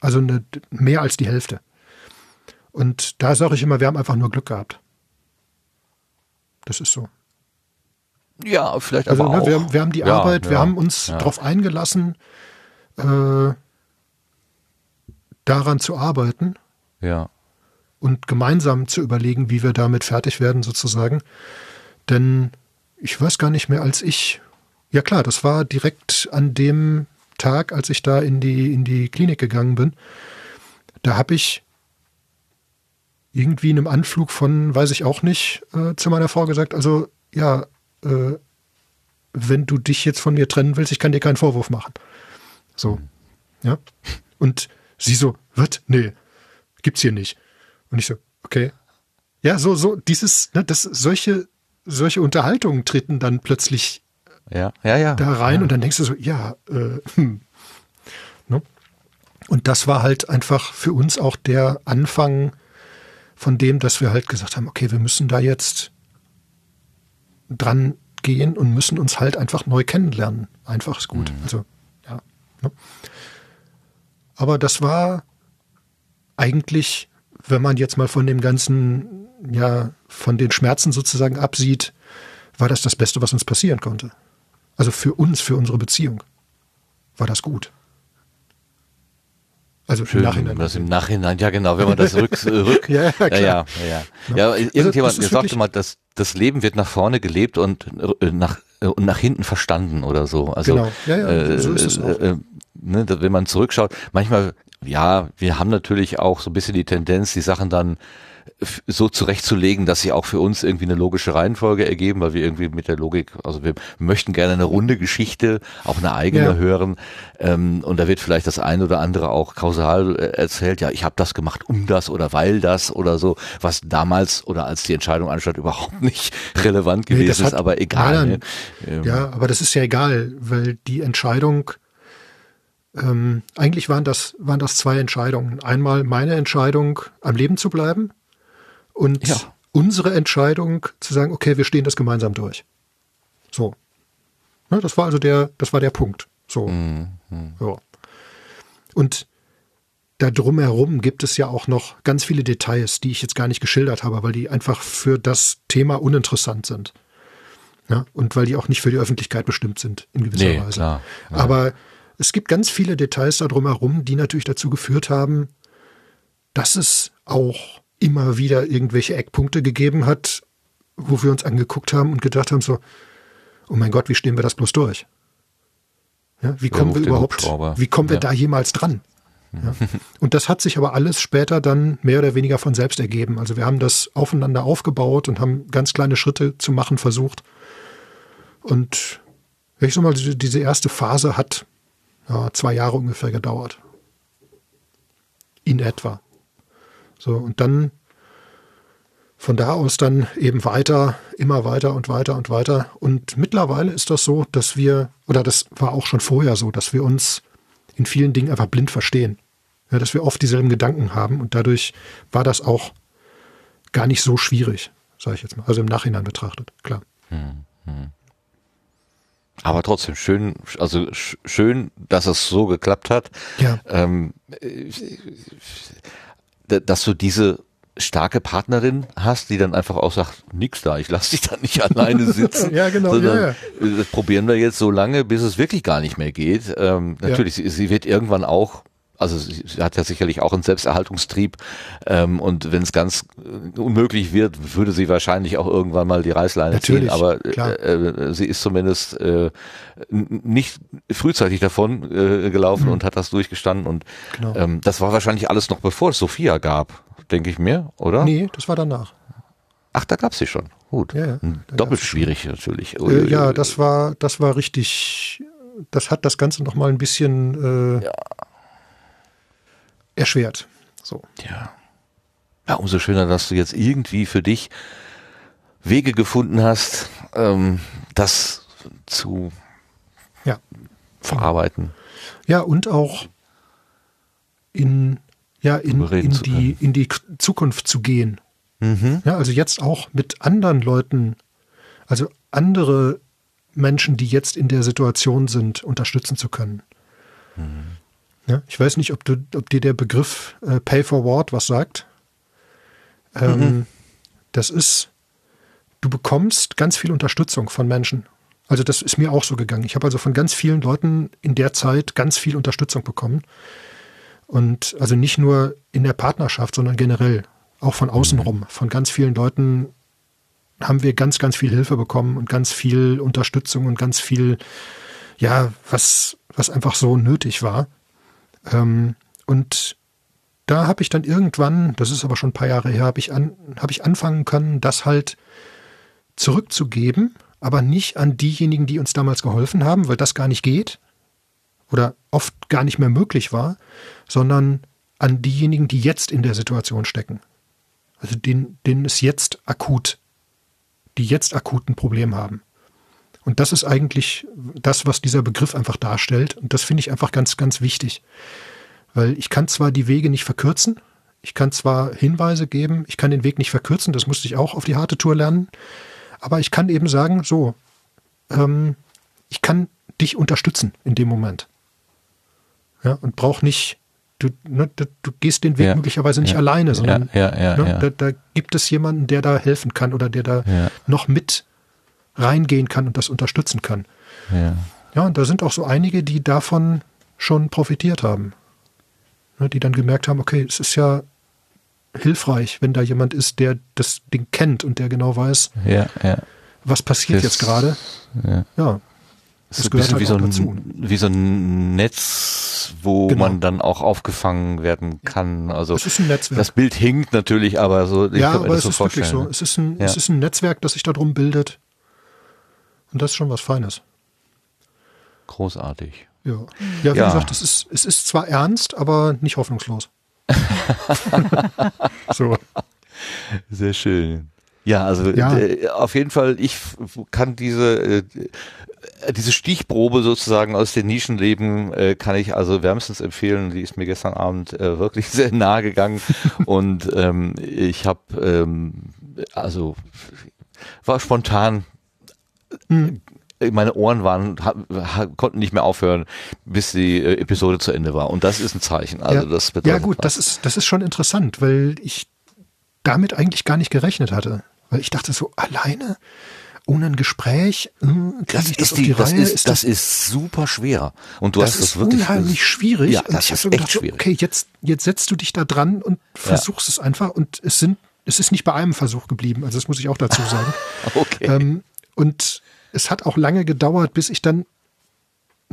also eine, mehr als die Hälfte. Und da sage ich immer, wir haben einfach nur Glück gehabt. Das ist so. Ja, vielleicht Also aber ne, auch. wir, wir haben die Ja, Arbeit, wir ja, haben uns ja. darauf eingelassen, äh, daran zu arbeiten. Ja. und gemeinsam zu überlegen, wie wir damit fertig werden sozusagen. Denn ich weiß gar nicht mehr, als ich, ja klar, das war direkt an dem Tag, als ich da in die, in die Klinik gegangen bin. Da habe ich irgendwie in einem Anflug von, weiß ich auch nicht, äh, zu meiner Frau gesagt, also ja, äh, wenn du dich jetzt von mir trennen willst, ich kann dir keinen Vorwurf machen. So. Ja. Und sie so, was? Nee, gibt's hier nicht. Und ich so, okay. Ja, so, so, dieses, ne, das, solche, solche Unterhaltungen treten dann plötzlich ja, ja, ja. da rein ja. und dann denkst du so, ja, äh, hm. Ne? Und das war halt einfach für uns auch der Anfang von dem, dass wir halt gesagt haben, okay, wir müssen da jetzt dran gehen und müssen uns halt einfach neu kennenlernen. Einfach ist gut. Mhm. Also, ja. Ne? Aber das war eigentlich, wenn man jetzt mal von dem ganzen, ja, von den Schmerzen sozusagen absieht, war das das Beste, was uns passieren konnte. Also für uns, für unsere Beziehung war das gut. Also Schön, im Nachhinein. Das im Nachhinein, ja genau, wenn man das rück, rück ja, ja, ja, ja, ja. ja also irgendjemand also, sagte mal, dass das Leben wird nach vorne gelebt und äh, nach äh, und nach hinten verstanden oder so. Also genau. ja, ja, äh, so ist es auch. Äh, ne, wenn man zurückschaut, manchmal, ja, wir haben natürlich auch so ein bisschen die Tendenz, die Sachen dann so zurechtzulegen, dass sie auch für uns irgendwie eine logische Reihenfolge ergeben, weil wir irgendwie mit der Logik, also wir möchten gerne eine runde Geschichte, auch eine eigene ja. hören. Ähm, und da wird vielleicht das eine oder andere auch kausal äh, erzählt, ja, ich habe das gemacht, um das oder weil das oder so, was damals oder als die Entscheidung anstand überhaupt nicht relevant gewesen nee, hat, ist, aber egal. Ne? Ähm, ja, aber das ist ja egal, weil die Entscheidung ähm, eigentlich waren das, waren das zwei Entscheidungen. Einmal meine Entscheidung, am Leben zu bleiben und ja. unsere Entscheidung zu sagen, okay, wir stehen das gemeinsam durch. So. Ja, das war also der, das war der Punkt. So. Mhm. Ja. Und da drumherum gibt es ja auch noch ganz viele Details, die ich jetzt gar nicht geschildert habe, weil die einfach für das Thema uninteressant sind. Ja, und weil die auch nicht für die Öffentlichkeit bestimmt sind, in gewisser nee, Weise. Klar, ja. Aber es gibt ganz viele Details da drumherum, die natürlich dazu geführt haben, dass es auch immer wieder irgendwelche Eckpunkte gegeben hat, wo wir uns angeguckt haben und gedacht haben, so, oh mein Gott, wie stehen wir das bloß durch? Ja, wie kommen wir überhaupt, wie kommen wir ja. da jemals dran? Ja. Und das hat sich aber alles später dann mehr oder weniger von selbst ergeben. Also wir haben das aufeinander aufgebaut und haben ganz kleine Schritte zu machen versucht. Und ich sag mal, diese erste Phase hat ja, zwei Jahre ungefähr gedauert. In etwa. So, und dann von da aus dann eben weiter, immer weiter und weiter und weiter. Und mittlerweile ist das so, dass wir, oder das war auch schon vorher so, dass wir uns in vielen Dingen einfach blind verstehen. Ja, dass wir oft dieselben Gedanken haben und dadurch war das auch gar nicht so schwierig, sage ich jetzt mal. Also im Nachhinein betrachtet, klar. Hm, hm. Aber trotzdem schön, also schön, dass es so geklappt hat. Ja. Ähm, dass du diese starke Partnerin hast, die dann einfach auch sagt, nix da, ich lass dich da nicht alleine sitzen. ja, genau. Sondern ja, ja. Das probieren wir jetzt so lange, bis es wirklich gar nicht mehr geht. Ähm, natürlich, ja. sie, sie wird irgendwann auch also sie, hat ja sicherlich auch einen Selbsterhaltungstrieb ähm, und wenn es ganz äh, unmöglich wird, würde sie wahrscheinlich auch irgendwann mal die Reißleine Natürlich, ziehen. Aber äh, äh, sie ist zumindest äh, nicht frühzeitig davon äh, gelaufen mhm. und hat das durchgestanden und genau. ähm, das war wahrscheinlich alles noch bevor es Sophia gab, denke ich mir, oder? Nee, das war danach. Ach, da gab es sie schon. Gut. Ja, ja, Doppelt schwierig natürlich. Äh, ja, das war, das war richtig. Das hat das Ganze noch mal ein bisschen äh, ja erschwert. So. Ja. Ja, umso schöner, dass du jetzt irgendwie für dich Wege gefunden hast, ähm, das zu ja. verarbeiten. Ja, und auch in, ja, in, in, die, in die Zukunft zu gehen. Mhm. Ja, also jetzt auch mit anderen Leuten, also andere Menschen, die jetzt in der Situation sind, unterstützen zu können. Mhm. Ja, ich weiß nicht, ob, du, ob dir der Begriff äh, Pay Forward was sagt. Ähm, mhm. Das ist, du bekommst ganz viel Unterstützung von Menschen. Also das ist mir auch so gegangen. Ich habe also von ganz vielen Leuten in der Zeit ganz viel Unterstützung bekommen. Und also nicht nur in der Partnerschaft, sondern generell Auch von außen rum. Von ganz vielen Leuten haben wir ganz, ganz viel Hilfe bekommen und ganz viel Unterstützung und ganz viel, ja, was, was einfach so nötig war. Ähm, und da habe ich dann irgendwann, das ist aber schon ein paar Jahre her, habe ich, an, hab ich anfangen können, das halt zurückzugeben, aber nicht an diejenigen, die uns damals geholfen haben, weil das gar nicht geht oder oft gar nicht mehr möglich war, sondern an diejenigen, die jetzt in der Situation stecken. Also denen, denen es jetzt akut, die jetzt akut ein Problem haben. Und das ist eigentlich das, was dieser Begriff einfach darstellt. Und das finde ich einfach ganz, ganz wichtig. Weil ich kann zwar die Wege nicht verkürzen, ich kann zwar Hinweise geben, ich kann den Weg nicht verkürzen, das musste ich auch auf die harte Tour lernen, aber ich kann eben sagen, so, ähm, ich kann dich unterstützen in dem Moment. Ja, und brauch nicht, du, ne, du, du gehst den Weg Ja. möglicherweise nicht Ja. alleine, sondern Ja, ne. Da, da gibt es jemanden, der da helfen kann oder der da noch mit reingehen kann und das unterstützen kann. Ja. Ja, und da sind auch so einige, die davon schon profitiert haben. Ne, die dann gemerkt haben, okay, es ist ja hilfreich, wenn da jemand ist, der das Ding kennt und der genau weiß, Ja, ja. was passiert Das- jetzt gerade. ja. Ja, Das Das ist ein gehört bisschen halt wie, so dazu. ein, wie so ein Netz, wo Genau. man dann auch aufgefangen werden kann. Also es ist ein Netzwerk. das Bild hinkt natürlich, aber so, ja, aber das es so ist wirklich so. Es ist, ein, es ist ein Netzwerk, das sich darum bildet. Und das ist schon was Feines. Großartig. Ja, ja wie Ja. gesagt, es ist, es ist zwar ernst, aber nicht hoffnungslos. so. Sehr schön. Ja, also Ja. äh, auf jeden Fall, ich kann diese, äh, diese Stichprobe sozusagen aus den Nischenleben, äh, kann ich also wärmstens empfehlen. Die ist mir gestern Abend äh, wirklich sehr nahe gegangen und ähm, ich habe ähm, also war spontan Hm. meine Ohren waren, konnten nicht mehr aufhören, bis die äh, Episode zu Ende war. Und das ist ein Zeichen. Also ja, das ja bedeutet gut, was. das ist, das ist schon interessant, weil ich damit eigentlich gar nicht gerechnet hatte. Weil ich dachte so, alleine, ohne ein Gespräch, äh, krieg Das ich das ist, auf die, die das, Reihe? ist, das ist super schwer. Und du das hast ist das wirklich unheimlich schwierig. Ja, das ist echt gedacht, so, schwierig. okay, jetzt, jetzt setzt du dich da dran und versuchst es einfach. Und es sind, es ist nicht bei einem Versuch geblieben. Also das muss ich auch dazu sagen. Okay. ähm, und es hat auch lange gedauert, bis ich dann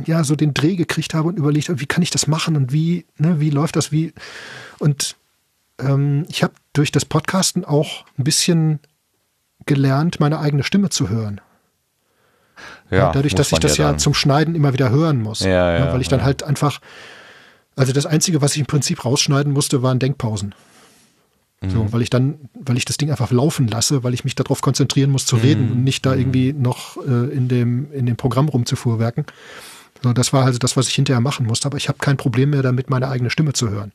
ja so den Dreh gekriegt habe und überlegt habe, wie kann ich das machen und wie, ne, wie läuft das, wie. Und ähm, ich habe durch das Podcasten auch ein bisschen gelernt, meine eigene Stimme zu hören. ja, Dadurch, dass ich das ja, dann. zum Schneiden immer wieder hören muss. Ja, ja, weil ich dann ja. halt einfach, also das Einzige, was ich im Prinzip rausschneiden musste, waren Denkpausen. Mhm. So, weil ich dann, weil ich das Ding einfach laufen lasse, weil ich mich darauf konzentrieren muss zu reden und nicht Mhm. da irgendwie noch äh, in dem, in dem Programm rumzufuhrwerken. So, das war also das, was ich hinterher machen musste, aber ich habe kein Problem mehr damit, meine eigene Stimme zu hören.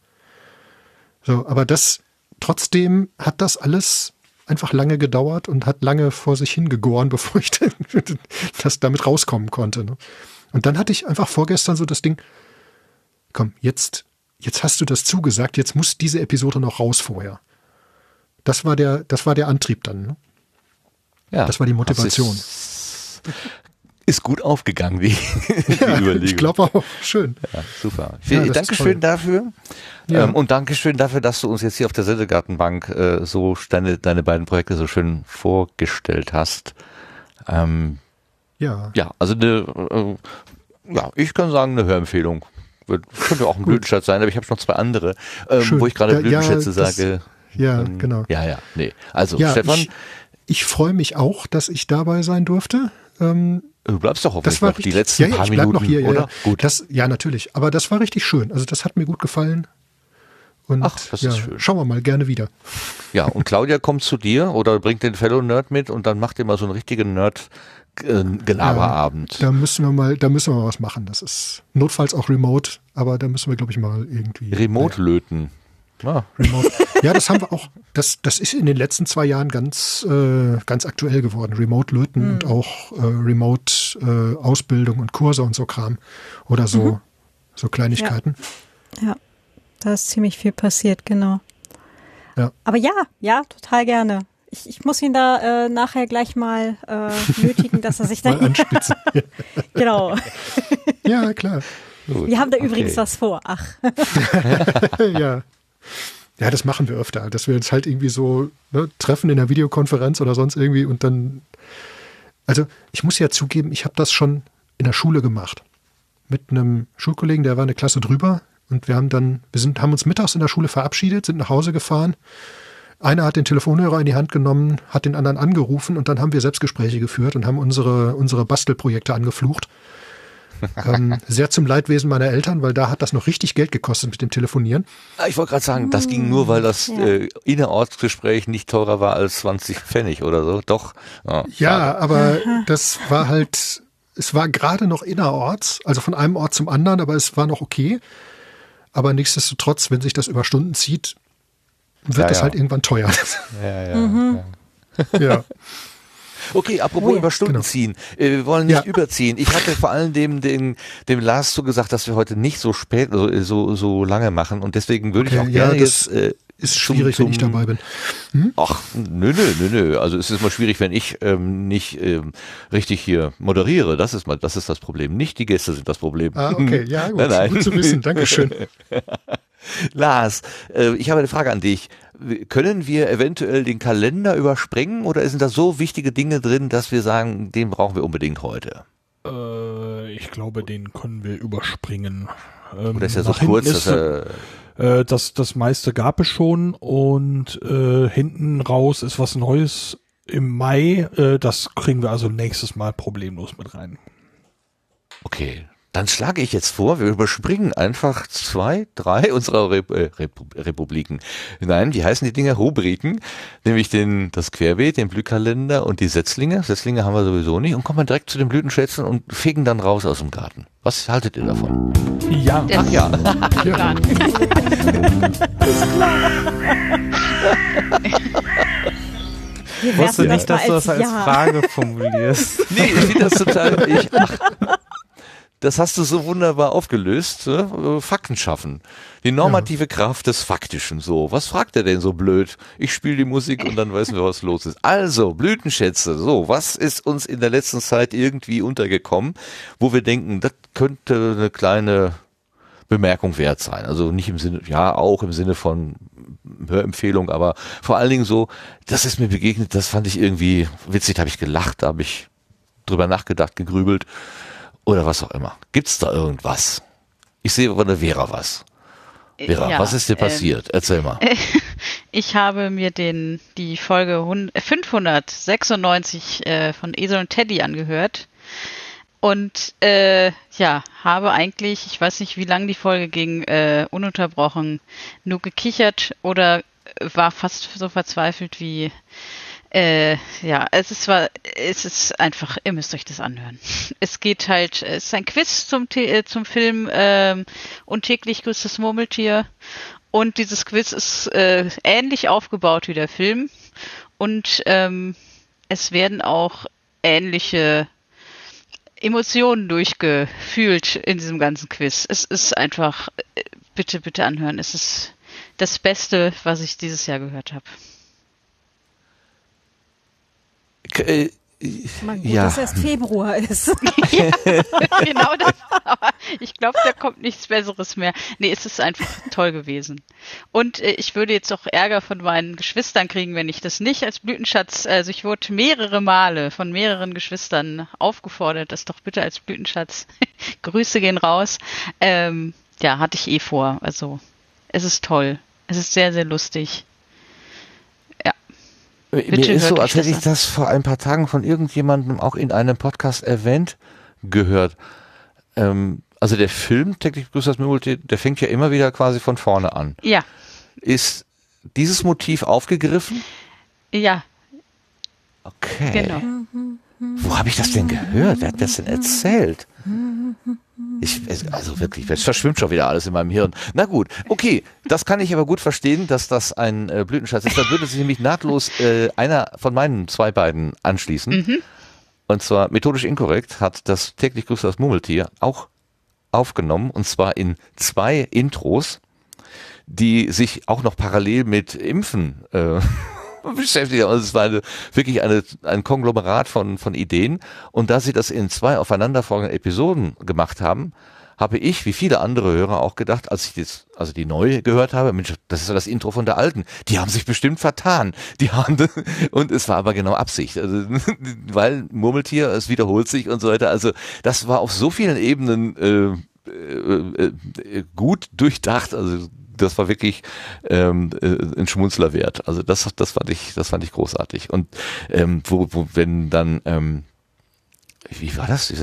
So, aber das, trotzdem hat das alles einfach lange gedauert und hat lange vor sich hingegoren, bevor ich das damit rauskommen konnte. Ne? Und dann hatte ich einfach vorgestern so das Ding, komm, jetzt, jetzt hast du das zugesagt, jetzt muss diese Episode noch raus vorher. Das war der, das war der Antrieb dann. Ne? ja, das war die Motivation. Ist, ist gut aufgegangen, die, die Überlegung. ich glaube auch, schön. Ja, super. Ja, Dankeschön dafür. Ja. Ähm, und Dankeschön dafür, dass du uns jetzt hier auf der Sendegartenbank äh, so deine, deine beiden Projekte so schön vorgestellt hast. Ähm, Ja. ja, also eine, äh, ja, ich kann sagen, eine Hörempfehlung. Könnte auch ein Blütenschatz sein, aber ich habe noch zwei andere, ähm, Schön. wo ich gerade Ja, ja, Blütenschätze das- sage. Ja, ähm, genau. Ja, ja, nee. Also, Ja, Stefan, ich, ich freue mich auch, dass ich dabei sein durfte. Ähm, du bleibst doch hoffentlich das war noch richtig, die letzten ja, ja, paar ich bleib Minuten, noch hier, ja, oder? Ja. Gut. Das, ja, natürlich. Aber das war richtig schön. Also das hat mir gut gefallen. Und Ach, das ja, ist schön. schauen wir mal gerne wieder. Ja, und Claudia kommt zu dir oder bringt den Fellow Nerd mit und dann macht ihr mal so einen richtigen Nerd-Gelaberabend. Da müssen wir mal, da müssen wir was machen. Das ist notfalls auch remote, aber da müssen wir, glaube ich, mal irgendwie. Remote-Löten. Ah, Remote. Ja, das haben wir auch. Das, das ist in den letzten zwei Jahren ganz, äh, ganz aktuell geworden. Remote-Löten und auch äh, Remote-Ausbildung und Kurse und so Kram. Oder so, so Kleinigkeiten. Ja, da ist ziemlich viel passiert, genau. Ja. Aber ja, ja, total gerne. Ich, ich muss ihn da äh, nachher gleich mal äh, nötigen, dass er sich da. Mal anspitzen. genau. ja, klar. gut. Wir haben da Okay. übrigens was vor. Ach. ja. Ja, das machen wir öfter, dass wir uns halt irgendwie so ne, treffen in der Videokonferenz oder sonst irgendwie und dann. Also ich muss ja zugeben, ich habe das schon in der Schule gemacht. Mit einem Schulkollegen, der war eine Klasse drüber und wir haben dann, wir sind, haben uns mittags in der Schule verabschiedet, sind nach Hause gefahren. Einer hat den Telefonhörer in die Hand genommen, hat den anderen angerufen und dann haben wir Selbstgespräche geführt und haben unsere, unsere Bastelprojekte angeflucht. Ähm, sehr zum Leidwesen meiner Eltern, weil da hat das noch richtig Geld gekostet mit dem Telefonieren. Ah, Ich wollte gerade sagen, das ging nur, weil das Ja. äh, Innerortsgespräch nicht teurer war als 20 Pfennig oder so. Doch. Ja, Ja, aber das war halt, es war gerade noch innerorts, also von einem Ort zum anderen, aber es war noch okay. Aber nichtsdestotrotz, wenn sich das über Stunden zieht, wird Ja, das ja. halt irgendwann teuer. Ja, ja, ja. ja. Okay, apropos Oh ja. über Stunden Genau. ziehen. Äh, wir wollen nicht Ja. überziehen. Ich hatte vor allem dem, dem, dem Lars zugesagt, dass wir heute nicht so spät, so, so, so lange machen. Und deswegen würde ich Okay, auch ja, gerne das jetzt. Äh, Ist zum- schwierig, wenn ich zum- dabei bin. Ach, nö, nö, nö, nö. Also es ist mal schwierig, wenn ich ähm, nicht ähm, richtig hier moderiere. Das ist mal, das ist das Problem. Nicht die Gäste sind das Problem. Ah, okay, ja, gut. Nein, nein. Gut zu wissen, Dankeschön. Lars, äh, ich habe eine Frage an dich. Können wir eventuell den Kalender überspringen oder sind da so wichtige Dinge drin, dass wir sagen, den brauchen wir unbedingt heute? Äh, ich glaube, den können wir überspringen. Ähm, Oder ist er so kurz, dass er äh, das, das meiste gab es schon und äh, hinten raus ist was Neues im Mai. Äh, das kriegen wir also nächstes Mal problemlos mit rein. Okay, dann schlage ich jetzt vor, wir überspringen einfach zwei, drei unserer Rep äh, Repu Republiken. Nein, wie heißen die Dinger? Rubriken, nämlich den, das Querbeet, den Blühkalender und die Setzlinge. Setzlinge haben wir sowieso nicht und kommen direkt zu den Blütenschätzen und fegen dann raus aus dem Garten. Was haltet ihr davon? Ja, Das Ach ja. klar. Wir Wusste nicht, dass du das als Ja. Frage formulierst. Nee, ich finde das total. Ich, ach, das hast du so wunderbar aufgelöst. Ne? Fakten schaffen. Die normative Kraft des Faktischen. So, was fragt er denn so blöd? Ich spiele die Musik und dann wissen wir, was los ist. Also, Blütenschätze. So, was ist uns in der letzten Zeit irgendwie untergekommen, wo wir denken, das könnte eine kleine Bemerkung wert sein. Also nicht im Sinne, ja, auch im Sinne von Hörempfehlung, aber vor allen Dingen so, das ist mir begegnet, das fand ich irgendwie witzig, da habe ich gelacht, da habe ich drüber nachgedacht, gegrübelt oder was auch immer. Gibt's da irgendwas? Ich sehe bei der Vera was. Vera, Ja, was ist dir ähm, passiert? Erzähl mal. Ich habe mir den, die Folge 100 äh, 596 äh, von Esel und Teddy angehört. Und äh, ja, habe eigentlich, ich weiß nicht, wie lang die Folge ging, äh, ununterbrochen nur gekichert oder war fast so verzweifelt wie äh, ja, es ist zwar, es ist einfach, ihr müsst euch das anhören. Es geht halt, es ist ein Quiz zum, äh, zum Film ähm, und täglich grüßt das Murmeltier. Und dieses Quiz ist äh, ähnlich aufgebaut wie der Film. Und ähm, es werden auch ähnliche Emotionen durchgefühlt in diesem ganzen Quiz. Es ist einfach, äh, bitte, bitte anhören. Es ist das Beste, was ich dieses Jahr gehört habe. Äh, Mal gut, ja, dass erst Februar ist. genau das. Aber ich glaube, da kommt nichts Besseres mehr. Nee, es ist einfach toll gewesen. Und äh, ich würde jetzt auch Ärger von meinen Geschwistern kriegen, wenn ich das nicht als Blütenschatz, also ich wurde mehrere Male von mehreren Geschwistern aufgefordert, das doch bitte als Blütenschatz. Grüße gehen raus. Ähm, ja, hatte ich eh vor. Also, es ist toll. Es ist sehr, sehr lustig. Mir Bitte ist so, als hätte ich das vor ein paar Tagen von irgendjemandem auch in einem Podcast erwähnt gehört. Ähm, also der Film täglich grüßt das Murmeltier, der fängt ja immer wieder quasi von vorne an. Ja, Ist dieses Motiv aufgegriffen? ja, Okay. genau. Wo habe ich das denn gehört? Wer hat das denn erzählt? Ich, also wirklich, es verschwimmt schon wieder alles in meinem Hirn. Na gut, okay, das kann ich aber gut verstehen, dass das ein äh, Blütenschatz ist. Da würde sich nämlich nahtlos äh, einer von meinen zwei beiden anschließen. Und zwar methodisch inkorrekt hat das täglich grüßt das Murmeltier auch aufgenommen und zwar in zwei Intros, die sich auch noch parallel mit Impfen äh, beschäftigen. Also es war eine, wirklich eine, ein Konglomerat von, von Ideen. Und da sie das in zwei aufeinanderfolgenden Episoden gemacht haben, habe ich, wie viele andere Hörer auch gedacht, als ich das, also die neue gehört habe, Mensch, das ist ja das Intro von der alten. Die haben sich bestimmt vertan. Die haben, und es war aber genau Absicht. Also, weil Murmeltier, es wiederholt sich und so weiter. Also, das war auf so vielen Ebenen, äh, äh, äh, gut durchdacht. Also, das war wirklich ähm, äh, ein Schmunzler wert. Also das, das fand ich, das fand ich großartig. Und ähm, wo, wo, wenn dann ähm, wie war das?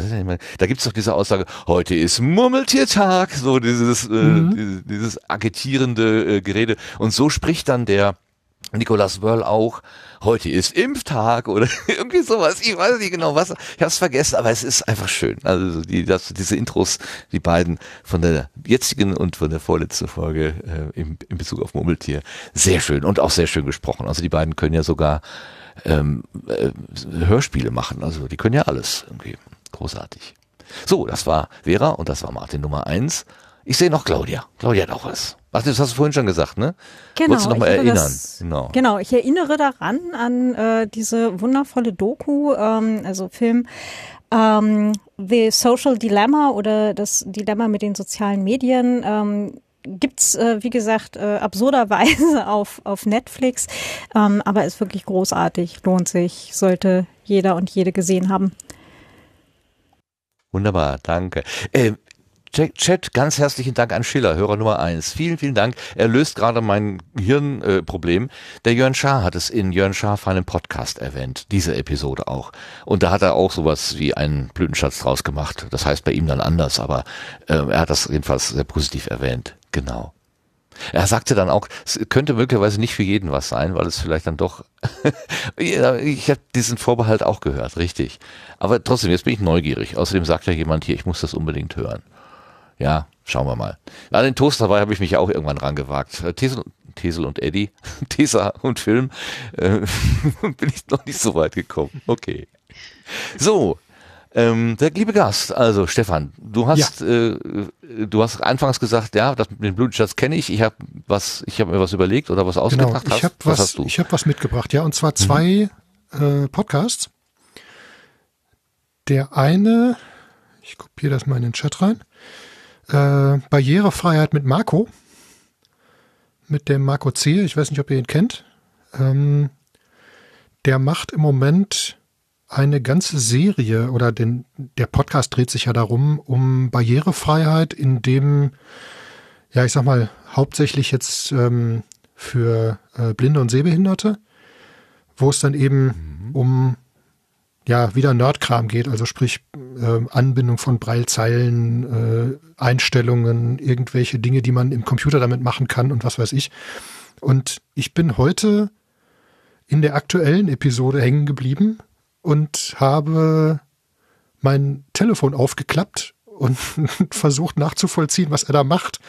Da gibt es doch diese Aussage, heute ist Murmeltiertag, so dieses, mhm. äh, dieses agitierende äh, Gerede. Und so spricht dann der Nicolas Wörl auch, heute ist Impftag oder irgendwie sowas. Ich weiß nicht genau was. Ich habe es vergessen, aber es ist einfach schön. Also die, das, diese Intros, die beiden von der jetzigen und von der vorletzten Folge äh, im, in Bezug auf Murmeltier, sehr schön und auch sehr schön gesprochen. Also die beiden können ja sogar ähm, äh, Hörspiele machen. Also die können ja alles irgendwie. Großartig. So, das war Vera und das war Martin Nummer eins. Ich sehe noch Claudia. Claudia hat auch was. Ach, das hast du vorhin schon gesagt, ne? Genau. Wolltest du noch mal erinnern? Das, genau. genau, ich erinnere daran an äh, diese wundervolle Doku, ähm, also Film ähm, The Social Dilemma oder das Dilemma mit den sozialen Medien. Ähm, gibt's äh, wie gesagt äh, absurderweise auf auf Netflix, ähm, aber ist wirklich großartig, lohnt sich, sollte jeder und jede gesehen haben. Wunderbar, danke. Äh, Chat, ganz herzlichen Dank an Schiller, Hörer Nummer eins. Vielen, vielen Dank. Er löst gerade mein Hirnproblem. Äh, der Jörn Schaar hat es in Jörn Schaar einen Podcast erwähnt, diese Episode auch. Und da hat er auch sowas wie einen Blütenschatz draus gemacht. Das heißt bei ihm dann anders, aber äh, er hat das jedenfalls sehr positiv erwähnt. Genau. Er sagte dann auch, es könnte möglicherweise nicht für jeden was sein, weil es vielleicht dann doch. ich habe diesen Vorbehalt auch gehört, richtig. Aber trotzdem, jetzt bin ich neugierig. Außerdem sagt ja jemand hier, ich muss das unbedingt hören. Ja, schauen wir mal. An den Toast dabei habe ich mich auch irgendwann rangewagt. Tesel, Tesel und Eddie, Tesa und Film, äh, bin ich noch nicht so weit gekommen. Okay. So, ähm, der liebe Gast, also Stefan, du hast, ja. äh, du hast anfangs gesagt, ja, das mit dem Blutschatz kenne ich. Ich habe was, ich habe mir was überlegt oder was ausgedacht. Genau, ich habe was, was ich habe was mitgebracht, ja, und zwar zwei mhm. äh, Podcasts. Der eine, ich kopiere das mal in den Chat rein, äh, Barrierefreiheit mit Marco, mit dem Marco C. Ich weiß nicht, ob ihr ihn kennt. Ähm, der macht im Moment eine ganze Serie oder den, der Podcast dreht sich ja darum, um Barrierefreiheit, in dem, ja, ich sag mal, hauptsächlich jetzt ähm, für äh, Blinde und Sehbehinderte, wo es dann eben mhm. um ja, wieder Nerdkram geht, also sprich äh, Anbindung von Breilzeilen, äh, Einstellungen, irgendwelche Dinge, die man im Computer damit machen kann und was weiß ich. Und ich bin heute in der aktuellen Episode hängen geblieben und habe mein Telefon aufgeklappt und versucht nachzuvollziehen, was er da macht.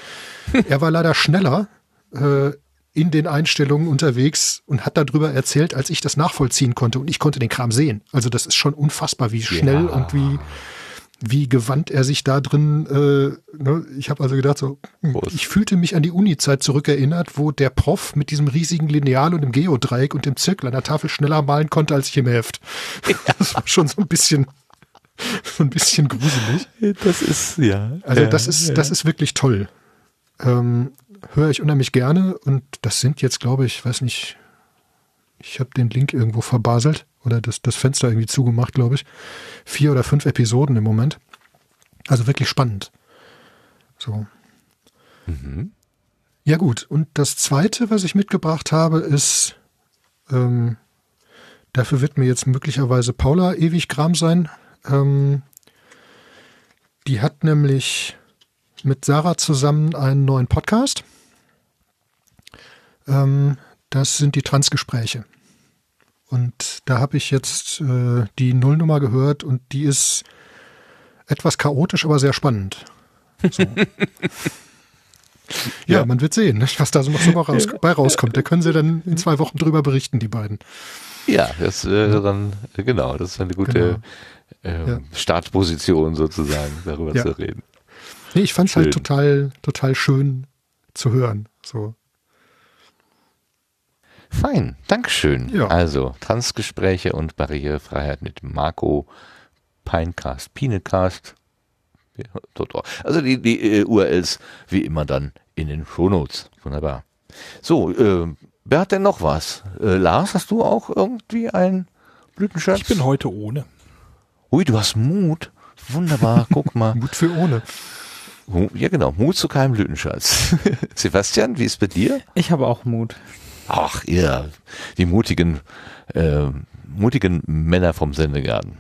Er war leider schneller äh, in den Einstellungen unterwegs und hat darüber erzählt, als ich das nachvollziehen konnte und ich konnte den Kram sehen. Also das ist schon unfassbar, wie schnell ja. und wie wie gewandt er sich da drin, äh, ne? ich habe also gedacht, so, Prost. ich fühlte mich an die Uni-Zeit zurückerinnert, wo der Prof mit diesem riesigen Lineal und dem Geodreieck und dem Zirkel an der Tafel schneller malen konnte als ich im Heft. Ja. Das war schon so ein bisschen, so ein bisschen gruselig. Das ist, ja. Also das ist, ja. das ist wirklich toll. Ähm, Höre ich unheimlich gerne und das sind jetzt, glaube ich, weiß nicht, ich habe den Link irgendwo verbaselt oder das, das Fenster irgendwie zugemacht, glaube ich. Vier oder fünf Episoden im Moment. Also wirklich spannend. So. Mhm. Ja gut, und das Zweite, was ich mitgebracht habe, ist, ähm, dafür wird mir jetzt möglicherweise Paula ewig Gram sein. Ähm, die hat nämlich mit Sarah zusammen einen neuen Podcast. Ähm, das sind die Transgespräche. Und da habe ich jetzt äh, die Nullnummer gehört und die ist etwas chaotisch, aber sehr spannend. So. ja, ja, man wird sehen, was da so noch raus, bei rauskommt. Da können sie dann in zwei Wochen drüber berichten, die beiden. Ja, das wäre dann, genau, das ist eine gute genau. ähm, ja. Startposition sozusagen, darüber ja. zu reden. Nee, ich fand es halt total, total schön zu hören. So. Fein, Dankeschön. Ja. Also, Transgespräche und Barrierefreiheit mit Marco, Pinecast, Pinecast, Also die, die äh, URLs wie immer dann in den Shownotes. Wunderbar. So, äh, wer hat denn noch was? Äh, Lars, hast du auch irgendwie ein Blütenschatz? Ich bin heute ohne. Ui, du hast Mut. Wunderbar, guck mal. Mut für ohne. Ja, genau. Mut zu keinem Blütenschatz. Sebastian, wie ist bei dir? Ich habe auch Mut. Ach, ihr, die mutigen, äh, mutigen Männer vom Sendegarten.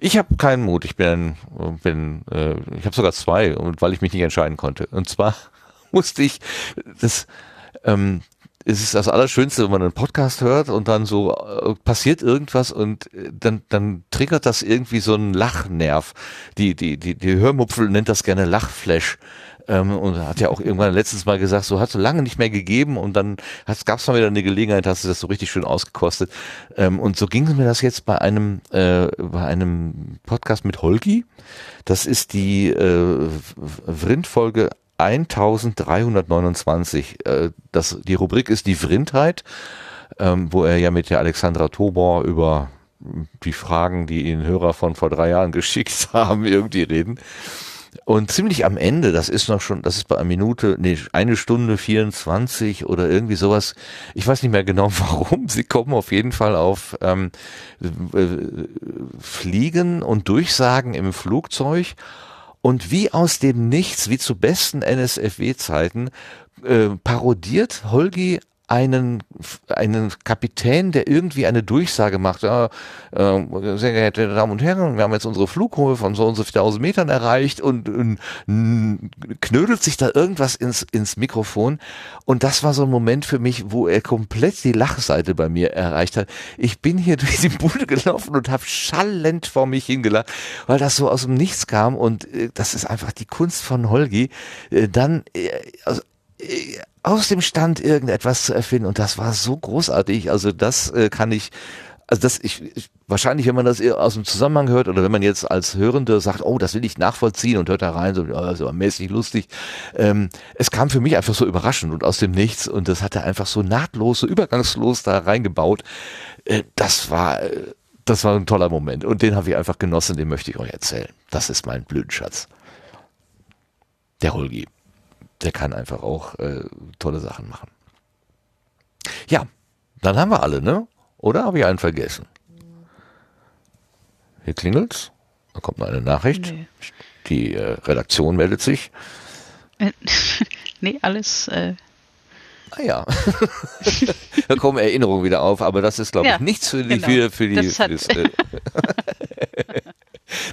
Ich habe keinen Mut. Ich bin, bin äh, ich habe sogar zwei, weil ich mich nicht entscheiden konnte. Und zwar musste ich das. Ähm, es ist das Allerschönste, wenn man einen Podcast hört und dann so äh, passiert irgendwas und äh, dann, dann triggert das irgendwie so einen Lachnerv. Die, die, die, die Hörmupfel nennt das gerne Lachflash. Ähm, und hat ja auch irgendwann letztens mal gesagt, so hat so lange nicht mehr gegeben und dann gab es mal wieder eine Gelegenheit, hast du das so richtig schön ausgekostet. Ähm, und so ging mir das jetzt bei einem, äh, bei einem Podcast mit Holgi. Das ist die äh, Vrindfolge 1329. Äh, das, die Rubrik ist die Vrindheit, ähm, wo er ja mit der Alexandra Tobor über die Fragen, die ihn Hörer von vor drei Jahren geschickt haben, irgendwie reden. Und ziemlich am Ende, das ist noch schon, das ist bei einer Minute, nee, eine Stunde 24 oder irgendwie sowas. Ich weiß nicht mehr genau warum. Sie kommen auf jeden Fall auf ähm, äh, Fliegen und Durchsagen im Flugzeug. Und wie aus dem Nichts, wie zu besten NSFW-Zeiten, äh, parodiert Holgi einen, einen Kapitän, der irgendwie eine Durchsage macht. Ja, äh, sehr geehrte Damen und Herren, wir haben jetzt unsere Flughöhe von so und so 1000 Metern erreicht und, und knödelt sich da irgendwas ins, ins Mikrofon. Und das war so ein Moment für mich, wo er komplett die Lachseite bei mir erreicht hat. Ich bin hier durch die Bude gelaufen und habe schallend vor mich hingelacht, weil das so aus dem Nichts kam und äh, das ist einfach die Kunst von Holgi. Äh, dann äh, also, äh, aus dem Stand irgendetwas zu erfinden und das war so großartig. Also das äh, kann ich, also das ich, ich wahrscheinlich, wenn man das aus dem Zusammenhang hört oder wenn man jetzt als Hörende sagt, oh, das will ich nachvollziehen und hört da rein, so, ja, das ist mäßig lustig. Ähm, es kam für mich einfach so überraschend und aus dem Nichts und das hat er einfach so nahtlos, so übergangslos da reingebaut. Äh, das war, äh, das war ein toller Moment und den habe ich einfach genossen, den möchte ich euch erzählen. Das ist mein Blütenschatz. Der Holgi der kann einfach auch äh, tolle Sachen machen. Ja, dann haben wir alle, ne? Oder habe ich einen vergessen? Hier klingelt's. Da kommt noch eine Nachricht. Nee. Die äh, Redaktion meldet sich. nee, alles. Äh Ah ja. da kommen Erinnerungen wieder auf, aber das ist, glaube ja, ich, nichts für die, genau. für, für die. Das hat fürs, äh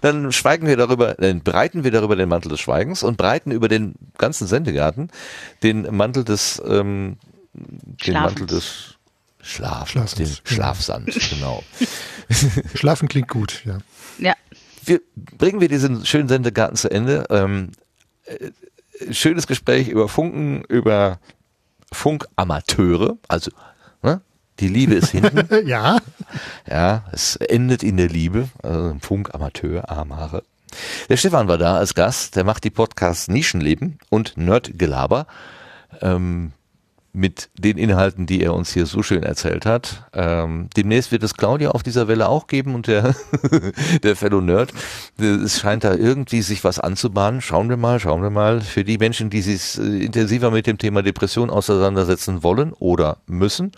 dann schweigen wir darüber, dann breiten wir darüber den Mantel des Schweigens und breiten über den ganzen Sendegarten den Mantel des, ähm, den Mantel des Schlaf, Schlafens, den Schlafsand, genau. Schlafen klingt gut, ja. Ja. Wir, bringen wir diesen schönen Sendegarten zu Ende. Ähm, äh, schönes Gespräch über Funken, über Funkamateure, also die Liebe ist hinten. ja. Ja, es endet in der Liebe. Also Funk, Amateur, Amare. Der Stefan war da als Gast. Der macht die Podcasts Nischenleben und Nerdgelaber. Ähm, mit den Inhalten, die er uns hier so schön erzählt hat. Ähm, demnächst wird es Claudia auf dieser Welle auch geben und der, der Fellow Nerd. Es scheint da irgendwie sich was anzubahnen. Schauen wir mal, schauen wir mal. Für die Menschen, die sich äh, intensiver mit dem Thema Depression auseinandersetzen wollen oder müssen,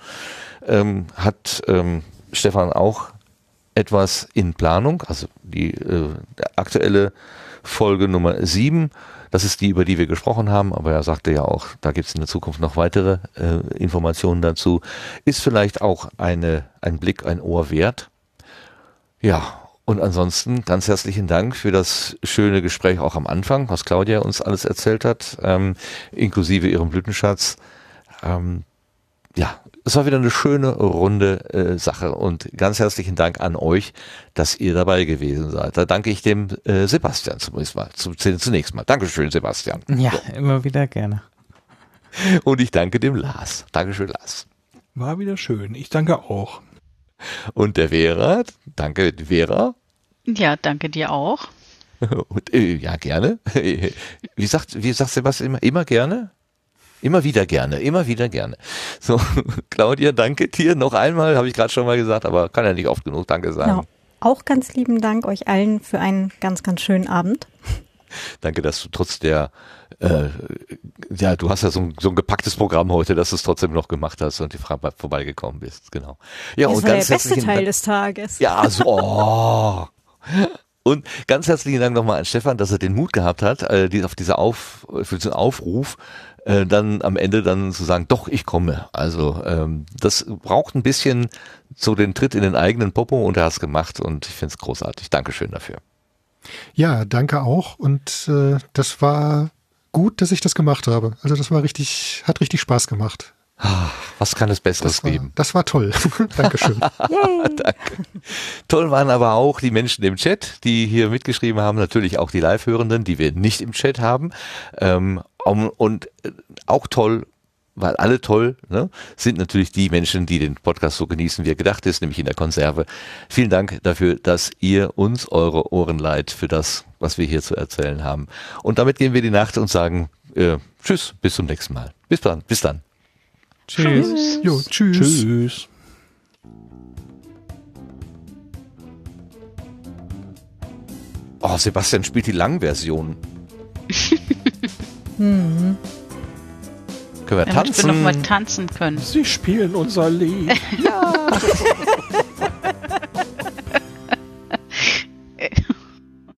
ähm, hat ähm, Stefan auch etwas in Planung, also die äh, aktuelle Folge Nummer 7. Das ist die, über die wir gesprochen haben, aber er sagte ja auch, da gibt es in der Zukunft noch weitere äh, Informationen dazu. Ist vielleicht auch eine, ein Blick, ein Ohr wert. Ja, und ansonsten ganz herzlichen Dank für das schöne Gespräch auch am Anfang, was Claudia uns alles erzählt hat, ähm, inklusive ihrem Blütenschatz. Ähm, ja, es war wieder eine schöne, runde äh, Sache und ganz herzlichen Dank an euch, dass ihr dabei gewesen seid. Da danke ich dem äh, Sebastian zunächst mal. Zunächst mal. Dankeschön, Sebastian. Ja, so. immer wieder gerne. Und ich danke dem Lars. Dankeschön, Lars. War wieder schön. Ich danke auch. Und der Vera, danke Vera. Ja, danke dir auch. Und, äh, ja, gerne. Wie sagt, wie sagt Sebastian immer? Immer gerne? Immer wieder gerne, immer wieder gerne. So, Claudia, danke dir noch einmal, habe ich gerade schon mal gesagt, aber kann ja nicht oft genug Danke sagen. Genau. Auch ganz lieben Dank euch allen für einen ganz, ganz schönen Abend. danke, dass du trotz der, äh, ja, du hast ja so ein, so ein gepacktes Programm heute, dass du es trotzdem noch gemacht hast und die Frage vorbeigekommen bist, genau. Ja, das und war ganz der beste herzlichen Teil Dank- des Tages. Ja, so. Oh. Und ganz herzlichen Dank nochmal an Stefan, dass er den Mut gehabt hat, äh, die, auf diese Auf, für diesen Aufruf, äh, dann am Ende dann zu sagen, doch, ich komme. Also ähm, das braucht ein bisschen so den Tritt in den eigenen Popo und er hat es gemacht und ich finde es großartig. Dankeschön dafür. Ja, danke auch. Und äh, das war gut, dass ich das gemacht habe. Also das war richtig, hat richtig Spaß gemacht. Was kann es Besseres Das war, geben? das war toll. Dankeschön. Danke. Toll waren aber auch die Menschen im Chat, die hier mitgeschrieben haben, natürlich auch die Live-Hörenden, die wir nicht im Chat haben. Ähm, und äh, auch toll, weil alle toll ne, sind natürlich die Menschen, die den Podcast so genießen, wie er gedacht ist, nämlich in der Konserve. Vielen Dank dafür, dass ihr uns eure Ohren leiht für das, was wir hier zu erzählen haben. Und damit gehen wir die Nacht und sagen äh, Tschüss, bis zum nächsten Mal. Bis dann, bis dann. Tschüss. Jo, tschüss. Tschüss. Oh, Sebastian spielt die Langversion. Damit Können wir wir tanzen? noch mal tanzen können. Sie spielen unser Lied.